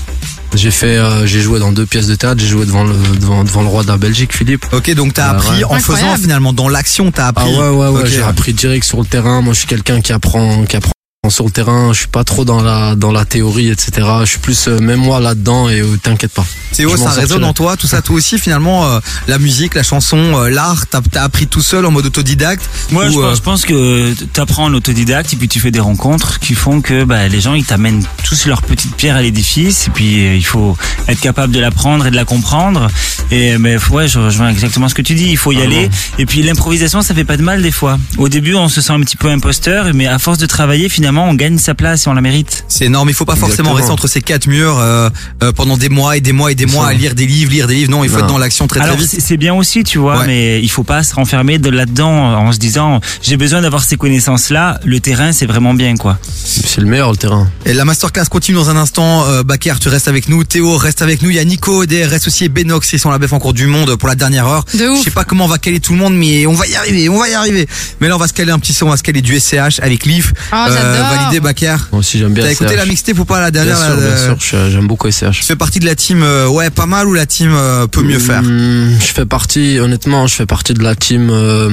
J'ai fait, euh, j'ai joué dans deux pièces de théâtre. J'ai joué devant le devant, devant le roi de la Belgique, Philippe. Ok, donc t'as Ah, appris ouais. en faisant finalement dans l'action, t'as appris. Ah ouais, ouais, ouais, j'ai appris direct sur le terrain. Moi, je suis quelqu'un qui apprend, qui apprend sur le terrain. Je suis pas trop dans la, dans la théorie, etc. Je suis plus, euh, même moi là-dedans et euh, t'inquiète pas. Théo, Je m'en ça résonne en toi, tout ça, toi aussi finalement, euh, la musique, la chanson, euh, l'art, t'as as appris tout seul en mode autodidacte Moi, ou, je, euh, pense, je pense que tu apprends en autodidacte et puis tu fais des rencontres qui font que bah, les gens ils t'amènent tous leur petite pierre à l'édifice et puis euh, il faut être capable de l'apprendre et de la comprendre. Et mais ouais, je rejoins exactement ce que tu dis. Il faut y Ah aller. Et puis l'improvisation, ça fait pas de mal des fois. Au début, on se sent un petit peu imposteur, mais à force de travailler, finalement, on gagne sa place et on la mérite. C'est énorme, il faut pas forcément Exactement. rester entre ces quatre murs euh, euh, pendant des mois et des mois et des mois à lire des livres, lire des livres. Non, il faut Non. être dans l'action très très vite. c'est- bien aussi, tu vois, mais il faut pas se renfermer de là-dedans en se disant j'ai besoin d'avoir ces connaissances-là. Le terrain, c'est vraiment bien, quoi. C'est le meilleur le terrain. Et la masterclass continue dans un instant. Euh, Bakar, tu restes avec nous. Théo reste avec nous. Il y a Nico, des reste aussi et Benox qui sont la bef en cours du monde pour la dernière heure. Je sais pas comment on va caler tout le monde, mais on va y arriver, on va y arriver. Mais là, on va se caler un petit son, on va se caler du SCH avec Leaf. Ah, j'adore. Validé Bakar. Moi aussi, j'aime bien. T'as écouté la mixtape ou pas la dernière Bien sûr, bien sûr, je- j'aime beaucoup SCH. Tu fais partie de la team, euh, ouais, pas mal ou la team euh, peut mieux faire? Hmm, Je fais partie, honnêtement, je fais partie de la team. euh,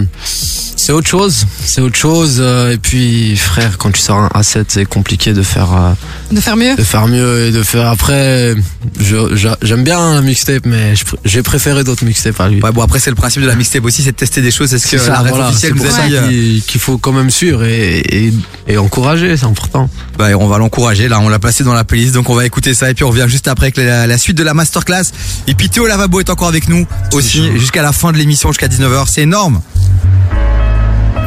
c'est autre chose, c'est autre chose. euh, et puis, frère, quand tu sors un A7, c'est compliqué de faire, euh, De faire mieux? de faire mieux et de faire après. je- j'a- J'aime bien la mixtape, mais je pr- j'ai préféré d'autres mixtapes à lui. Ouais, bon, après, c'est le principe de la mixtape aussi, c'est de tester des choses. Est-ce que C'est la ça, ref voilà, officielle c'est vous pour a ça dit, euh, qu'il qu'il faut quand même suivre et, et, et c'est important. Bah, on va l'encourager. Là, on l'a placé dans la playlist, donc on va écouter ça et puis on revient juste après avec la, la suite de la masterclass. Et puis Théo Lavabo est encore avec nous aussi jusqu'à la fin de l'émission, jusqu'à 19h. C'est énorme.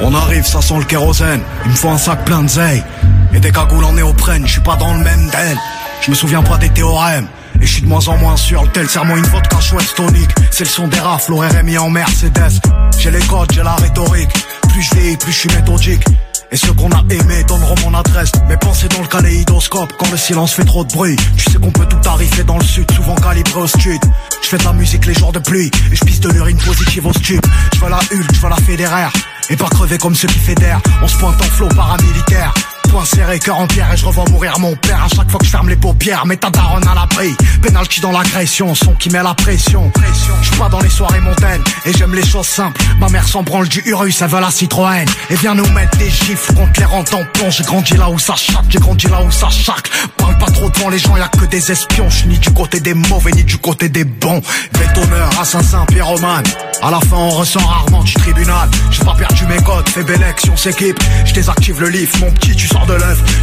On arrive, ça sent le kérosène. Il me faut un sac plein de zeille. Et des cagoules en néoprène, je suis pas dans le même den. Je me souviens pas des théorèmes. Et je suis de moins en moins sûr, le tel serment une vodka chouette tonique. C'est le son des rafles, au RMI en Mercedes. J'ai les codes, j'ai la rhétorique. Plus je vieillis, plus je suis méthodique. Et ceux qu'on a aimés donneront mon adresse. Mes pensées dans le kaléidoscope quand le silence fait trop de bruit. Tu sais qu'on peut tout arriver dans le sud, souvent calibré au stud. Je fais de la musique les jours de pluie et je pisse de l'urine positive au stup. Je veux la Hulk, je veux la fédéraire. Et pas crever comme ceux qui fédèrent. On se pointe en flot paramilitaire. Point serré, cœur en pierre et je revois mourir mon père à chaque fois que je ferme les paupières. Mais ta daronne à l'abri. Penalty dans l'agression, son qui met la pression. Je suis pas dans les soirées montaines et j'aime les choses simples. Ma mère s'en branle du Urus, elle veut la Citroën. Et vient nous mettre des chiffres contre les rentes en plomb. J'ai grandi là où ça chaque, j'ai grandi là où ça chaque. Parle pas trop devant les gens, y a que des espions. Je suis ni du côté des mauvais ni du côté des bons. Bétonneur, assassin, pyromane. À la fin, on ressent rarement du tribunal. J'ai pas perdu mes codes, fais belle action, s'équipe. Je désactive le livre, mon petit, tu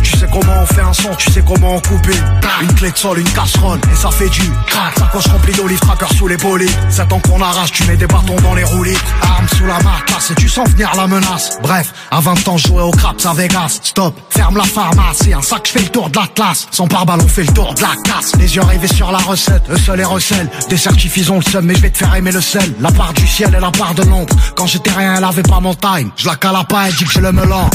Tu sais comment on fait un son, tu sais comment on coupe une. Clé de sol, une casserole, et ça fait du crack. Sacoche remplie d'olives, tracker sous les polies. C'est temps qu'on arrache, tu mets des bâtons dans les roulis. Arme sous la marcasse, et tu sens venir la menace. Bref, à 20 ans, je jouais au craps à Vegas. Stop, ferme la pharmacie, un sac, je fais le tour de la classe. Sans pare-ballon, fait le tour de la casse. Les yeux rivés sur la recette, eux seuls les recèlent. Des certifs, ont le seum, mais je vais te faire aimer le sel. La part du ciel et la part de l'ombre. Quand j'étais rien, elle avait pas mon time. Je la cala pas, elle dit que j'ai le melon.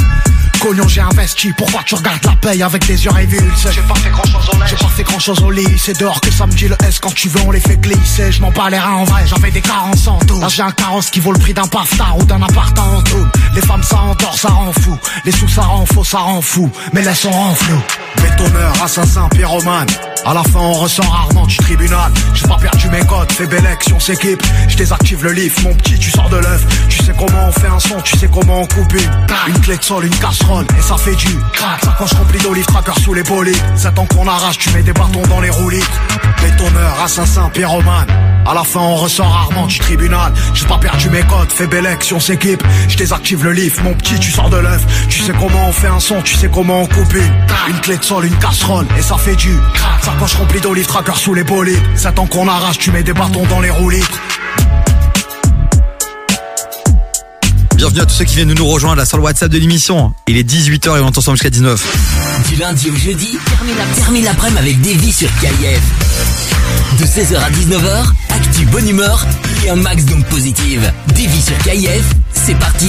Cognon, j'ai investi, pourquoi tu regardes la paye avec des yeux révulsés? J'ai pas fait grand chose au J'ai pas fait grand chose au lit, c'est dehors que ça me dit le S. Quand tu veux on les fait glisser. Je m'en bats les reins en vrai, j'avais des carences en tout Là j'ai un carrosse qui vaut le prix d'un paftar ou d'un appart en tout. Les femmes ça endort, ça rend fou. Les sous ça rend faux, ça rend fou. Mais laisse on rend flou. Bétonneur, assassin, pyromane. À la fin on ressent rarement du tribunal. J'ai pas perdu mes codes, fais belle action, s'équipe. Je désactive le livre, mon petit tu sors de l'œuf. Tu sais comment on fait un son, tu sais comment on coupe une Une clé de sol, une casserole et ça fait du crack Sacoche remplie d'olives, tracker sous les polies C'est temps qu'on arrache, tu mets des bâtons dans les roulis Bétonneur, assassin, pyromane À la fin, on ressort rarement du tribunal. J'ai pas perdu mes codes, fais belle action, s'équipe. Je désactive le lift, mon petit, tu sors de l'œuf. Tu sais comment on fait un son, tu sais comment on coupe une. Une clé de sol, une casserole, et ça fait du. Sacoche remplie d'olive tracker sous les bolides. C'est temps qu'on arrache, tu mets des bâtons dans les roues Bienvenue à tous ceux qui viennent de nous rejoindre là sur le WhatsApp de l'émission. Il est 18h et on est ensemble jusqu'à 19. Du lundi au jeudi, termine la- termine l'après-midi avec Davy sur KIF. De 16h à 19h, actu bonne humeur et un max donc positive. Davy sur KIF, c'est parti.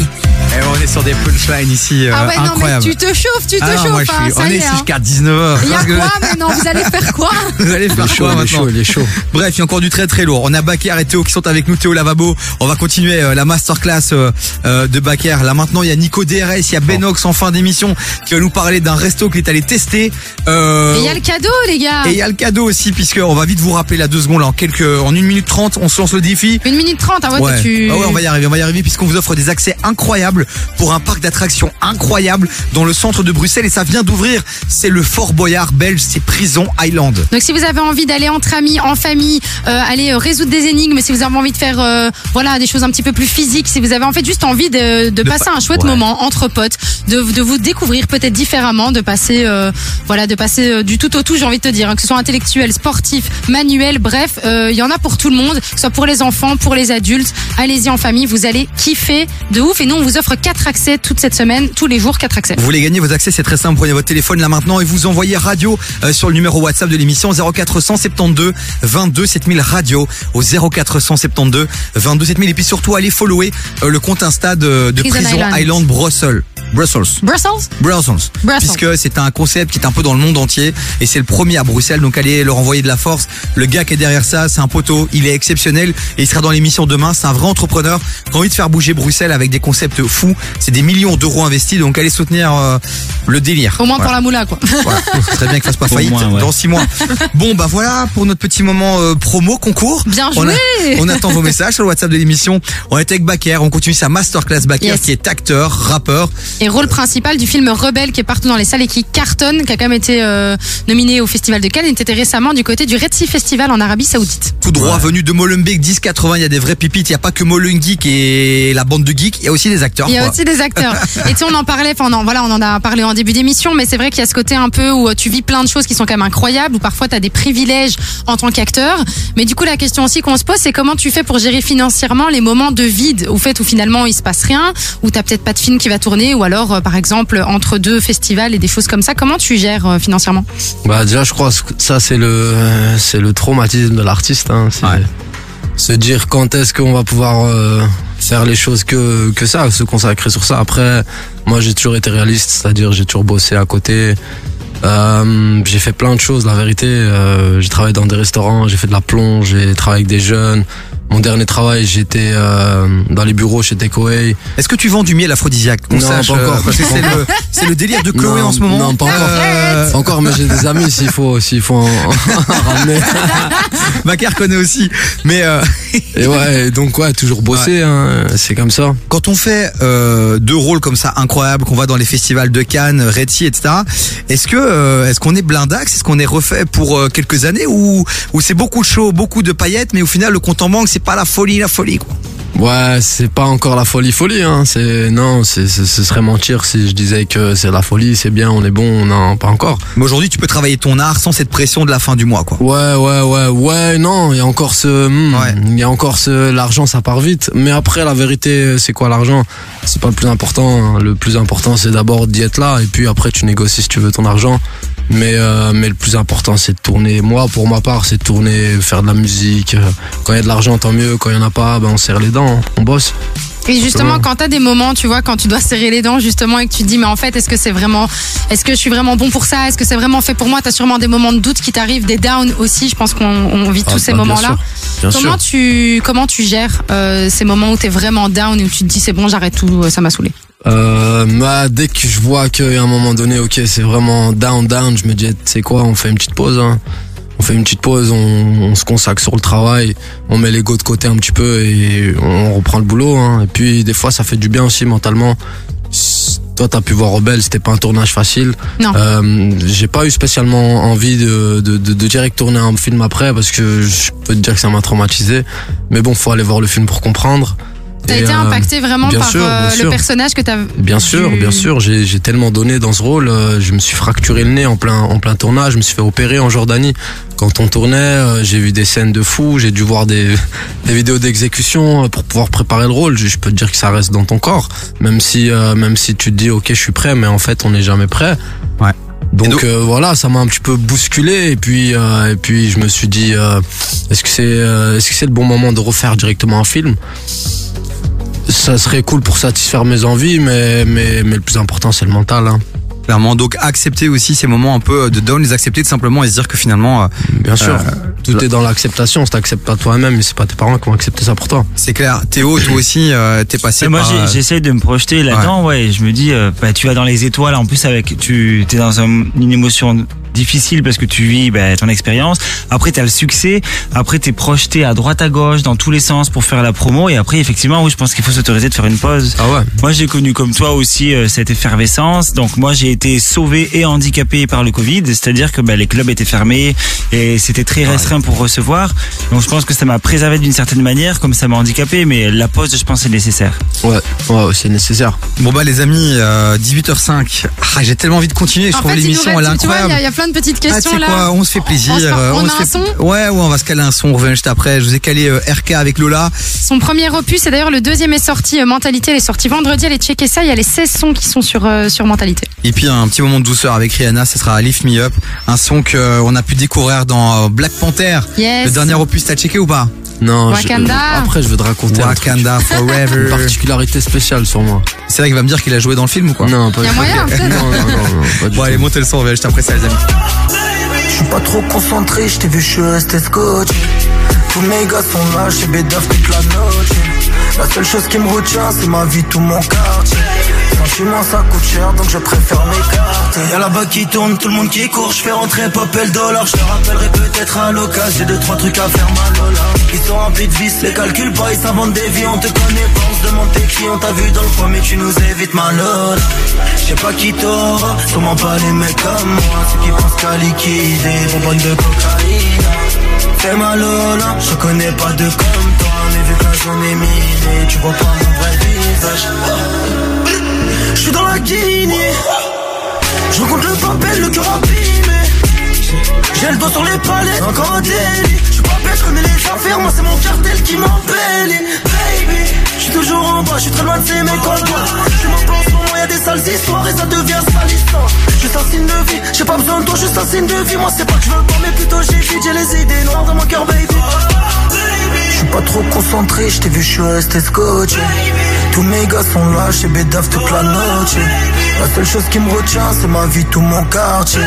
Et on est sur des punchlines ici, euh, Ah ouais, non, mais tu te chauffes, tu te Ah non, chauffes. moi, je hein, suis, ça on est hein. jusqu'à 19h. Il y a que- quoi maintenant Vous allez faire quoi Vous allez faire Il est chaud, quoi il est maintenant chaud, il est chaud. Bref, il y a encore du très très lourd. On a Baker et Théo qui sont avec nous, Théo Lavabo. On va continuer euh, la masterclass euh, euh, de Baker. Là maintenant, il y a Nico DRS, il y a Benox en fin d'émission qui va nous parler d'un resto qu'il est allé tester. Euh, Et il y a le cadeau, les gars. et il y a le cadeau aussi, puisque on va vite vous rappeler là deux secondes, là, en quelques, en une minute trente, on se lance le défi. Une minute trente, ah ouais, tu. Ah ouais, on va y arriver, on va y arriver puisqu'on vous offre des accès incroyables pour un parc d'attractions incroyable dans le centre de Bruxelles et ça vient d'ouvrir. C'est le Fort Boyard belge, c'est Prison Island. Donc si vous avez envie d'aller entre amis, en famille, euh, aller euh, résoudre des énigmes, si vous avez envie de faire euh, voilà des choses un petit peu plus physiques, si vous avez en fait juste envie de, de, De passer pa- un chouette ouais. moment entre potes, de, de vous découvrir peut-être différemment, de passer euh, voilà de passer euh, du tout au tout, j'ai envie de te dire, hein, que ce soit intellectuel, sportif, manuel, bref, euh, il y en a pour tout le monde, que ce soit pour les enfants, pour les adultes. Allez-y en famille, vous allez kiffer de ouf. Et nous on vous offre quatre accès toute cette semaine, tous les jours quatre accès. Vous voulez gagner vos accès, c'est très simple. Prenez votre téléphone là maintenant et vous envoyez radio euh, sur le numéro WhatsApp de l'émission 0472 22 7000 radio au 0472 22 7000 et puis surtout allez follower le compte Insta de, de Prison Prison Island. Island, Brussels. Brussels. Brussels? Brussels. Brussels. Puisque c'est un concept qui est un peu dans le monde entier et c'est le premier à Bruxelles. Donc allez leur envoyer de la force. Le gars qui est derrière ça, c'est un poteau. Il est exceptionnel et il sera dans l'émission demain. C'est un vrai entrepreneur qui a envie de faire bouger Bruxelles avec des concepts fous. C'est des millions d'euros investis. Donc allez soutenir euh, le délire. Au moins pour la moula quoi. Voilà. Ce serait bien qu'il fasse pas Au faillite moins, ouais. dans six mois. Bon bah voilà pour notre petit moment euh, promo concours. Bien On, a- joué. on attend vos messages sur le WhatsApp de l'émission. On est avec Baker. On continue sa masterclass Baker Yes. qui est acteur, rappeur. et rôle principal du film Rebelle qui est partout dans les salles et qui cartonne, qui a quand même été euh, nominé au Festival de Cannes et était récemment du côté du Red Sea Festival en Arabie Saoudite. Tout droit venu de Molenbeek 1080. Il y a des vrais pipites. Il y a pas que Molengeek et la bande de geeks. Il y a aussi des acteurs. Il y a quoi. aussi des acteurs. Et tu sais, on en parlait, enfin, en- voilà, on en a parlé en début d'émission, mais c'est vrai qu'il y a ce côté un peu où euh, tu vis plein de choses qui sont quand même incroyables, où parfois tu as des privilèges en tant qu'acteur. Mais du coup, la question aussi qu'on se pose, c'est comment tu fais pour gérer financièrement les moments de vide, au fait où finalement il se passe rien, où t'as peut-être pas de film qui va tourner, ou alors, euh, par exemple, entre deux festivals et des choses comme ça. Comment tu gères euh, financièrement? Bah déjà, je crois que ça c'est le c'est le traumatisme de l'artiste. Hein. C'est se dire quand est-ce qu'on va pouvoir euh, faire les choses que que ça, se consacrer sur ça. Après, moi j'ai toujours été réaliste, c'est-à-dire j'ai toujours bossé à côté. Euh, j'ai fait plein de choses, la vérité. Euh, j'ai travaillé dans des restaurants, j'ai fait de la plonge, j'ai travaillé avec des jeunes. Mon dernier travail, j'étais euh, dans les bureaux chez Takeaway. Est-ce que tu vends du miel aphrodisiaque? Non, sache, pas encore. euh, c'est le, c'est le délire de Chloé Non, en ce moment. Non, pas encore. Euh, encore, mais j'ai des amis s'il faut, s'il faut en, en ramener. Bacar connaît aussi. Mais Et ouais, donc ouais, toujours bosser, hein, c'est comme ça. quand on fait deux rôles comme ça incroyables, qu'on va dans les festivals de Cannes, Red Sea, etc. Est-ce que est-ce qu'on est blindax, est-ce qu'on est refait pour quelques années? Ou ou c'est beaucoup de show, beaucoup de paillettes, mais au final le compte en banque c'est pas la folie, la folie quoi. Ouais, c'est pas encore la folie folie, hein. C'est non, c'est ce serait mentir si je disais que c'est la folie, c'est bien, on est bon, non, pas encore. Mais aujourd'hui tu peux travailler ton art sans cette pression de la fin du mois quoi. Ouais, ouais, ouais, ouais, non, il y a encore ce, hmm, il y a encore ce, l'argent, ça part vite. Mais après, la vérité, c'est quoi l'argent? C'est pas le plus important. hein. Le plus important, c'est d'abord d'y être là, et puis après, tu négocies si tu veux ton argent. Mais, euh, mais le plus important, c'est de tourner. Moi, pour ma part, c'est de tourner, faire de la musique. Quand il y a de l'argent, tant mieux. Quand il y en a pas, ben on serre les dents, on bosse. Et justement, quand t'as des moments, tu vois, quand tu dois serrer les dents, justement, et que tu te dis, mais en fait, est-ce que c'est vraiment, est-ce que je suis vraiment bon pour ça? Est-ce que c'est vraiment fait pour moi? T'as sûrement des moments de doute qui t'arrivent, des downs aussi. Je pense qu'on on vit Ah, tous ces bah, moments-là. Comment sûr. tu, comment tu gères euh, ces moments où t'es vraiment down et où tu te dis, c'est bon, j'arrête tout, euh, ça m'a saoulé? Euh, bah, dès que je vois qu'à un moment donné, ok, c'est vraiment down, down, je me dis, tu sais quoi, on fait une petite pause. Hein. On fait une petite pause, on, on se consacre sur le travail, on met l'ego de côté un petit peu et on reprend le boulot. Hein. Et puis des fois, ça fait du bien aussi mentalement. Toi, t'as pu voir Rebelle, c'était pas un tournage facile. Non. Euh, j'ai pas eu spécialement envie de, de, de, de direct tourner un film après parce que je peux te dire que ça m'a traumatisé. Mais bon, faut aller voir le film pour comprendre. T'as été euh, impacté vraiment bien par sûr, euh, bien le sûr. personnage que t'as. Bien sûr, bien sûr, j'ai tellement donné dans ce rôle. euh, Je me suis fracturé le nez en plein en plein tournage. Je me suis fait opérer en Jordanie. Quand on tournait, euh, j'ai vu des scènes de fou. J'ai dû voir des des vidéos d'exécution pour pouvoir préparer le rôle. Je, je peux te dire que ça reste dans ton corps, même si euh, même si tu te dis ok, je suis prêt, mais en fait, on n'est jamais prêt. Ouais. Donc, euh, voilà, ça m'a un petit peu bousculé et puis euh, et puis je me suis dit euh, est-ce que c'est euh, est-ce que c'est le bon moment de refaire directement un film? Ça serait cool pour satisfaire mes envies, mais, mais, mais le plus important, c'est le mental. Hein. Clairement, donc accepter aussi ces moments un peu de down, les accepter tout simplement et se dire que finalement, euh, Bien sûr, euh, tout est dans l'acceptation. Si t'acceptes pas toi-même, c'est pas tes parents qui vont accepter ça pour toi. c'est clair. Théo, toi aussi, euh, t'es passé Et moi, par. j'ai- euh, j'essaye de me projeter là-dedans, ouais. Je me dis, euh, bah, tu vas dans les étoiles. En plus, avec, tu, es dans un- une émotion difficile parce que tu vis bah, ton expérience. Après, t'as le succès. Après, t'es projeté à droite à gauche dans tous les sens pour faire la promo. Et après, effectivement, oui, je pense qu'il faut s'autoriser de faire une pause. Ah ouais. Moi, j'ai connu comme toi aussi euh, cette effervescence. Donc, moi, j'ai été sauvé et handicapé par le Covid, c'est-à-dire que bah, les clubs étaient fermés et c'était très restreint pour recevoir. Donc, je pense que ça m'a préservé d'une certaine manière, comme ça m'a handicapé. Mais la pause, je pense, est nécessaire. Ouais, ouais, c'est nécessaire. Bon bah les amis, euh, 18h05. Ah, j'ai tellement envie de continuer. Je En trouve l'émission elle est tu vois, il y, incroyable. a- y a plein de petites Ah, questions là. quoi, on se fait plaisir. On se- euh, on a un fait- son Ouais, ouais, on va se caler un son. On revient juste après. Je vous ai calé euh, RK avec Lola. Son premier opus, et d'ailleurs le deuxième est sorti, euh, Mentalité, elle est sortie vendredi, allez checker ça, il y a les 16 sons qui sont sur, euh, sur Mentalité. Et puis un petit moment de douceur avec Rihanna, ce sera Lift Me Up, un son qu'on a pu découvrir dans euh, Black Panther. Yes. Le dernier opus, t'as checké ou pas? Non, je- Wakanda. après, je veux te raconter un truc. Wakanda une Forever. particularité spéciale sur moi. C'est vrai qu'il va me dire qu'il a joué dans le film ou quoi Non, pas Il y a du tout. moyen. Non, non, non, non, pas du Bon allez, montez le son, on revient juste après ça les amis. Je suis pas trop concentré, je t'ai vu, je suis resté scotché. Tous mes gars sont là, j'ai bédaf toute la noche. La seule chose qui me retient, c'est ma vie, tout mon quartier. Sentiment, ça coûte cher, donc je préfère m'écarter. Y'a là-bas qui tourne, tout le monde qui court, je fais rentrer Popel dollar. Je te rappellerai peut-être à l'occasion, j'ai deux, trois trucs à faire mal. Ils sont remplis de vices, les calculs pas, ils s'inventent des vies, on te connaît pas, on se demande tes qui, on t'a vu dans le coin, mais tu nous évites ma Lola. Je sais pas qui t'aura, sûrement pas les mecs comme moi, ceux qui pensent qu'à liquider, bonbonne de cocaïne. Fais ma Lola, je connais pas de comme toi, mais vu que la journée est minée, tu vois pas mon vrai visage. Je suis dans la Guinée, je rencontre le papel, le cœur abîmé. J'ai le doigt sur les palettes, encore un délit. Je suis pas bête, je connais les affaires, moi c'est mon cartel qui m'embellit. Baby, je suis toujours en bas, je suis très loin de ces mecs en toi. Je m'en pense, pour moi y'a des sales histoires et ça devient salissant. Juste un signe de vie, j'ai pas besoin de toi, juste un signe de vie. Moi c'est pas que je veux pas, mais plutôt j'ai vite, j'ai les idées noires dans mon cœur, baby. Je suis pas trop concentré, je t'ai vu, je suis resté scotché. Tous mes gars sont là, chez Bédaf toute la noche. La seule chose qui me retient, c'est ma vie, tout mon quartier.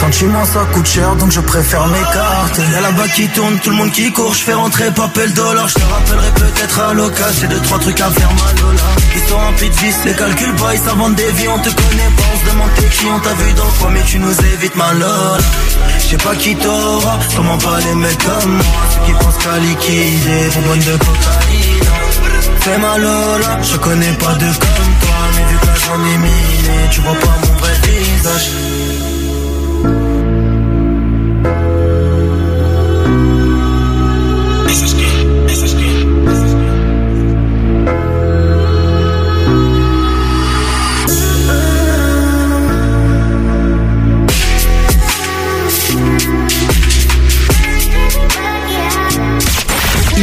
Sentiment, ça coûte cher, donc je préfère m'écarter. Y'a là-bas qui tourne, tout le monde qui court, je fais rentrer papel dollar. Je te rappellerai peut-être à l'occasion, j'ai deux, trois trucs à faire mal. Ils sont remplis de vices, les calculs pas, ils s'inventent des vies, on te connaît pas, on se demande t'es qui, on t'a vu dans coin, mais tu nous évites ma Lola. Je sais pas qui t'aura, comment pas les mecs comme moi, ceux qui pensent qu'à liquider, bonbonne de cocaïne. Fais ma Lola, je connais pas de comme toi, mais vu que la journée minée, tu vois pas mon vrai visage.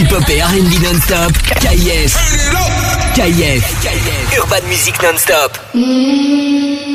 Hip-hop et R&B non-stop. KIF. KIF. Urban Music non-stop. Lift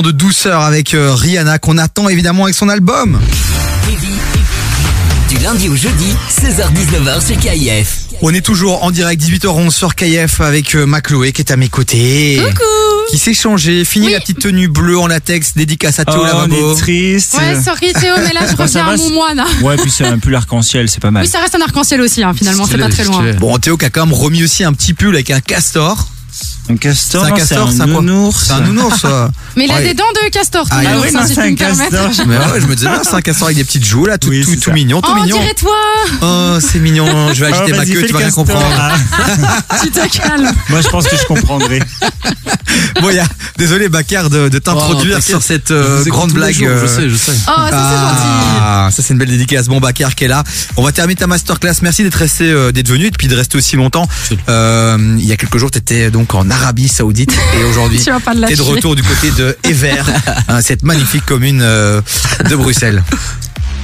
moment de douceur avec euh, Rihanna qu'on attend évidemment avec son album. Du lundi au jeudi, 16h-19h sur KIF. On est toujours en direct 18h11 sur KF avec euh, ma Chloé qui est à mes côtés. Coucou. Qui s'est changé, fini la petite tenue bleue en latex, dédicace à Théo Oh, on Lavabo. est triste. Ouais, sorry Théo, mais là je reviens à mon moine. hein. Ouais, puis c'est un peu l'arc-en-ciel, c'est pas mal. Oui, ça reste un arc-en-ciel aussi, hein, finalement, c'est pas très loin. stylé. Bon, Théo qui a quand même remis aussi un petit pull avec un castor. Un castor, C'est un castor, c'est un nounours. C'est un nounours. Mais il a Ouais. des dents de castor, ton Ah, nounours, oui, hein, si je me permettre. castor. Mais ouais, je me disais, ah, c'est un castor avec des petites joues là, tout, tout, tout mignon, tout Oh, on mignon. dirait toi Oh, c'est mignon. Je vais agiter Oh, ma queue, tu vas rien comprendre. Ah. Tu te calmes. Moi, je pense que je comprendrai. Bon, il y a, désolé, Bakar, de, de t'introduire t'inquiète. sur cette euh, grande blague. jours, je sais, je sais. Oh, ça, c'est Ah, ça c'est une belle dédicace. Bon, Bakar qui est là. On va terminer ta masterclass. Merci d'être resté, euh, d'être venu et puis de rester aussi longtemps. Euh, il y a quelques jours, tu étais donc en Arabie Saoudite et aujourd'hui, Tu vas pas le t'es de retour du côté de Ever, hein, cette magnifique commune euh, de Bruxelles.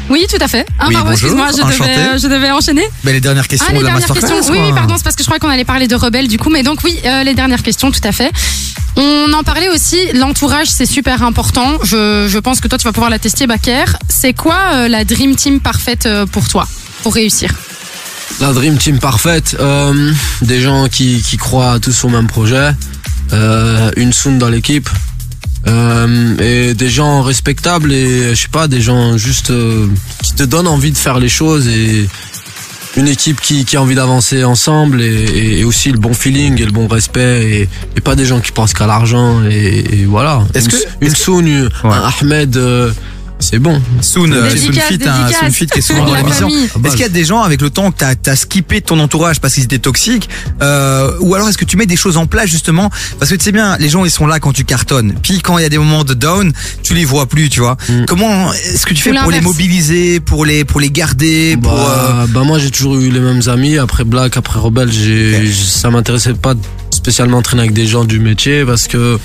Oui, tout à fait. Ah, Oui, pardon, excuse-moi, je devais, euh, je devais enchaîner. Ben, les dernières questions Ah, les de la dernières masterclass. questions. Oui, oui, pardon, c'est parce que je crois qu'on allait parler de rebelles du coup, mais donc oui, euh, les dernières questions, tout à fait. On en parlait aussi, l'entourage, c'est super important. Je, je pense que toi, tu vas pouvoir la tester, Baker. C'est quoi euh, la dream team parfaite euh, pour toi, pour réussir? La Dream Team parfaite, euh, des gens qui, qui croient tous au même projet, euh, une sound dans l'équipe, euh, et des gens respectables et je sais pas, des gens juste euh, qui te donnent envie de faire les choses et une équipe qui, qui a envie d'avancer ensemble et, aussi le bon feeling et le bon respect et, et pas des gens qui pensent qu'à l'argent et, et voilà. Est-ce une, que- une Soun, un Ahmed, euh, c'est bon. Soon, euh, Soon Fit, hein. Soon Fit qui est souvent dans La l'émission. Est-ce qu'il y a des gens avec le temps que t'as as skippé ton entourage parce qu'ils étaient toxiques euh, Ou alors est-ce que tu mets des choses en place justement? Parce que tu sais bien, les gens ils sont là quand tu cartonnes. Puis quand il y a des moments de down, tu les vois plus, tu vois. Comment est-ce que tu fais Ou pour les mobiliser, pour les pour les garder, pour euh, Bah, bah, moi j'ai toujours eu les mêmes amis. Après Black, après Rebelle, j'ai, ça m'intéressait pas spécialement de traîner avec des gens du métier parce que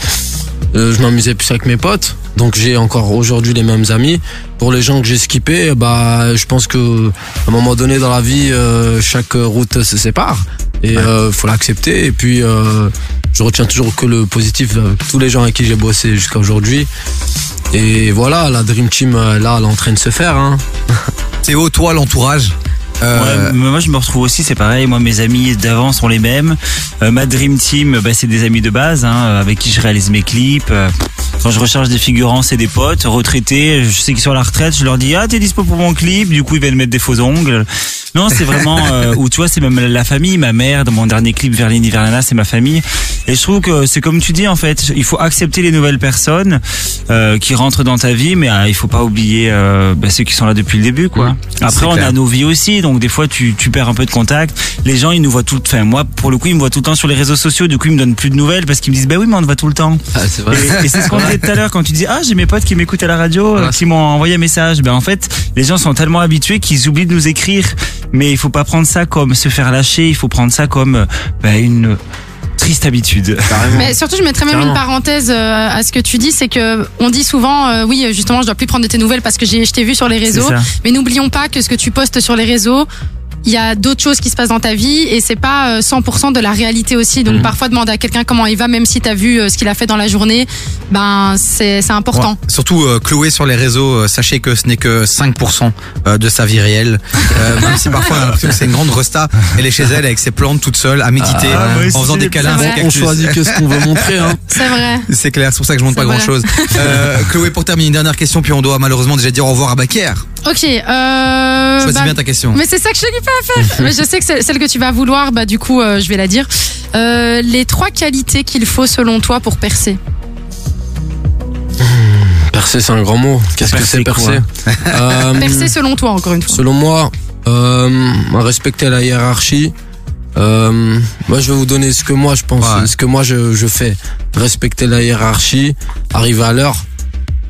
euh, je m'amusais plus avec mes potes. Donc j'ai encore aujourd'hui les mêmes amis. Pour les gens que j'ai skippés, bah je pense que à un moment donné dans la vie, euh, chaque route se sépare et euh, faut l'accepter. Et puis euh, je retiens toujours que le positif avec tous les gens avec qui j'ai bossé jusqu'à aujourd'hui. Et voilà, la Dream Team là, elle est en train de se faire. Hein. Théo, toi l'entourage? Euh, Ouais, moi je me retrouve aussi, c'est pareil. Moi mes amis d'avant sont les mêmes. Euh, ma dream team, bah, c'est des amis de base, hein, avec qui je réalise mes clips. Quand je recherche des figurants, c'est des potes retraités. Je sais qu'ils sont à la retraite. Je leur dis ah t'es dispo pour mon clip? Du coup ils viennent mettre des faux ongles. Non, c'est vraiment euh, où tu vois, c'est même la famille, ma mère dans mon dernier clip Verlini Vernana, c'est ma famille. Et je trouve que c'est comme tu dis en fait, il faut accepter les nouvelles personnes euh, qui rentrent dans ta vie, mais euh, il faut pas oublier euh, bah, ceux qui sont là depuis le début, quoi. c'est Après, on clair. a nos vies aussi, donc des fois tu, tu perds un peu de contact. Les gens, ils nous voient tout le Enfin, moi, pour le coup, ils me voient tout le temps sur les réseaux sociaux. Du coup, ils me donnent plus de nouvelles parce qu'ils me disent, bah oui, mais on te voit tout le temps. c'est vrai. Et, et c'est ce qu'on disait tout à l'heure quand tu dis, ah, j'ai mes potes qui m'écoutent à la radio, euh, qui m'ont envoyé un message. Ben en fait, les gens sont tellement habitués qu'ils oublient de nous écrire. Mais il faut pas prendre ça comme se faire lâcher. Il faut prendre ça comme euh, ben, une triste habitude. Mais surtout, je mettrais même Carrément. une parenthèse euh, à ce que tu dis, c'est que on dit souvent, euh, oui, justement, je dois plus prendre de tes nouvelles parce que j'ai, je t'ai vu sur les réseaux. Mais n'oublions pas que ce que tu postes sur les réseaux, il y a d'autres choses qui se passent dans ta vie et c'est pas euh, 100% de la réalité aussi. Donc parfois demander à quelqu'un comment il va, même si t'as vu euh, ce qu'il a fait dans la journée, ben c'est c'est important. Ouais. Surtout euh, Chloé sur les réseaux, euh, sachez que ce n'est que 5% euh, de sa vie réelle. Euh, même si parfois on a l'impression que c'est une grande resta, elle est chez elle avec ses plantes toute seule à méditer Ah, aussi, en faisant des câlins. On choisit que ce qu'on veut montrer, hein. C'est vrai. C'est clair, c'est pour ça que je montre pas grand chose. Euh, Chloé, pour terminer, une dernière question, puis on doit malheureusement déjà dire au revoir à Baker. Ok. Euh, Choisis bien ta question. Mais c'est ça que je n'ai pas à faire. mais je sais que celle que tu vas vouloir, bah du coup, euh, je vais la dire. Euh, les trois qualités qu'il faut selon toi pour percer? Percer, c'est un grand mot. Qu'est-ce que c'est Percer? percer Euh, Percer selon toi, encore une fois. Selon moi, euh, respecter la hiérarchie. Euh, moi, je vais vous donner ce que moi je pense, ce que moi je, je fais. Respecter la hiérarchie, arriver à l'heure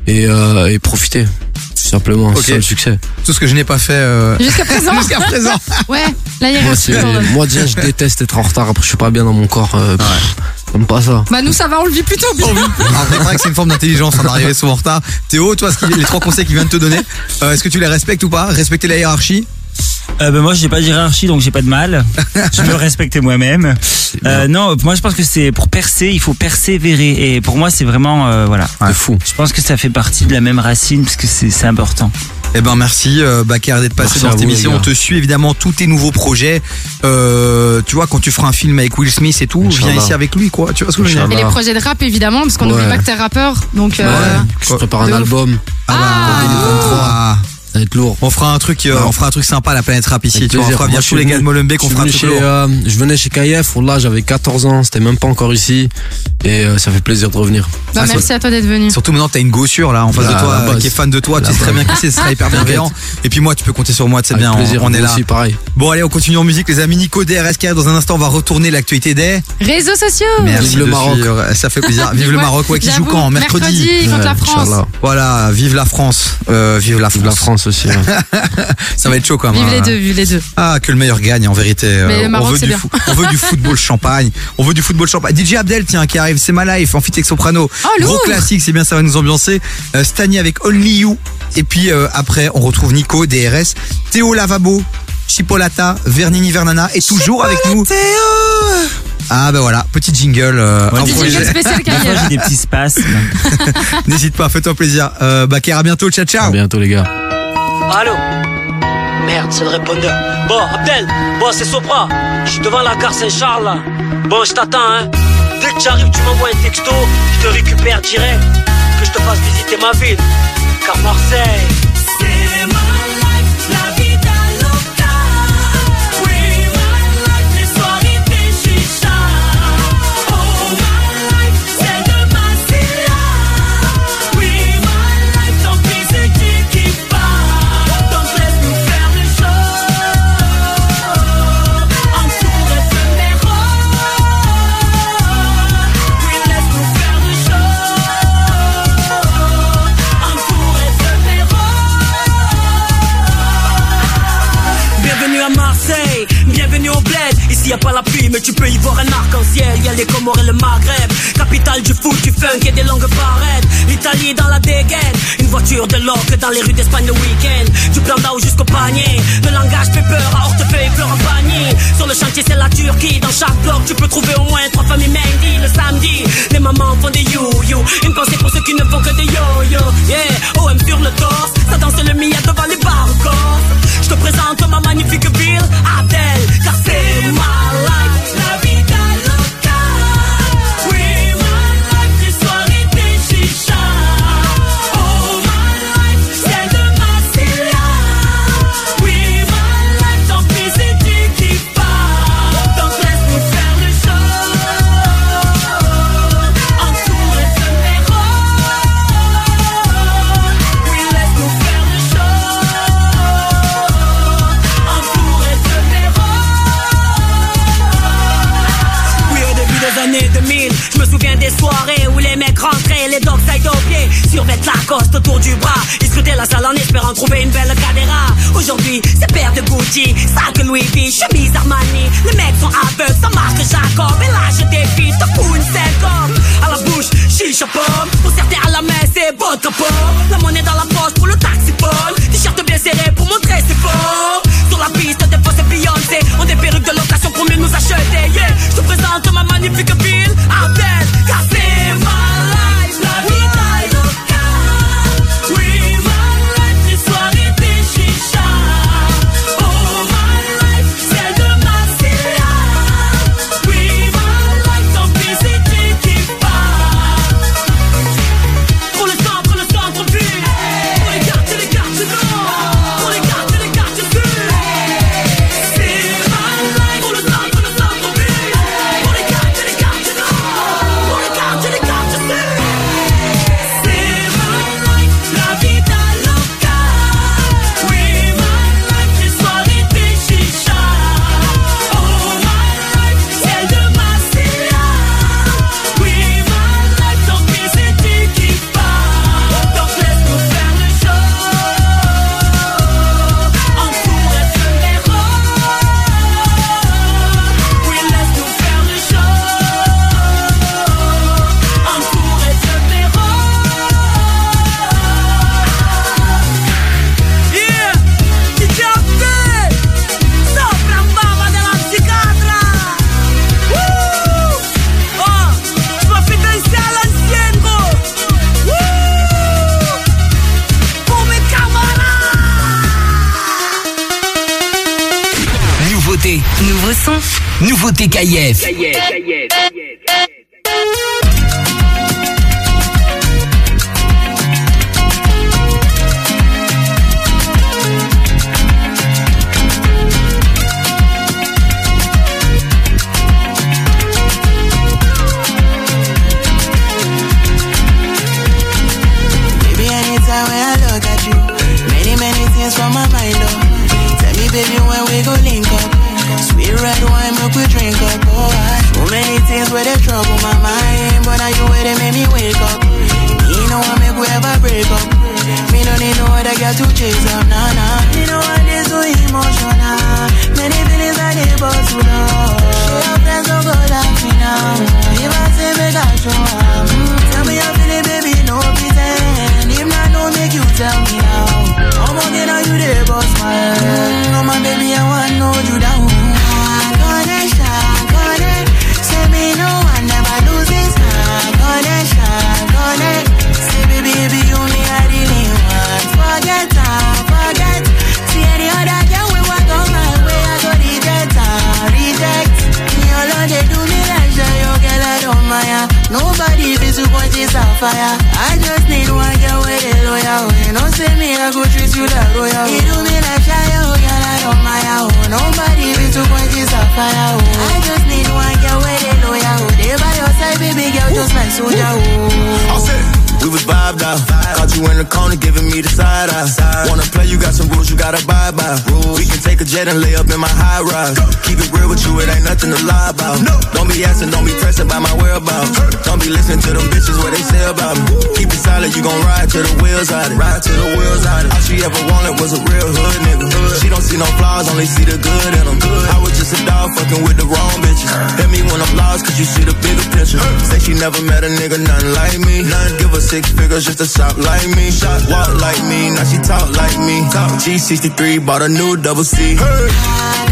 et, euh, et profiter. Tout simplement, c'est le succès. Tout ce que je n'ai pas fait euh, Jusqu'à présent. Jusqu'à présent. Ouais, la Moi, hiérarchie. c'est- quand même. moi, déjà, je déteste être en retard. Après, je suis pas bien dans mon corps. Euh, pff, J'aime pas ça. Bah nous ça va, on le vit plutôt bien. Alors, c'est vrai que c'est une forme d'intelligence hein, d'arriver souvent en retard. Théo, toi, ce qui- les trois conseils qu'il vient de te donner, euh, est-ce que tu les respectes ou pas? Respecter la hiérarchie? Euh, ben moi j'ai pas de hiérarchie donc j'ai pas de mal. Je me respecte moi-même. Euh, non, moi je pense que c'est pour percer, il faut persévérer et pour moi c'est vraiment euh, voilà. C'est fou. Je pense que ça fait partie de la même racine parce que c'est important. Eh ben merci euh, Bakar d'être passé Merci dans cette émission. On te suit évidemment tous tes nouveaux projets. Euh, tu vois quand tu feras un film avec Will Smith et tout, viens ici avec lui quoi. Tu vois ce que je veux dire Et les projets de rap évidemment, parce qu'on n'oublie Ouais. pas que t'es rappeur. Donc euh, Je prépare un ouf. album. Ah bah, Ça va être lourd. on fera un truc, euh, on fera un truc sympa à la planète rap ici. Tu vois, on fera je tous suis les gars de Molenbeek, on je fera un venais truc chez, lourd. euh, Je venais chez KF, là j'avais 14 ans, c'était même pas encore ici. Et euh, ça fait plaisir de revenir. Bah, merci à toi d'être venu. Surtout maintenant, t'as une gossure là en face Là, de toi euh, base. qui est fan de toi. Tu La sais très bien qui c'est, ce sera hyper bienveillant. Et puis moi, tu peux compter sur moi, c'est bien. on- plaisir, on, est vous là. aussi, pareil. Bon, allez, on continue en musique, les amis. Nico DRS qui dans un instant. On va retourner l'actualité des. Réseaux sociaux. Merci Vive le Maroc. Ça fait plaisir. Vive le Maroc, ouais, qui joue quand Mercredi. mercredi contre la France. Voilà, vive la France. Vive la France. Aussi. Ça va être chaud quand même. Vive les hein. deux, vive les deux. Ah, que le meilleur gagne en vérité. Mais Euh, le Maroc, on, veut du bien. fou- on veut du football champagne. On veut du football champagne. DJ Abdel, tiens, qui arrive, c'est ma life en fit avec soprano. Oh. Gros classique, c'est bien, ça va nous ambiancer. Euh, Stani avec Only You. Et puis euh, après, on retrouve Nico, DRS, Théo Lavabo, Chipolata, Vernini Vernana et toujours avec nous. Ah ben voilà, petit jingle. euh, Ouais, petit jingle spécial carrière. j'ai des petits spasmes. N'hésite pas, fais-toi plaisir. Euh, Baker, à bientôt, ciao ciao. À bientôt les gars. Allô? Merde, c'est le répondeur. Bon, Abdel, bon, c'est Sopra. Je suis devant la gare Saint-Charles, là. Bon, je t'attends, hein. Dès que tu arrives, tu m'envoies un texto, je te récupère direct. Que je te fasse visiter ma ville. Car Marseille. Y a pas la pluie, mais tu peux y voir un arc-en-ciel. Y a les Comores et le Maghreb, capitale du foot, du funk et des longues barrettes. L'Italie dans la dégaine, une voiture de loc dans les rues d'Espagne le week-end. Du plan d'Ao jusqu'au panier, le langage fait peur à hortefeuille, fleurs en panier. Sur le chantier, c'est la Turquie. Dans chaque bloc, tu peux trouver au moins trois familles Mendy. Le samedi, les mamans font des you-you. Une pensée pour ceux qui ne font que des yo-yo. Yeah, OM sur le torse, ça danse le mia devant les bars Je te présente ma magnifique ville, Adèle, car c'est ma life, la vida les mecs rentraient, les dogs side au pied, survêtent la coste autour du bras. Ils scrutaient la salle en espérant trouver une belle cadéra. Aujourd'hui, c'est paire de Gucci, sac Louis V, chemise Armani. Les mecs sont aveugles, ça marque Jacob. Et là, je défie, te fous une scène comme à la bouche, chicha pomme. Pour certains à la main, c'est vodka pomme. La monnaie dans la poche pour le taxi pomme. T-shirt bien serré pour montrer ses fort. Sur la piste, des fois c'est Beyoncé. On des perruques de location pour mieux nous acheter. Yeah, je te présente ma magnifique ville. Nouveauté. Baby, and lay up in my high rise. Keep it real with you, it ain't nothing to lie about. Don't be asking, don't be pressing by my whereabouts. Don't be listening to them bitches what they say about me. Keep it solid, you gon' ride till the wheels out it. Ride till the wheels out it. All she ever wanted was a real hood nigga. She don't see no flaws, only see the good in them. I was just a dog fucking with the wrong bitches. Hit me when I'm lost, cause you see the bigger picture. Say she never met a nigga, nothing like me. None give her six figures just to shop like me. Shop, walk like me, now she talk like me. Talk G63, bought a new double C. Connection,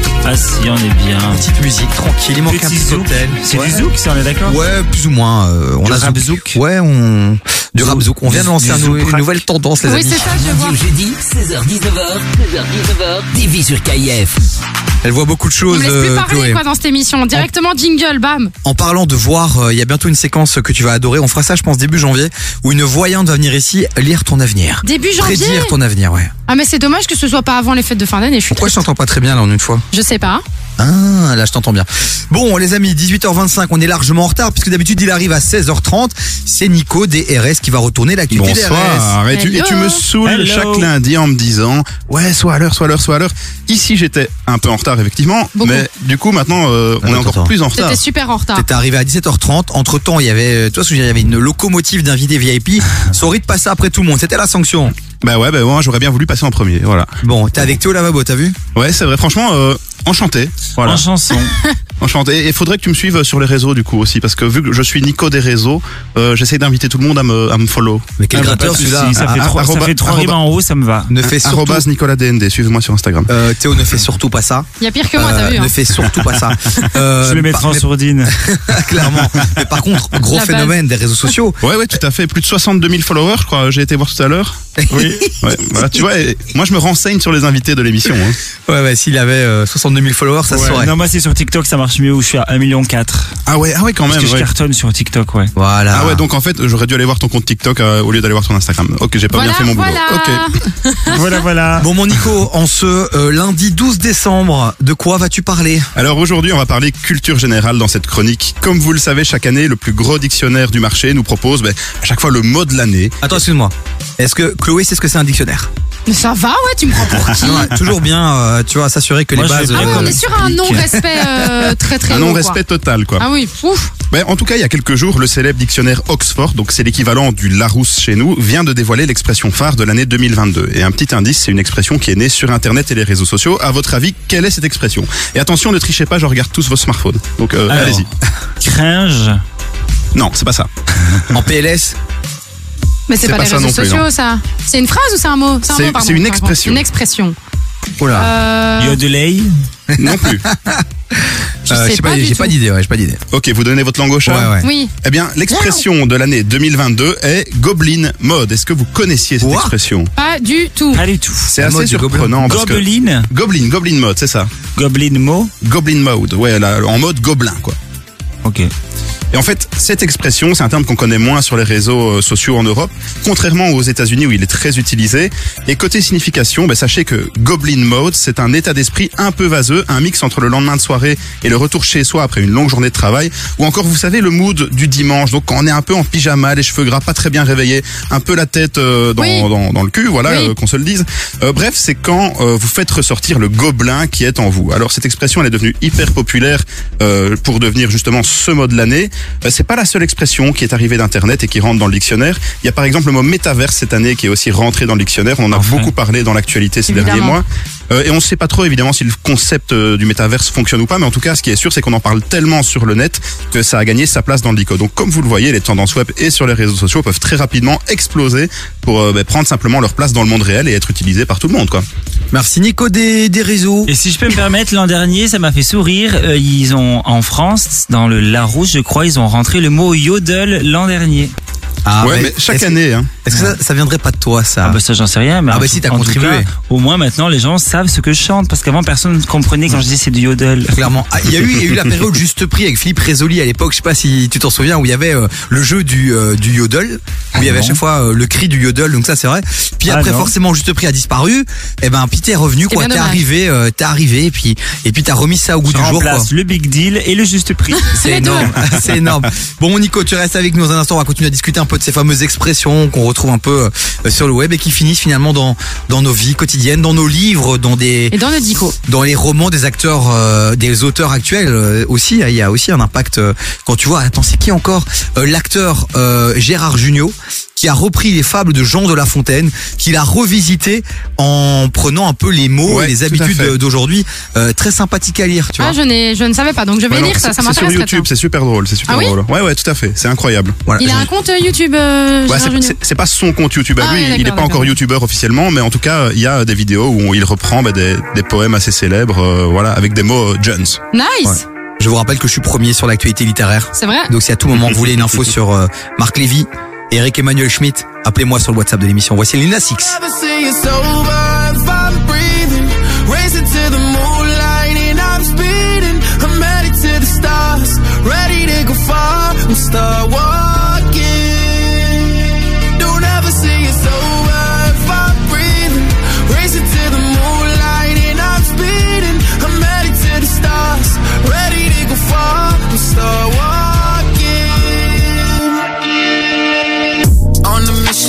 Ah si, on est bien. Petite musique tranquille, il manque un Petit zouk. cocktail. C'est Ouais. du zouk, ça, on est d'accord? Ouais, plus ou moins. euh, on Du a rap zouk. Ouais, on du rap zouk. On vient de lancer un une nouvelle tendance, les Oui, amis. c'est ça, je vois. jeudi, 16h-19h, 16h-19h, TV sur KIF. Elle voit beaucoup de On choses, me laisse plus euh, parler Chloé. quoi dans cette émission. Directement jingle, bam. En parlant de voir, euh, il y a bientôt une séquence que tu vas adorer. On fera ça, je pense, début janvier, où une voyante va venir ici lire ton avenir. Début janvier. Prédire ton avenir, ouais. Ah mais c'est dommage que ce soit pas avant les fêtes de fin d'année. Je suis Pourquoi je t'entends pas très bien là en une fois? Je sais pas. Ah, là je t'entends bien. Bon, les amis, 18h25, on est largement en retard puisque d'habitude il arrive à 16h30. C'est Nico des RS qui va retourner l'activité des RS. Bonsoir. Et tu, et tu me saoules Hello. chaque lundi en me disant ouais, soit à l'heure, soit à l'heure, soit à l'heure. Ici, j'étais un peu en retard, effectivement. Mais du coup, maintenant, euh, on est encore plus en retard. T'étais super en retard. T'étais arrivé à 17h30. Entre temps, il y avait, toi, il y avait une locomotive d'invités VIP. Sorry de passer après tout le monde. C'était la sanction. Bah ouais, bah moi, j'aurais bien voulu passer en premier. Voilà. Bon, t'es avec Théo Lavabo, t'as vu? Ouais, c'est vrai. Franchement, euh, enchanté. Voilà. En chanson. Enchanté. Et faudrait que tu me suives sur les réseaux du coup aussi, parce que vu que je suis Nico des réseaux, euh, j'essaie d'inviter tout le monde à me, à me follow. Mais quel Ah bah, gratteur celui-là. souci, Ça fait Ah, trois, ça fait trois arroba- rimes en haut, ça me va. Ne fais surtout, Nicolas DND. Suivez-moi sur Instagram. euh, Théo ne fait surtout pas ça. Il y a pire que moi, Euh, t'as vu. ne hein. fais surtout pas ça. Euh, Je le mettrai par- en sourdine. clairement. Mais par contre, gros La base. phénomène des réseaux sociaux. Ouais, ouais, tout à fait. Plus de 62 000 followers, je crois. J'ai été voir tout à l'heure. Oui. Ouais, voilà, tu vois, moi je me renseigne sur les invités de l'émission. Hein. Ouais, ouais, s'il avait euh, 62 000 followers, ça se saurait. Non, moi c'est sur TikTok, ça marche mieux où je suis à 1,4 million. Ah ouais, ah ouais, quand Parce même. que je ouais. cartonne sur TikTok, ouais. Voilà. Ah ouais, donc en fait, j'aurais dû aller voir ton compte TikTok euh, au lieu d'aller voir ton Instagram. Ok, j'ai pas Voilà, bien fait mon boulot. voilà. Ok. voilà, voilà. Bon, mon Nico, en ce euh, lundi 12 décembre, de quoi vas-tu parler? Alors aujourd'hui, on va parler culture générale dans cette chronique. Comme vous le savez, chaque année, le plus gros dictionnaire du marché nous propose ben, à chaque fois le mot de l'année. Attends, excuse-moi. Est-ce que Chloé sait ce que c'est un dictionnaire? Mais ça va, ouais, tu me prends pour qui Ouais, Toujours bien, euh, tu vois, s'assurer que Moi, les je bases. vais Ah ouais, on euh, est sur un non-respect euh, très très Un haut, non-respect total, quoi. quoi. Ah oui, ouf. Ben, en tout cas, il y a quelques jours, le célèbre dictionnaire Oxford, donc c'est l'équivalent du Larousse chez nous, vient de dévoiler l'expression phare de l'année 2022. Et un petit indice, c'est une expression qui est née sur Internet et les réseaux sociaux. À votre avis, quelle est cette expression? Et attention, ne trichez pas, je regarde tous vos smartphones. Donc euh, Alors. allez-y. Cringe. Non, c'est pas ça. En PLS Mais c'est pas, pas les ça réseaux non plus, sociaux, non. ça. C'est une phrase ou c'est un mot C'est- une expression. Une expression. Oula. Euh, Yodelay. Non plus. je Euh, sais j'ai pas, j'ai pas d'idée, ouais, j'ai pas d'idée. Ok, vous donnez votre langue au chat Ouais, ouais. Oui. Eh bien, l'expression de l'année 2022 est Goblin Mode. Est-ce que vous connaissiez cette What expression? Pas du tout. Pas du tout. C'est assez mode surprenant parce que Gobeline. Goblin, Goblin Mode, c'est ça. Goblin Mo. Goblin Mode, ouais, là, en mode gobelin, quoi. Ok. Et en fait, cette expression, c'est un terme qu'on connaît moins sur les réseaux euh, sociaux en Europe, contrairement aux États-Unis où il est très utilisé. Et côté signification, ben, sachez que Goblin Mode, c'est un état d'esprit un peu vaseux, un mix entre le lendemain de soirée et le retour chez soi après une longue journée de travail, ou encore, vous savez, le mood du dimanche, donc quand on est un peu en pyjama, les cheveux gras, pas très bien réveillés, un peu la tête euh, dans, Oui. dans, dans le cul, voilà, Oui. euh, qu'on se le dise. Euh, bref, c'est quand euh, vous faites ressortir le gobelin qui est en vous. Alors cette expression, elle est devenue hyper populaire euh, pour devenir justement ce mot de l'année. Euh, c'est pas la seule expression qui est arrivée d'Internet et qui rentre dans le dictionnaire. Il y a par exemple le mot métaverse cette année qui est aussi rentré dans le dictionnaire. On en a Enfin. beaucoup parlé dans l'actualité ces Évidemment. derniers mois. Euh, et on ne sait pas trop évidemment si le concept euh, du métaverse fonctionne ou pas, mais en tout cas, ce qui est sûr, c'est qu'on en parle tellement sur le net que ça a gagné sa place dans le dico. Donc, comme vous le voyez, les tendances web et sur les réseaux sociaux peuvent très rapidement exploser pour euh, ben, prendre simplement leur place dans le monde réel et être utilisés par tout le monde, quoi. Merci Nico des, des réseaux. Et si je peux me permettre, l'an dernier, ça m'a fait sourire. Euh, ils ont, en France, dans le Larousse, je crois, ils ont rentré le mot yodel l'an dernier. Ah, ouais, mais chaque est-ce que- année, hein. Est-ce que ça, ça viendrait pas de toi, ça Ah bah ça j'en sais rien mais Ah bah si, t'as contribué. cas, au moins maintenant les gens savent ce que je chante parce qu'avant personne ne comprenait quand je disais c'est du yodel. Clairement. Ah, il y a eu, il y a eu la période juste prix avec Philippe Résoli à l'époque. Je sais pas si tu t'en souviens où il y avait euh, le jeu du euh, du yodel où il y avait à chaque fois euh, le cri du yodel. Donc ça c'est vrai. Puis Ah, après non. forcément juste prix a disparu. Et ben puis t'es revenu quoi. T'es arrivé, euh, t'es arrivé et puis et puis t'as remis ça au goût Je du jour. Quoi. le big deal et le juste prix. C'est énorme, c'est énorme. Bon Nico, tu restes avec nous dans un instant. On va continuer à discuter un peu de ces fameuses expressions qu'on retrouve un peu euh, sur le web et qui finissent finalement dans dans nos vies quotidiennes, dans nos livres, dans des Et dans le dico. dans les romans des acteurs, euh, des auteurs actuels euh, aussi, il y a aussi un impact. euh, quand tu vois, attends, c'est qui encore Euh, L'acteur euh, Gérard Jugnot qui a repris les fables de Jean de La Fontaine, qu'il a revisité en prenant un peu les mots Ouais, et les habitudes d'aujourd'hui. Euh, très sympathique à lire, tu vois. Ah, je, n'ai- je ne savais pas, donc je vais lire ça, ça c'est- C'est sur m'intéresse. YouTube, c'est super drôle, c'est super Ah oui drôle. Ouais, ouais, tout à fait, c'est incroyable. Il a un compte euh, YouTube, euh, Ouais, c'est- pas son compte YouTube à Ah lui, ouais, il est d'accord, pas encore. YouTubeur officiellement, mais en tout cas, il y a des vidéos où il reprend bah, des, des poèmes assez célèbres, euh, voilà, avec des mots euh, Jones. Nice Je vous rappelle que je suis premier sur l'actualité littéraire. C'est vrai Donc si à tout moment vous voulez une info sur euh, Marc Lévy, Eric Emmanuel Schmitt, appelez-moi sur le WhatsApp de l'émission. Voici Lina Six.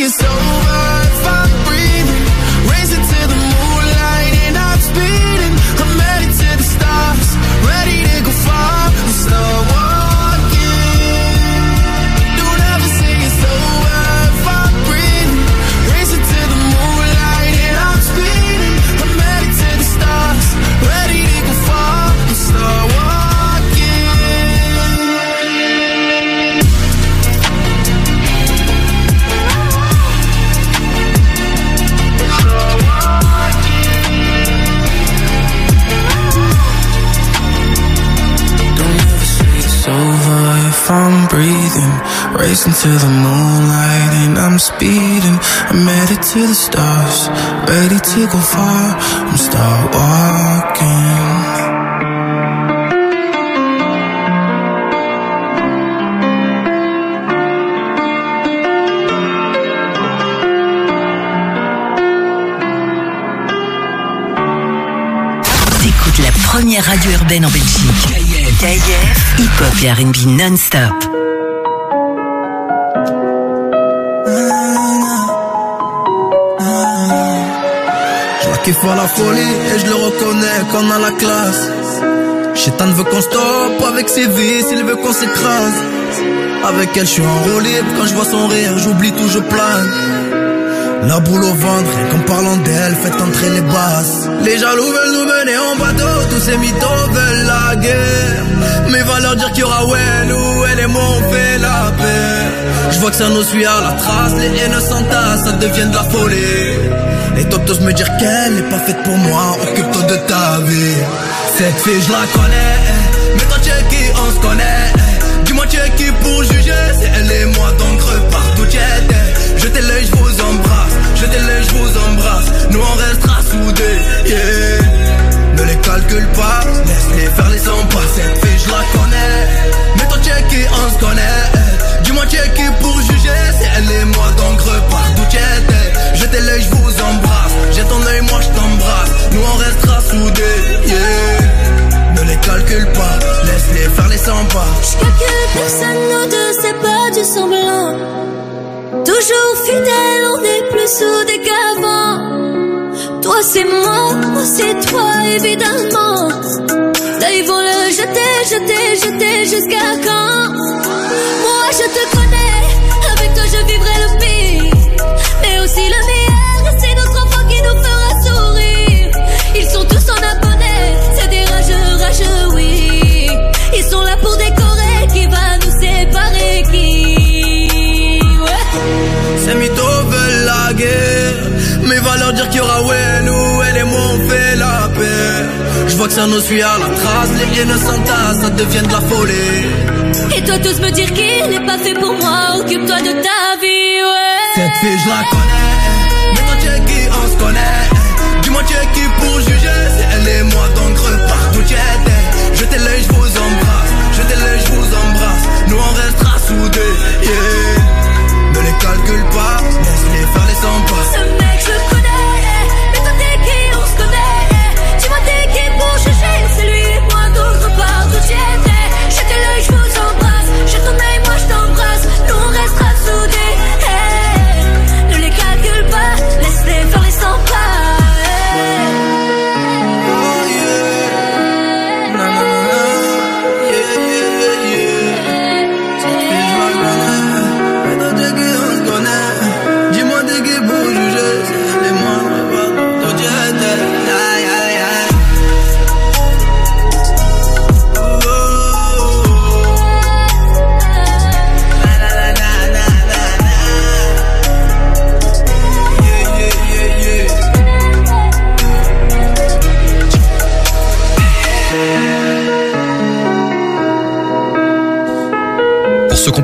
it's over I'm breathing. Racing to the moonlight and I'm speeding. I'm headed to the stars, ready to go far. I'm start walking. T'écoutes la première radio urbaine en Belgique. KIF, hip-hop et R&B non-stop. Je kiffe à la folie et je le reconnais comme dans la classe. Chétan veut qu'on stoppe avec ses vices, il veut qu'on s'écrase. Avec elle, je suis en libre. Quand je vois son rire, j'oublie tout, je plane. La boule au ventre, rien qu'en parlant d'elle, faites entrer les basses. Les jaloux veulent mener en bateau, tous ces mythos veulent la guerre. Mais va leur dire qu'il y aura ouais, nous, elle et moi, on fait la paix. Je vois que ça nous suit à la trace, les haines s'entassent, ça devient de la folie. Et t'oses me dire qu'elle n'est pas faite pour moi, occupe-toi de ta vie. Cette fille, je la connais, mais toi, tu es qui, on se connaît. Calcule pas, laisse-les faire les 100 pas. Cette fille, je la connais, mais tu es qui, on se connaît. Dis-moi, qui pour juger, c'est elle et moi, donc repars d'où tu étais. Jetez l'œil, je vous embrasse, jette ton œil, moi, je t'embrasse. Nous, on restera soudés. Ne les calcule pas, laisse-les faire les 100 pas. que personne nous deux, c'est pas du semblant. Toujours fidèle, on est plus soudés qu'avant. Toi c'est moi, moi c'est toi évidemment. Là ils vont le jeter, jeter, jeter jusqu'à quand? Moi je te y aura ouais nous Elle et moi on fait la paix. Je vois que ça nous suit à la trace. Les haines s'entassent, ça devient de la folie. Et toi tous me dire qu'il n'est pas fait pour moi, occupe-toi de ta vie, ouais. Cette fille je la connais. Mais toi tu es qui? On se connaît. Dis-moi tu es qui pour juger? C'est elle et moi donc repars d'où tu étais. Jetez l'œil je vous embrasse. Jetez l'œil je vous embrasse. Nous on restera soudés yeah. Ne les calcule pas. Laisse-les faire les 100 pas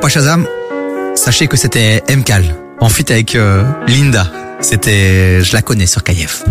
Shazam, sachez que c'était Mcal en feat avec euh, Linda. C'était, je la connais sur KF.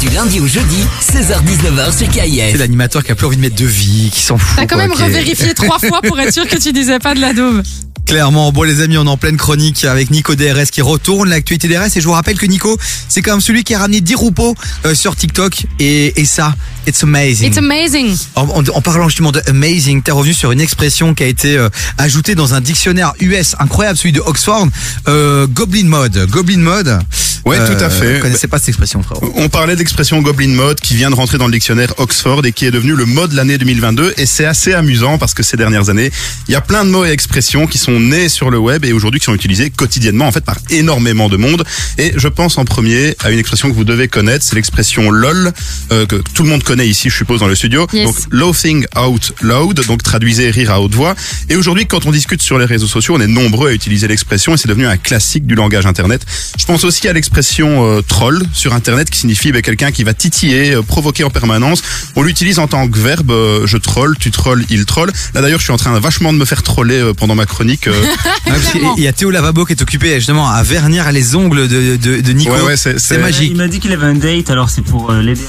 Du lundi au jeudi, 16h-19h sur C'est KIF. l'animateur qui a plus envie de mettre de vie, qui s'en fout. T'as quand quoi, même qui est- revérifié trois fois pour être sûr que tu disais pas de la daube. Clairement, bon les amis, on est en pleine chronique avec Nico DRS qui retourne l'actualité DRS et je vous rappelle que Nico, c'est quand même celui qui a ramené 10 roupeaux euh, sur TikTok et, et ça, it's amazing. It's amazing. En, en- en parlant justement de amazing, t'es revenu sur une expression qui a été euh, ajoutée dans un dictionnaire US incroyable, celui de Oxford, euh, Goblin Mode. Goblin Mode. Ouais, euh, tout à fait. Je connaissais pas cette expression, frère. On parlait d'expression Goblin Mode qui vient de rentrer dans le dictionnaire Oxford et qui est devenu le mot de l'année 2022 et c'est assez amusant parce que ces dernières années, il y a plein de mots et expressions qui sont nés sur le web et aujourd'hui qui sont utilisés quotidiennement en fait par énormément de monde et je pense en premier à une expression que vous devez connaître, c'est l'expression LOL euh, que tout le monde connaît ici je suppose dans le studio. Yes. Donc laughing out loud, donc traduisez rire à haute voix et aujourd'hui quand on discute sur les réseaux sociaux, on est nombreux à utiliser l'expression et c'est devenu un classique du langage internet. Je pense aussi à l'expression euh, troll sur internet qui signifie ben, quelqu'un qui va titiller, euh, provoquer en permanence. On l'utilise en tant que verbe euh, je troll, tu trolls, il troll. Là d'ailleurs, je suis en train vachement de me faire troller euh, pendant ma chronique. Il y a Théo Lavabo qui est occupé justement à vernir les ongles de, de, de Nico. Ouais, ouais, c'est- magique. Il m'a dit qu'il avait un date, alors c'est pour euh, l'aider.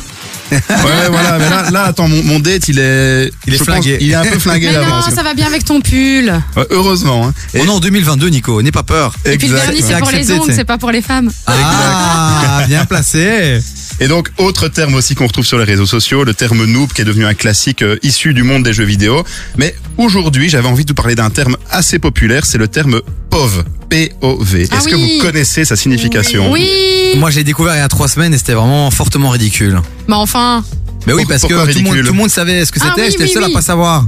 ouais, voilà, mais là, là attends, mon, mon date, il est, Il est pense, flingué. il est un peu flingué Mais non, ça va bien avec ton pull. Ouais, heureusement. Hein. Et- On est en 2022, Nico, n'aie pas peur. Et puis le vernis, c'est pour les ongles, c'est pas pour les femmes. Ah, bien placé. Et donc, autre terme aussi qu'on retrouve sur les réseaux sociaux, le terme noob qui est devenu un classique euh, issu du monde des jeux vidéo. Mais aujourd'hui, j'avais envie de vous parler d'un terme assez populaire, c'est le terme POV. P-O-V. Ah Est-ce que oui. vous connaissez sa signification? Oui. Moi, je l'ai découvert il y a trois semaines et c'était vraiment fortement ridicule. Mais enfin. Mais oui, Pour- parce que pourquoi tout le, monde, ridicule? tout le monde savait ce que Ah c'était, oui, j'étais le oui, seul oui. à pas savoir.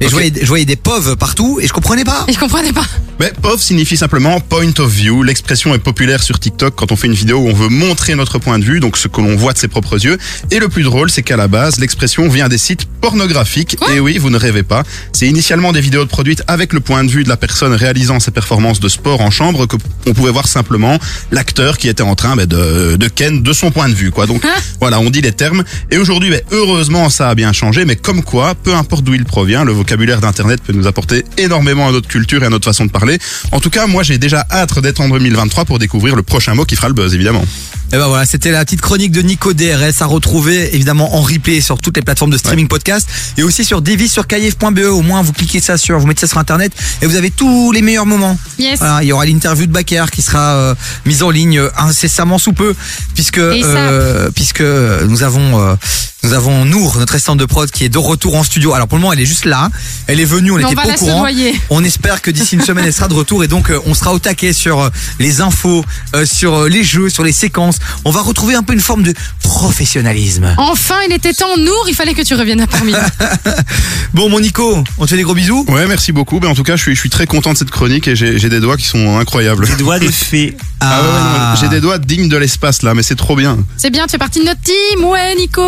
Et Ok. je, voyais, je voyais des pauvres partout et je comprenais pas. Et je comprenais pas. Mais POV signifie simplement point of view. L'expression est populaire sur TikTok quand on fait une vidéo où on veut montrer notre point de vue, donc ce que l'on voit de ses propres yeux. Et le plus drôle, c'est qu'à la base, l'expression vient des sites pornographiques. et oui, vous ne rêvez pas. C'est initialement des vidéos produites avec le point de vue de la personne réalisant ses performances de sport en chambre que on pouvait voir simplement l'acteur qui était en train ben, de, de ken de son point de vue. Quoi. Donc voilà, on dit les termes. Et aujourd'hui, ben, heureusement, ça a bien changé. Mais comme quoi, peu importe d'où il provient, le vocabulaire d'Internet peut nous apporter énormément à notre culture et à notre façon de parler. En tout cas, moi, j'ai déjà hâte d'être en 2023 pour découvrir le prochain mot qui fera le buzz, évidemment. Et ben voilà, c'était la petite chronique de Nico DRS à retrouver évidemment en replay sur toutes les plateformes de streaming podcast et aussi sur Devis sur KF.be. Au moins, vous cliquez ça sur, vous mettez ça sur internet et vous avez tous les meilleurs moments. Yes. Voilà, il y aura l'interview de Baker qui sera euh, mise en ligne euh, incessamment sous peu puisque euh, puisque nous avons euh, nous avons Nour, notre assistante de prod, qui est de retour en studio. Alors pour le moment, elle est juste là. Elle est venue, on Mais on n'était pas au courant. On espère que d'ici une semaine, elle sera de retour et donc euh, on sera au taquet sur euh, les infos, euh, sur euh, les jeux, sur les séquences. On va retrouver un peu une forme de professionnalisme. Enfin, il était temps, Nour, il fallait que tu reviennes à parmi nous. Bon, mon Nico, on te fait des gros bisous. Ouais, merci beaucoup. Ben, en tout cas, je suis, je suis très content de cette chronique et j'ai des doigts qui sont incroyables. Des doigts de fée. Ah ouais, j'ai des doigts dignes de l'espace là, mais c'est trop bien. C'est bien, tu fais partie de notre team, ouais, Nico.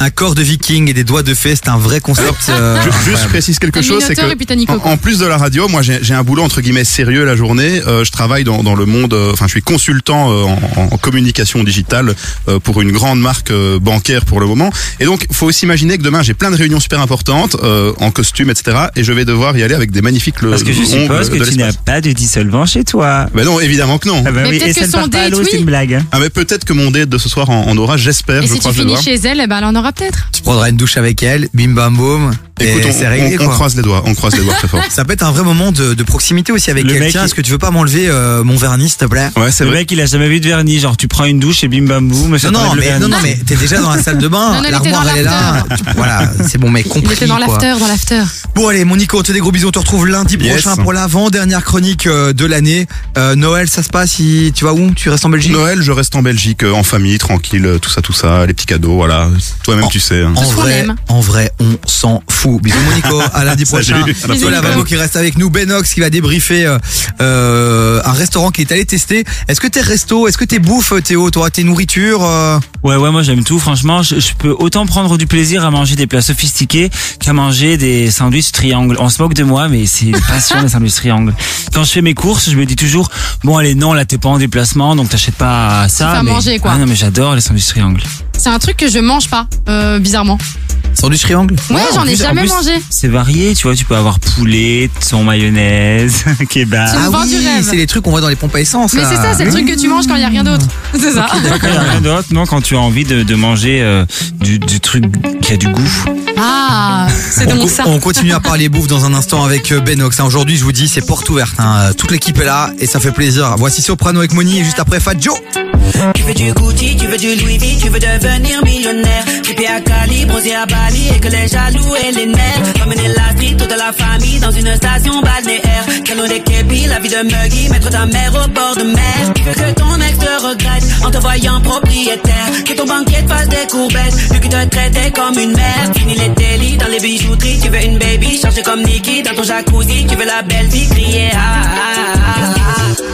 Un corps de viking et des doigts de fée, c'est un vrai concept. euh, Ju- Juste, incroyable. Précise quelque chose, c'est que en, plus de la radio, moi j'ai j'ai un boulot entre guillemets sérieux la journée. Euh, je travaille dans, dans le monde, euh, enfin je suis consultant euh, en, en communication digitale euh, pour une grande marque euh, bancaire pour le moment. Et donc faut aussi imaginer que demain j'ai plein de réunions super importantes euh, en costume, etc. Et je vais devoir y aller avec des magnifiques le- Parce que je suppose que tu n'as pas de dissolvant chez toi. Ben non, évidemment que non. Ah bah Mais oui, peut-être et que son date, oui. c'est une blague. Ah mais peut-être que mon date de ce soir en, en aura, j'espère. Et je si crois tu finis chez elle, eh ben, elle en aura peut-être. Tu prendras une douche avec elle, bim bam boum. Écoute, on, c'est réglé on- croise les doigts, on croise les doigts très fort. Ça peut être un vrai moment de, de proximité aussi avec est- est-ce que tu veux pas m'enlever euh, mon vernis, s'il te plaît? Ouais, c'est Le vrai. mec, il a jamais vu de vernis. Genre, tu prends une douche et bim bam boum. ça Non, non, mais, vernis. non, non, mais t'es déjà dans la salle de bain, Non, non, il était l'armoire dans elle est là. Voilà, c'est bon, mais Il compris. était dans l'after, dans l'after. Bon allez, mon Nico, on te fait des gros bisous. On te retrouve lundi Yes. prochain pour l'avant-dernière chronique euh, de l'année. Euh, Noël, ça se passe si tu vas où? Tu restes en Belgique? Noël, je reste en Belgique, en famille, tranquille, tout ça, tout ça, les petits cadeaux, voilà. Toi-même, tu sais. hein. Vrai, en vrai, on s'en fout. Bisous mon Nico, à lundi prochain. Bisous. Lavabo qui reste avec nous, Benox qui va débriefer euh, euh, un restaurant qu'il est allé tester. Est-ce que t'es resto, est-ce que t'es bouffe Théo, toi, tes nourritures euh, Ouais, ouais, moi j'aime tout. Franchement, je, je peux autant prendre du plaisir à manger des plats sophistiqués qu'à manger des sandwichs triangles. On se moque de moi, mais c'est une passion les sandwichs triangles. Quand je fais mes courses, je me dis toujours, bon allez, non, là t'es pas en déplacement, donc t'achètes pas ça. mais... manger, quoi. Ah non, mais j'adore les sandwichs triangles. C'est un truc que je mange pas, euh, bizarrement. Sandwich triangle Ouais, en j'en ai plus- en jamais plus, mangé. C'est varié, tu vois, tu peux avoir poulet, son mayonnaise, kebab. Ah du oui, rêve. c'est les trucs qu'on voit dans les pompes à essence. Mais là. c'est ça, c'est le truc que tu manges quand il y a rien d'autre. C'est ça. Quand il y a rien d'autre, non, quand tu as envie de, de manger euh, du, du truc qui a du goût. Ah, c'est On, donc co- ça. on continue à parler bouffe dans un instant avec euh, Benox. hein. Aujourd'hui, je vous dis, c'est porte ouverte. hein. Toute l'équipe est là et ça fait plaisir. Voici Soprano avec Moni et juste après Fat Joe. Tu veux du Gucci, tu veux du Louis V, tu veux devenir millionnaire. Trippé à Cali, bronzé à Bali et que les jaloux et les nerfs. Emmener la street, toute la famille dans une station balnéaire. Calon des képis, la vie de Muggy, mettre ta mère au bord de mer. Tu veux que ton ex te regrette en te voyant propriétaire. Que ton banquier te fasse des courbettes, lui qui te traitait comme une mère. Fini les délits dans les bijouteries, tu veux une baby, chargée comme Nikki dans ton jacuzzi. Tu veux la belle vie, crier ah, ah, ah.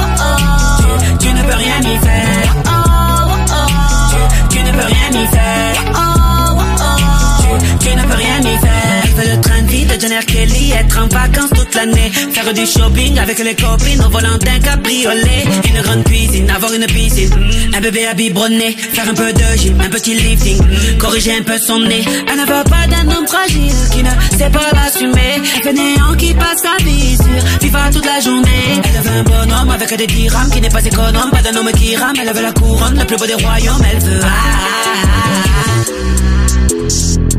tu, ne peux rien y faire. Tu, tu ne peux rien y faire. Tu, tu ne peux rien y faire. Veut Jenner Kelly, être en vacances toute l'année. Faire du shopping avec les copines au volant d'un cabriolet. Une grande cuisine, avoir une piscine. Un bébé à biberonner, faire un peu de gym, un petit lifting. Corriger un peu son nez. Elle ne veut pas d'un homme fragile qui ne sait pas l'assumer. Fainéant qui passe sa vie sur FIFA toute la journée. Elle veut un bonhomme avec des dirhams qui n'est pas économe. Pas d'un homme qui rame, elle veut la couronne, le plus beau des royaumes. Elle veut. ah, ah, ah.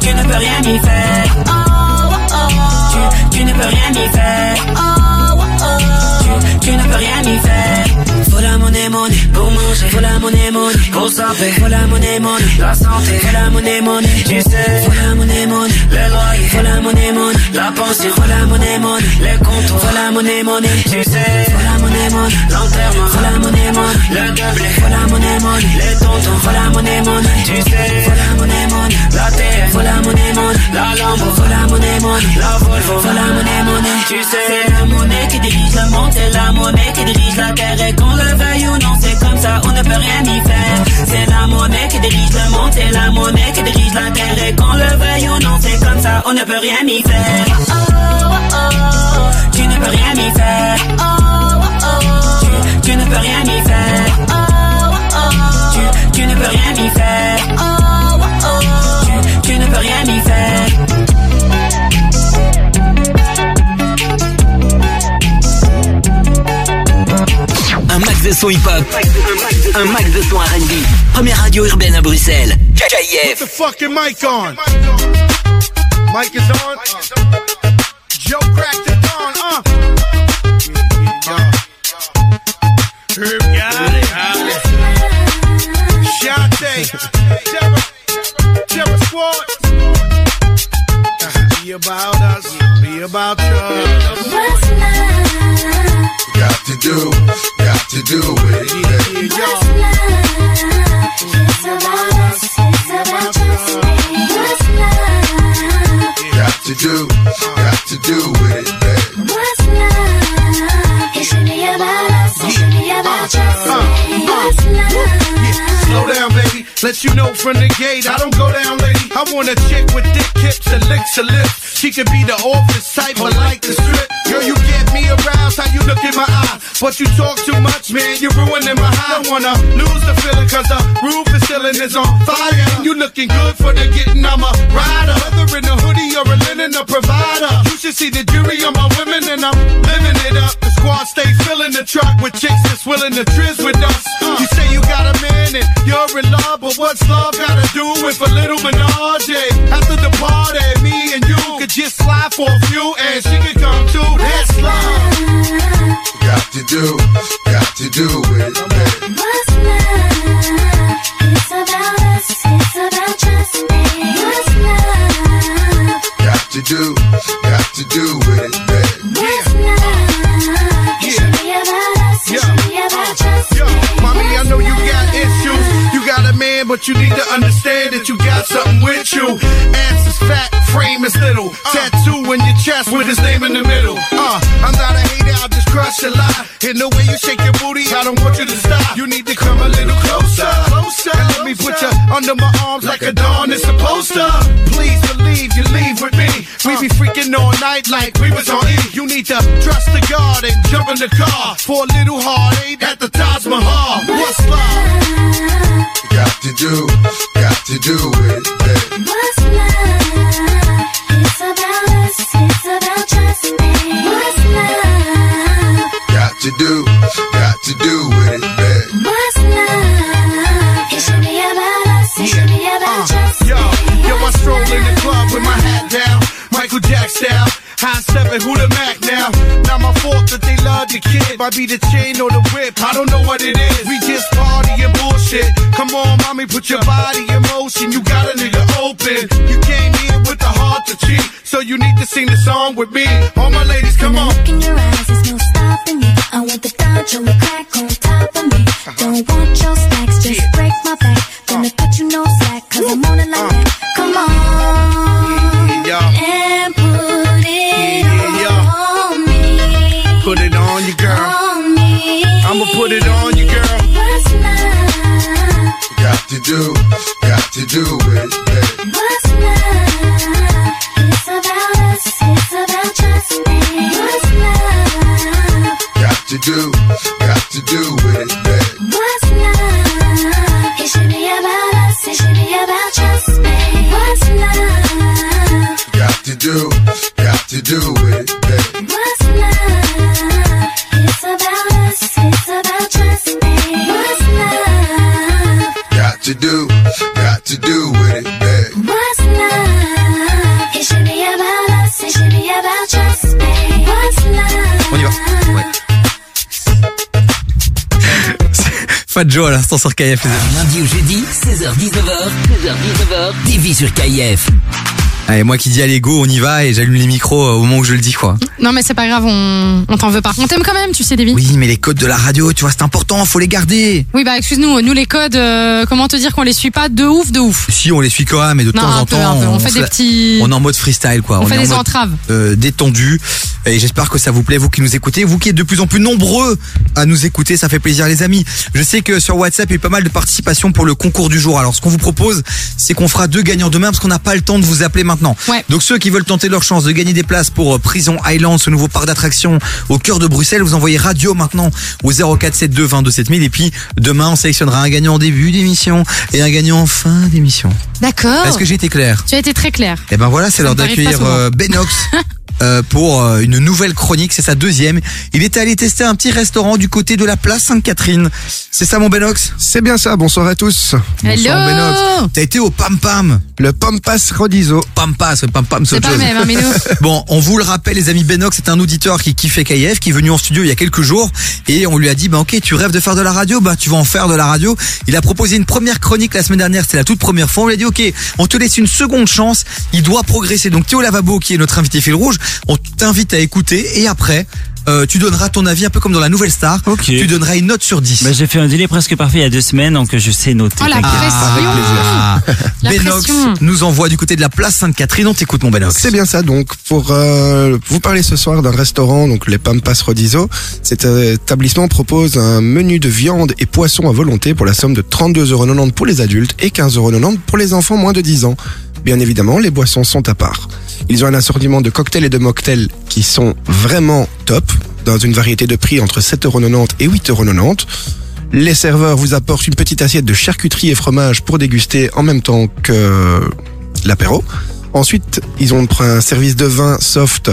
tu ne peux rien y faire. Oh. Tu, tu ne peux rien y faire. Tu, tu ne peux rien y faire. Tu, monnaie, monnaie. Pour saper, faut la monnaie, monnaie. La santé, la monnaie, monnaie. Tu sais, la monnaie, monnaie. Les loyers, la monnaie, monnaie. La faut la monnaie, monnaie. Les faut la monnaie, monnaie. Tu sais, la monnaie, monnaie. L'enterrement, la monnaie, monnaie. Le faut la monnaie, monnaie. Les tontons, la monnaie, monnaie. Tu sais, la monnaie, monnaie. La faut la monnaie, monnaie. La Lambo, faut la monnaie, monnaie. La Volvo, la monnaie, monnaie. Tu sais, c'est la monnaie qui dirige le monde, c'est la monnaie qui dirige la terre. Et qu'on le veuille ou non, c'est comme ça, on ne peut rien y faire. C'est la monnaie qui dirige le monde, c'est la monnaie qui dirige la terre. Et qu'on le veuille ou non, c'est comme ça, on ne peut rien y faire. Oh, oh, oh. Tu ne peux rien y faire. Oh, oh. Tu, tu ne peux rien y faire. Oh, oh. Tu, tu ne peux rien y faire. Oh, oh. Tu, tu ne peux rien y faire. Un max de son hip-hop. Un max de son R&B. Première radio urbaine à Bruxelles. Put KIF. the fucking mic on. Mic is on. Joe cracked it on. Uh. Herb got it. Terror. Terror Squad. Be about us. Be about you. Got to do, got to do it. baby. Got to do, got to do with it, baby. Slow down, baby. Let you know from the gate. I don't go down, lady. I want a chick with thick hips and licks her lips. She could be the office type, but like the strip. Girl, you get me aroused. How you look in my eye. But you talk too much, man. You're ruining my high. Don't wanna lose the feeling, cause the roof is ceiling is on fire. You looking good for the getting. I'm a rider. Whether in a hoodie or a linen, a provider. You should see the jury on my women, and I'm living it up. The squad stay filling the truck with chicks that's willing to trizz with us. You say you got a man and you're in love, but what's love gotta do with a little menage? After the party, me and you could just slide for a few, and she could to do, got to do with it, baby. Got to do, got to do with it, baby. Mommy, I know you got issues. You got a man, but you need to understand that you got something with you. Ass is fat, frame is little. Tattoo in your chest with his name in the middle. Uh, I'll just crush a lot. In the way you shake your booty, I don't want you to stop. You need to come a little closer. Closer. And let me put you under my arms like a dawn is supposed to. Please believe you leave with me. We be freaking all night like we was on E. You need to trust the God and jump in the car for a little heartache at the Taj Mahal. What's love? Got to do, got to do with it, baby. Do, got to do with it, baby. Uh, yo, yo, I stroll in the club with my hat down. Michael Jack style. High seven, who the Mac now? Not my fault that they love the kid. Might be the chain or the whip, I don't know what it is. We just party and bullshit. Come on, mommy, put your body in motion. You got a nigga open. You came in with the heart to cheat. So you need to sing the song with me. All my ladies, come on. Look in your eyes, there's no stopping The Dodge on the crack on top of me. Uh-huh. Don't want your snacks, just break my back. Gonna uh-huh. cut you no slack, cause I'm on it like uh-huh. that. Come on. And put it on me. Put it on you, girl. On me. I'ma put it on you, girl. Got to do, got to do it, Joe à l'instant sur KF. Lundi au jeudi, 16h-19h, 16h-19h, TV sur KIF. Allez, moi qui dis allez go, on y va et j'allume les micros euh, au moment où je le dis quoi. Non, mais c'est pas grave, on, on t'en veut pas. On t'aime quand même, tu sais, Davy. Oui, mais les codes de la radio, tu vois, c'est important, faut les garder. Oui, bah excuse-nous, nous les codes, euh, comment te dire qu'on les suit pas de ouf, de ouf? Si, on les suit quand même, et de Non, temps un en peu, temps, un peu. On fait des la- petits- On est en mode freestyle quoi. On fait est en des mode, entraves. euh, détendu. Et j'espère que ça vous plaît, vous qui nous écoutez, vous qui êtes de plus en plus nombreux à nous écouter, ça fait plaisir les amis. Je sais que sur WhatsApp, il y a eu pas mal de participation pour le concours du jour. Alors ce qu'on vous propose, c'est qu'on fera deux gagnants demain parce qu'on n'a pas le temps de vous appeler maintenant. Donc ceux qui veulent tenter leur chance de gagner des places pour euh, Prison Island, ce nouveau parc d'attractions au cœur de Bruxelles, vous envoyez radio maintenant au 0472 22 7000 et puis demain on sélectionnera un gagnant en début d'émission et un gagnant en fin d'émission. D'accord. Est-ce que j'ai été clair? Tu as été très clair. eh ben voilà, c'est l'heure d'accueillir euh, Benox euh, pour euh, une nouvelle chronique. C'est sa deuxième. Il était allé tester un petit restaurant du côté de la place Sainte-Catherine. C'est ça, mon Benox? C'est bien ça. Bonsoir à tous. Hello Bonsoir Benox. T'as été au Pam Pam. Le Pampas Rodizo. Pampas, Pam Pam, C'est autre pas chose. même, hein. Bon, on vous le rappelle, les amis, Benox c'est un auditeur qui kiffait KF, qui est venu en studio il y a quelques jours, et on lui a dit, bah ok, tu rêves de faire de la radio, bah tu vas en faire de la radio. Il a proposé une première chronique la semaine dernière, c'était la toute première fois. On lui a dit, ok, on te laisse une seconde chance, il doit progresser. Donc Théo Lavabo, qui est notre invité fil rouge, on t'invite à écouter, et après, euh, tu donneras ton avis un peu comme dans la Nouvelle Star. Tu donneras une note sur 10. Bah, j'ai fait un délai presque parfait il y a deux semaines, donc je sais noter. Oh, la. Ah, La Benox pression. nous envoie du côté de la place Sainte-Catherine. On t'écoute, mon Benox. C'est bien ça. Donc, pour euh, vous parler ce soir d'un restaurant, donc les Pampas Rodizo, cet euh, établissement propose un menu de viande et poisson à volonté pour la somme de 32,90€ pour les adultes et 15,90€ pour les enfants moins de 10 ans. Bien évidemment, les boissons sont à part. Ils ont un assortiment de cocktails et de mocktails qui sont vraiment top, dans une variété de prix entre 7,90€ et 8,90€. Les serveurs vous apportent une petite assiette de charcuterie et fromage pour déguster en même temps que l'apéro. Ensuite, ils ont un service de vin soft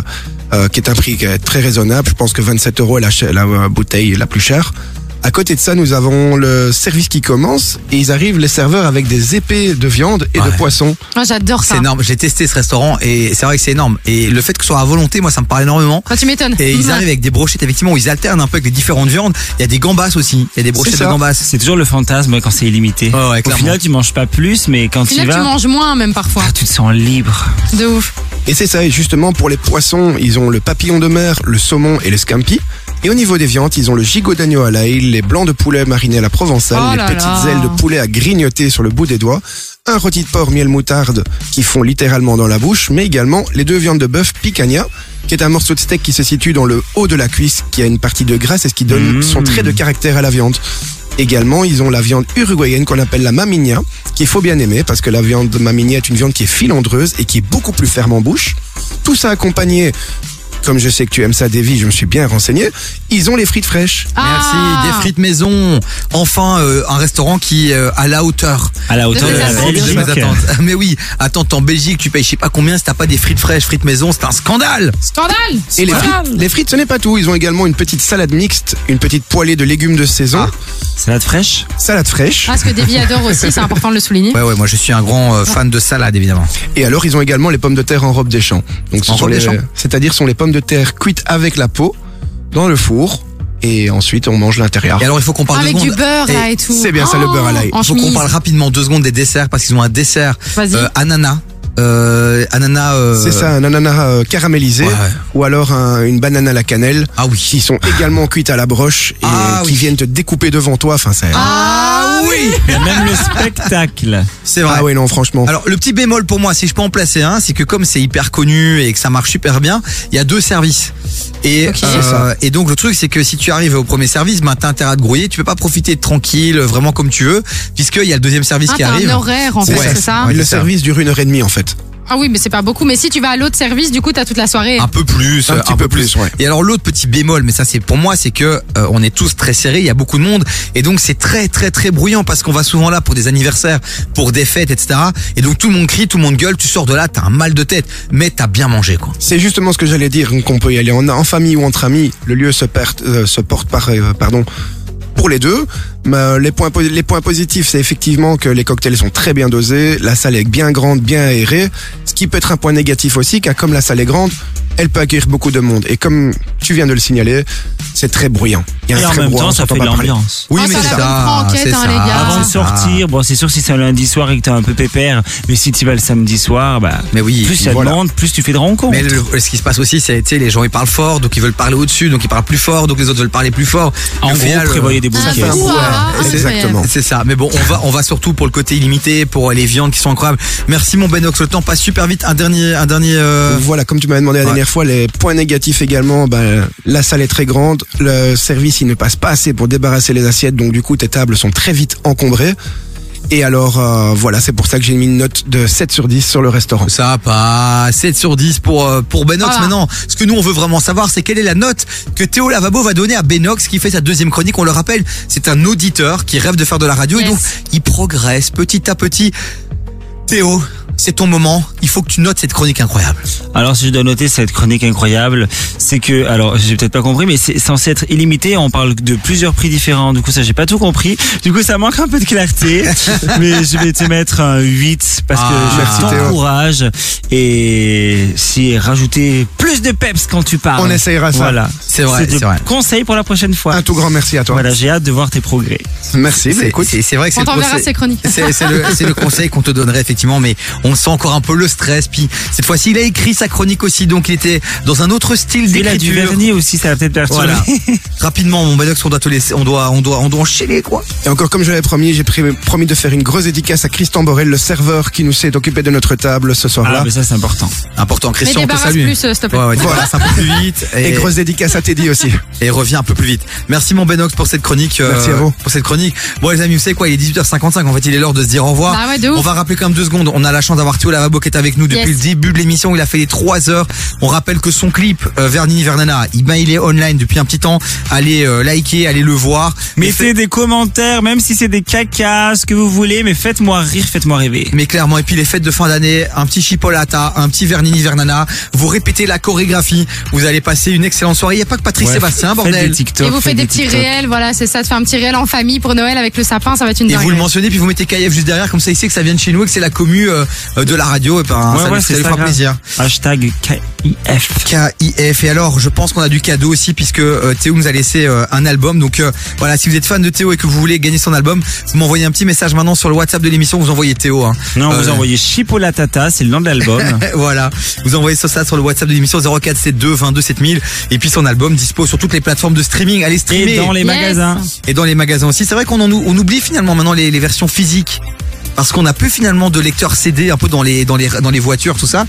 euh, qui est un prix très raisonnable. Je pense que 27 euros est la euh, bouteille la plus chère. À côté de ça, nous avons le service qui commence et ils arrivent les serveurs avec des épées de viande et de poisson. Moi, j'adore ça. C'est énorme. J'ai testé ce restaurant et c'est vrai que c'est énorme. Et le fait que ce soit à volonté, moi, ça me parle énormément. Ah, tu m'étonnes. Et ils arrivent avec des brochettes, effectivement, où ils alternent un peu avec les différentes viandes. Il y a des gambas aussi. Il y a des brochettes de gambas. C'est toujours le fantasme quand c'est illimité. Au clairement. final, tu manges pas plus, mais quand Au tu y final, tu vas, manges moins, même parfois. tu te sens libre. De ouf. Et c'est ça, et justement pour les poissons, ils ont le papillon de mer, le saumon et le scampi. Et au niveau des viandes, ils ont le gigot d'agneau à l'ail, les blancs de poulet marinés à la provençale, Oh les petites là. ailes de poulet à grignoter sur le bout des doigts, un rôti de porc miel moutarde qui font littéralement dans la bouche, mais également les deux viandes de bœuf picanha, qui est un morceau de steak qui se situe dans le haut de la cuisse, qui a une partie de graisse et ce qui donne son trait de caractère à la viande. Également, ils ont la viande uruguayenne qu'on appelle la mamigna, qu'il faut bien aimer parce que la viande de mamigna est une viande qui est filandreuse et qui est beaucoup plus ferme en bouche. Tout ça accompagné, comme je sais que tu aimes ça, Davy, je me suis bien renseigné, ils ont les frites fraîches. Merci, des frites maison. Enfin, euh, un restaurant qui est euh, à la hauteur. À la hauteur de, de la mes attentes. Mais oui, attends, en Belgique, tu payes je sais pas combien si t'as pas des frites fraîches, frites maison, c'est un scandale. Scandale Et les frites, les frites, ce n'est pas tout. Ils ont également une petite salade mixte, une petite poêlée de légumes de saison. salade fraîche Salade fraîche. Ah, ce que Davy adore aussi, c'est important de le souligner. Ouais, ouais, moi je suis un grand euh, fan de salade, évidemment. Et alors, ils ont également les pommes de terre en robe des champs. Donc, ce En sont robe les, des champs c'est-à-dire sont les pommes de terre cuites avec la peau dans le four. Et ensuite, on mange l'intérieur. Et alors il faut qu'on parle Avec deux du beurre, là, et tout. C'est bien ça, le beurre à l'ail. Il faut qu'on parle rapidement deux secondes des desserts parce qu'ils ont un dessert euh, ananas. Euh, ananas. euh, C'est ça, un ananas euh, caramélisé Ouais, ouais. ou alors un- une banane à la cannelle. Ah oui. Qui sont également cuites à la broche et Ah qui oui. viennent te découper devant toi. Enfin, c'est. Ah oui Il y a même le spectacle. C'est vrai. Ah oui, non, franchement. Alors le petit bémol pour moi, si je peux en placer un, c'est que comme c'est hyper connu et que ça marche super bien, il y a deux services. Et, euh, et donc le truc c'est que si tu arrives au premier service, ben t'as intérêt à te grouiller, tu peux pas profiter de tranquille, vraiment comme tu veux, puisqu'il y a le deuxième service Ah, qui arrive. un horaire, en fait, ça. c'est ça Ouais, le service dure une heure et demie en fait. Ah oui, mais c'est pas beaucoup. Mais si tu vas à l'autre service, du coup, t'as toute la soirée. Un peu plus, Un petit peu plus, ouais. Et alors l'autre petit bémol, mais ça c'est pour moi, c'est que euh, on est tous très serrés, il y a beaucoup de monde, et donc c'est très très très bruyant parce qu'on va souvent là pour des anniversaires, pour des fêtes, etc. Et donc tout le monde crie, tout le monde gueule, tu sors de là, t'as un mal de tête, mais t'as bien mangé quoi. C'est justement ce que j'allais dire, qu'on peut y aller en, en famille ou entre amis. Le lieu se, perd- euh, se porte par, euh, pardon, pour les deux. Euh, les points po- les points positifs, c'est effectivement que les cocktails sont très bien dosés, la salle est bien grande, bien aérée. Ce qui peut être un point négatif aussi, car comme la salle est grande, elle peut accueillir beaucoup de monde. Et comme tu viens de le signaler, c'est très bruyant. Il y a Et un en très même temps, ça fait de l'ambiance. Oui, Oh, mais ça c'est ça. c'est hein, ça. les gars. Avant de sortir, bon, c'est sûr si c'est un lundi soir et que t'es un peu pépère, mais si tu vas le samedi soir, bah, Mais oui, plus il y a voilà. de monde, plus tu fais de rencontres. Mais le- ce qui se passe aussi, c'est tu sais, les gens ils parlent fort, donc ils veulent parler au-dessus, donc ils parlent plus fort, donc les autres veulent parler plus fort. En gros, final, prévoyez des euh, bouquets. Exactement. C'est ça. Mais bon, on va, on va surtout pour le côté illimité, pour les viandes qui sont incroyables. Merci mon Benox, le temps passe super vite. Un dernier, un dernier. euh, Voilà, comme tu m'avais demandé la Ouais. dernière fois, les points négatifs également, ben, la salle est très grande, le service il ne passe pas assez pour débarrasser les assiettes, donc du coup tes tables sont très vite encombrées. Et alors euh, voilà, c'est pour ça que j'ai mis une note de 7 sur 10 sur le restaurant. Ça pas 7 sur 10 pour euh, pour Benox Voilà. maintenant. Ce que nous on veut vraiment savoir c'est quelle est la note que Théo Lavabo va donner à Benox qui fait sa deuxième chronique. On le rappelle, c'est un auditeur qui rêve de faire de la radio et donc il progresse petit à petit. Théo, c'est ton moment. Il faut que tu notes cette chronique incroyable. Alors, si je dois noter cette chronique incroyable, c'est que, alors, j'ai peut-être pas compris, mais c'est censé être illimité. On parle de plusieurs prix différents. Du coup, ça, j'ai pas tout compris. Du coup, ça manque un peu de clarté. mais je vais te mettre un 8 parce Ah, que je t'encourage. Et si rajouter plus de peps quand tu parles. On essayera ça. Voilà. C'est vrai, c'est vrai. Conseil pour la prochaine fois. Un tout grand merci à toi. Voilà, j'ai hâte de voir tes progrès. Merci, bah, C'est- écoute. c'est vrai que c'est On t'enverra ces chroniques. C'est le, c'est le conseil qu'on te donnerait effectivement, mais on sent encore un peu le stress. Puis cette fois-ci, il a écrit sa chronique aussi, donc il était dans un autre style Il a du d'écriture. vernis aussi, ça va peut-être perturber. Voilà. Rapidement, mon Benox, on doit te laisser, on doit, on doit, on doit enchaîner quoi. Et encore comme je l'avais promis, j'ai promis de faire une grosse dédicace à Christian Borel, le serveur qui nous s'est occupé de notre table ce soir-là. Ah, mais ça, c'est important. Important, Mais Christian, on te débarrasse salue. plus, euh, s'il te plaît. Ouais, ouais, débarrasse un peu plus vite. Et grosse dédicace à Teddy aussi. et reviens un peu plus vite. Merci mon Benox pour cette chronique. euh, Merci à vous. Pour cette chronique. Bon les amis, vous savez quoi, il est 18h55. En fait, il est l'heure de se dire au revoir. Bah ouais, de ouf. On va rappeler quand même deux secondes. On a la chance d'avoir Théo Lavabo qui est avec nous depuis Yes. le début de l'émission. Il a fait les trois heures. On rappelle que son clip euh, Vernini Vernana, il, ben, il est online depuis un petit temps. Allez euh, liker, allez le voir. Mettez des commentaires, même si c'est des cacas, ce que vous voulez, mais faites-moi rire, faites-moi rêver. Mais clairement, et puis les fêtes de fin d'année, un petit chipolata, un petit Vernini Vernana, vous répétez la chorégraphie, vous allez passer une excellente soirée. Il n'y a pas que Patrick Ouais, Sébastien, faites bordel. des TikTok, Et vous faites des petits réels, voilà, c'est ça, de faire un petit réel en famille pour Noël avec le sapin, ça va être une Et vous le mentionnez, puis vous mettez KF juste derrière, comme ça il sait que ça vient de chez nous et que c'est la commu euh, de la radio. Et ben, Ouais, ça, ouais, lui- ça lui fera grave. plaisir. Hashtag KIF. KIF. Et alors, je pense qu'on a du cadeau aussi, puisque euh, Théo nous a laissé euh, un album. Donc euh, voilà, si vous êtes fan de Théo et que vous voulez gagner son album, vous m'envoyez un petit message maintenant sur le WhatsApp de l'émission. Vous envoyez Théo. Hein. Non, vous envoyez Chipolatata, c'est le nom de l'album. voilà, vous envoyez ça, ça sur le WhatsApp de l'émission 0472 22 7000 et puis son album dispo sur toutes les plateformes de streaming. Allez streamer Et dans les Yes. magasins. et dans les magasins aussi. C'est vrai qu'on on oublie finalement maintenant les, les versions physiques. Parce qu'on a plus finalement de lecteurs CD un peu dans les dans les dans les voitures tout ça,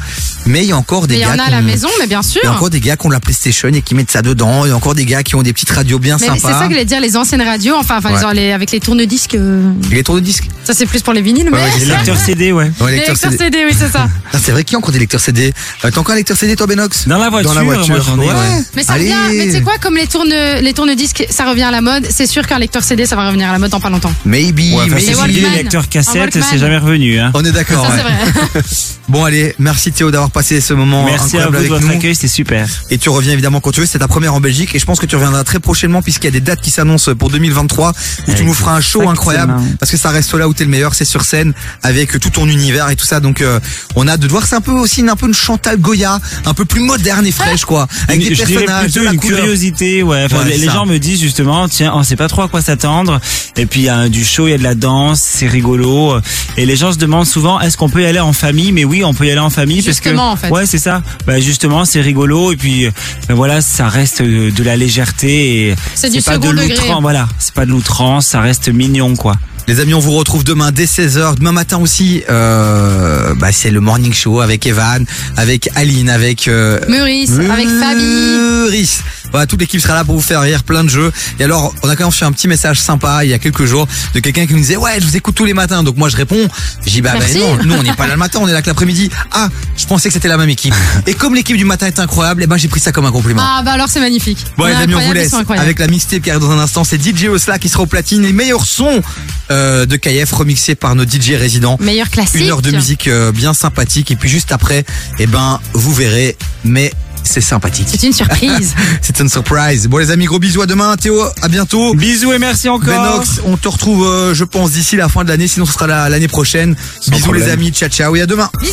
mais il y a encore des Mais il y gars en a à qui la ont- maison, mais bien sûr. il y a encore des gars qui ont la PlayStation et qui mettent ça dedans. Il y a encore des gars qui ont des petites radios bien Mais c'est sympas. ça que j'allais dire, les anciennes radios, enfin, enfin Ouais. les- avec les tourne-disques, euh, les tours de disques. ça c'est plus pour les vinyles, mais. ouais, Les lecteurs CD, ouais. Ouais, Les lecteurs lecteurs CD. CD, oui, c'est ça. Ah, c'est vrai qu'il y a encore des lecteurs CD. Euh, T'as encore un lecteur CD toi Benox? Dans la voiture, Dans la voiture, moi ai, ouais. ouais. Mais ça Allez. revient, mais tu sais quoi, comme les tourne, les tourne-disques, ça revient à la mode, c'est sûr qu'un lecteur CD, ça va revenir à la mode dans pas longtemps. Maybe, Ouais, enfin, maybe. c'est Les lecteurs cassettes, C'est jamais revenu, hein. On est d'accord. Ça, ouais. Bon allez, merci Théo d'avoir passé ce moment Merci à incroyable vous de avec votre nous. accueil, c'était super. Et tu reviens évidemment quand tu veux, c'est ta première en Belgique et je pense que tu reviendras très prochainement puisqu'il y a des dates qui s'annoncent pour 2023 où tu nous feras un show incroyable parce que ça reste là où t'es le meilleur, c'est sur scène avec tout ton univers et tout ça donc euh, on a hâte de voir c'est un peu aussi une, un peu une Chantal Goya, un peu plus moderne et fraîche quoi, avec Une- des je personnages, de la une couleur. curiosité, ouais. Enfin, Ouais, les, les gens me disent justement, tiens, on sait pas trop à quoi s'attendre. Et puis il y a du show, il y a de la danse, c'est rigolo. Et les gens se demandent souvent, est-ce qu'on peut y aller en famille? Mais oui, on peut y aller en famille Justement, en parce que, fait. ouais, c'est ça. Bah justement, c'est rigolo. Et puis, euh, ben voilà, ça reste de, de la légèreté. Et C'est du pas de degré. l'outrance. Voilà, c'est pas de l'outrance, ça reste mignon, quoi. Les amis, on vous retrouve demain dès 16h. Demain matin aussi, euh, bah, c'est le morning show avec Evan, avec Aline, avec euh, Meurice, avec Fabi. Meurice. Voilà, toute l'équipe sera là pour vous faire rire, plein de jeux. Et alors, on a quand même fait un petit message sympa il y a quelques jours de quelqu'un qui nous disait ouais, je vous écoute tous les matins. Donc moi je réponds, j'ai dit bah, bah non, nous on n'est pas là le matin, on est là que l'après-midi. Ah, je pensais que c'était la même équipe. Et comme l'équipe du matin est incroyable, et ben j'ai pris ça comme un compliment. Ah bah alors c'est magnifique. Bon les amis, on vous laisse avec la mixtape qui arrive dans un instant. C'est DJ Osla qui sera au platine. Les meilleurs sons euh, de KF remixés par nos DJ résidents. Meilleur classique. Une heure de musique euh, bien sympathique. Et puis juste après, eh ben, vous verrez. Mais C'est sympathique. C'est une surprise. C'est une surprise. Bon les amis, gros bisous à demain. Théo, à bientôt. Bisous et merci encore. Benox, on te retrouve, euh, je pense, d'ici la fin de l'année. Sinon, ce sera la- l'année prochaine. bisous problème. les amis. Ciao, ciao et à demain. Bisous.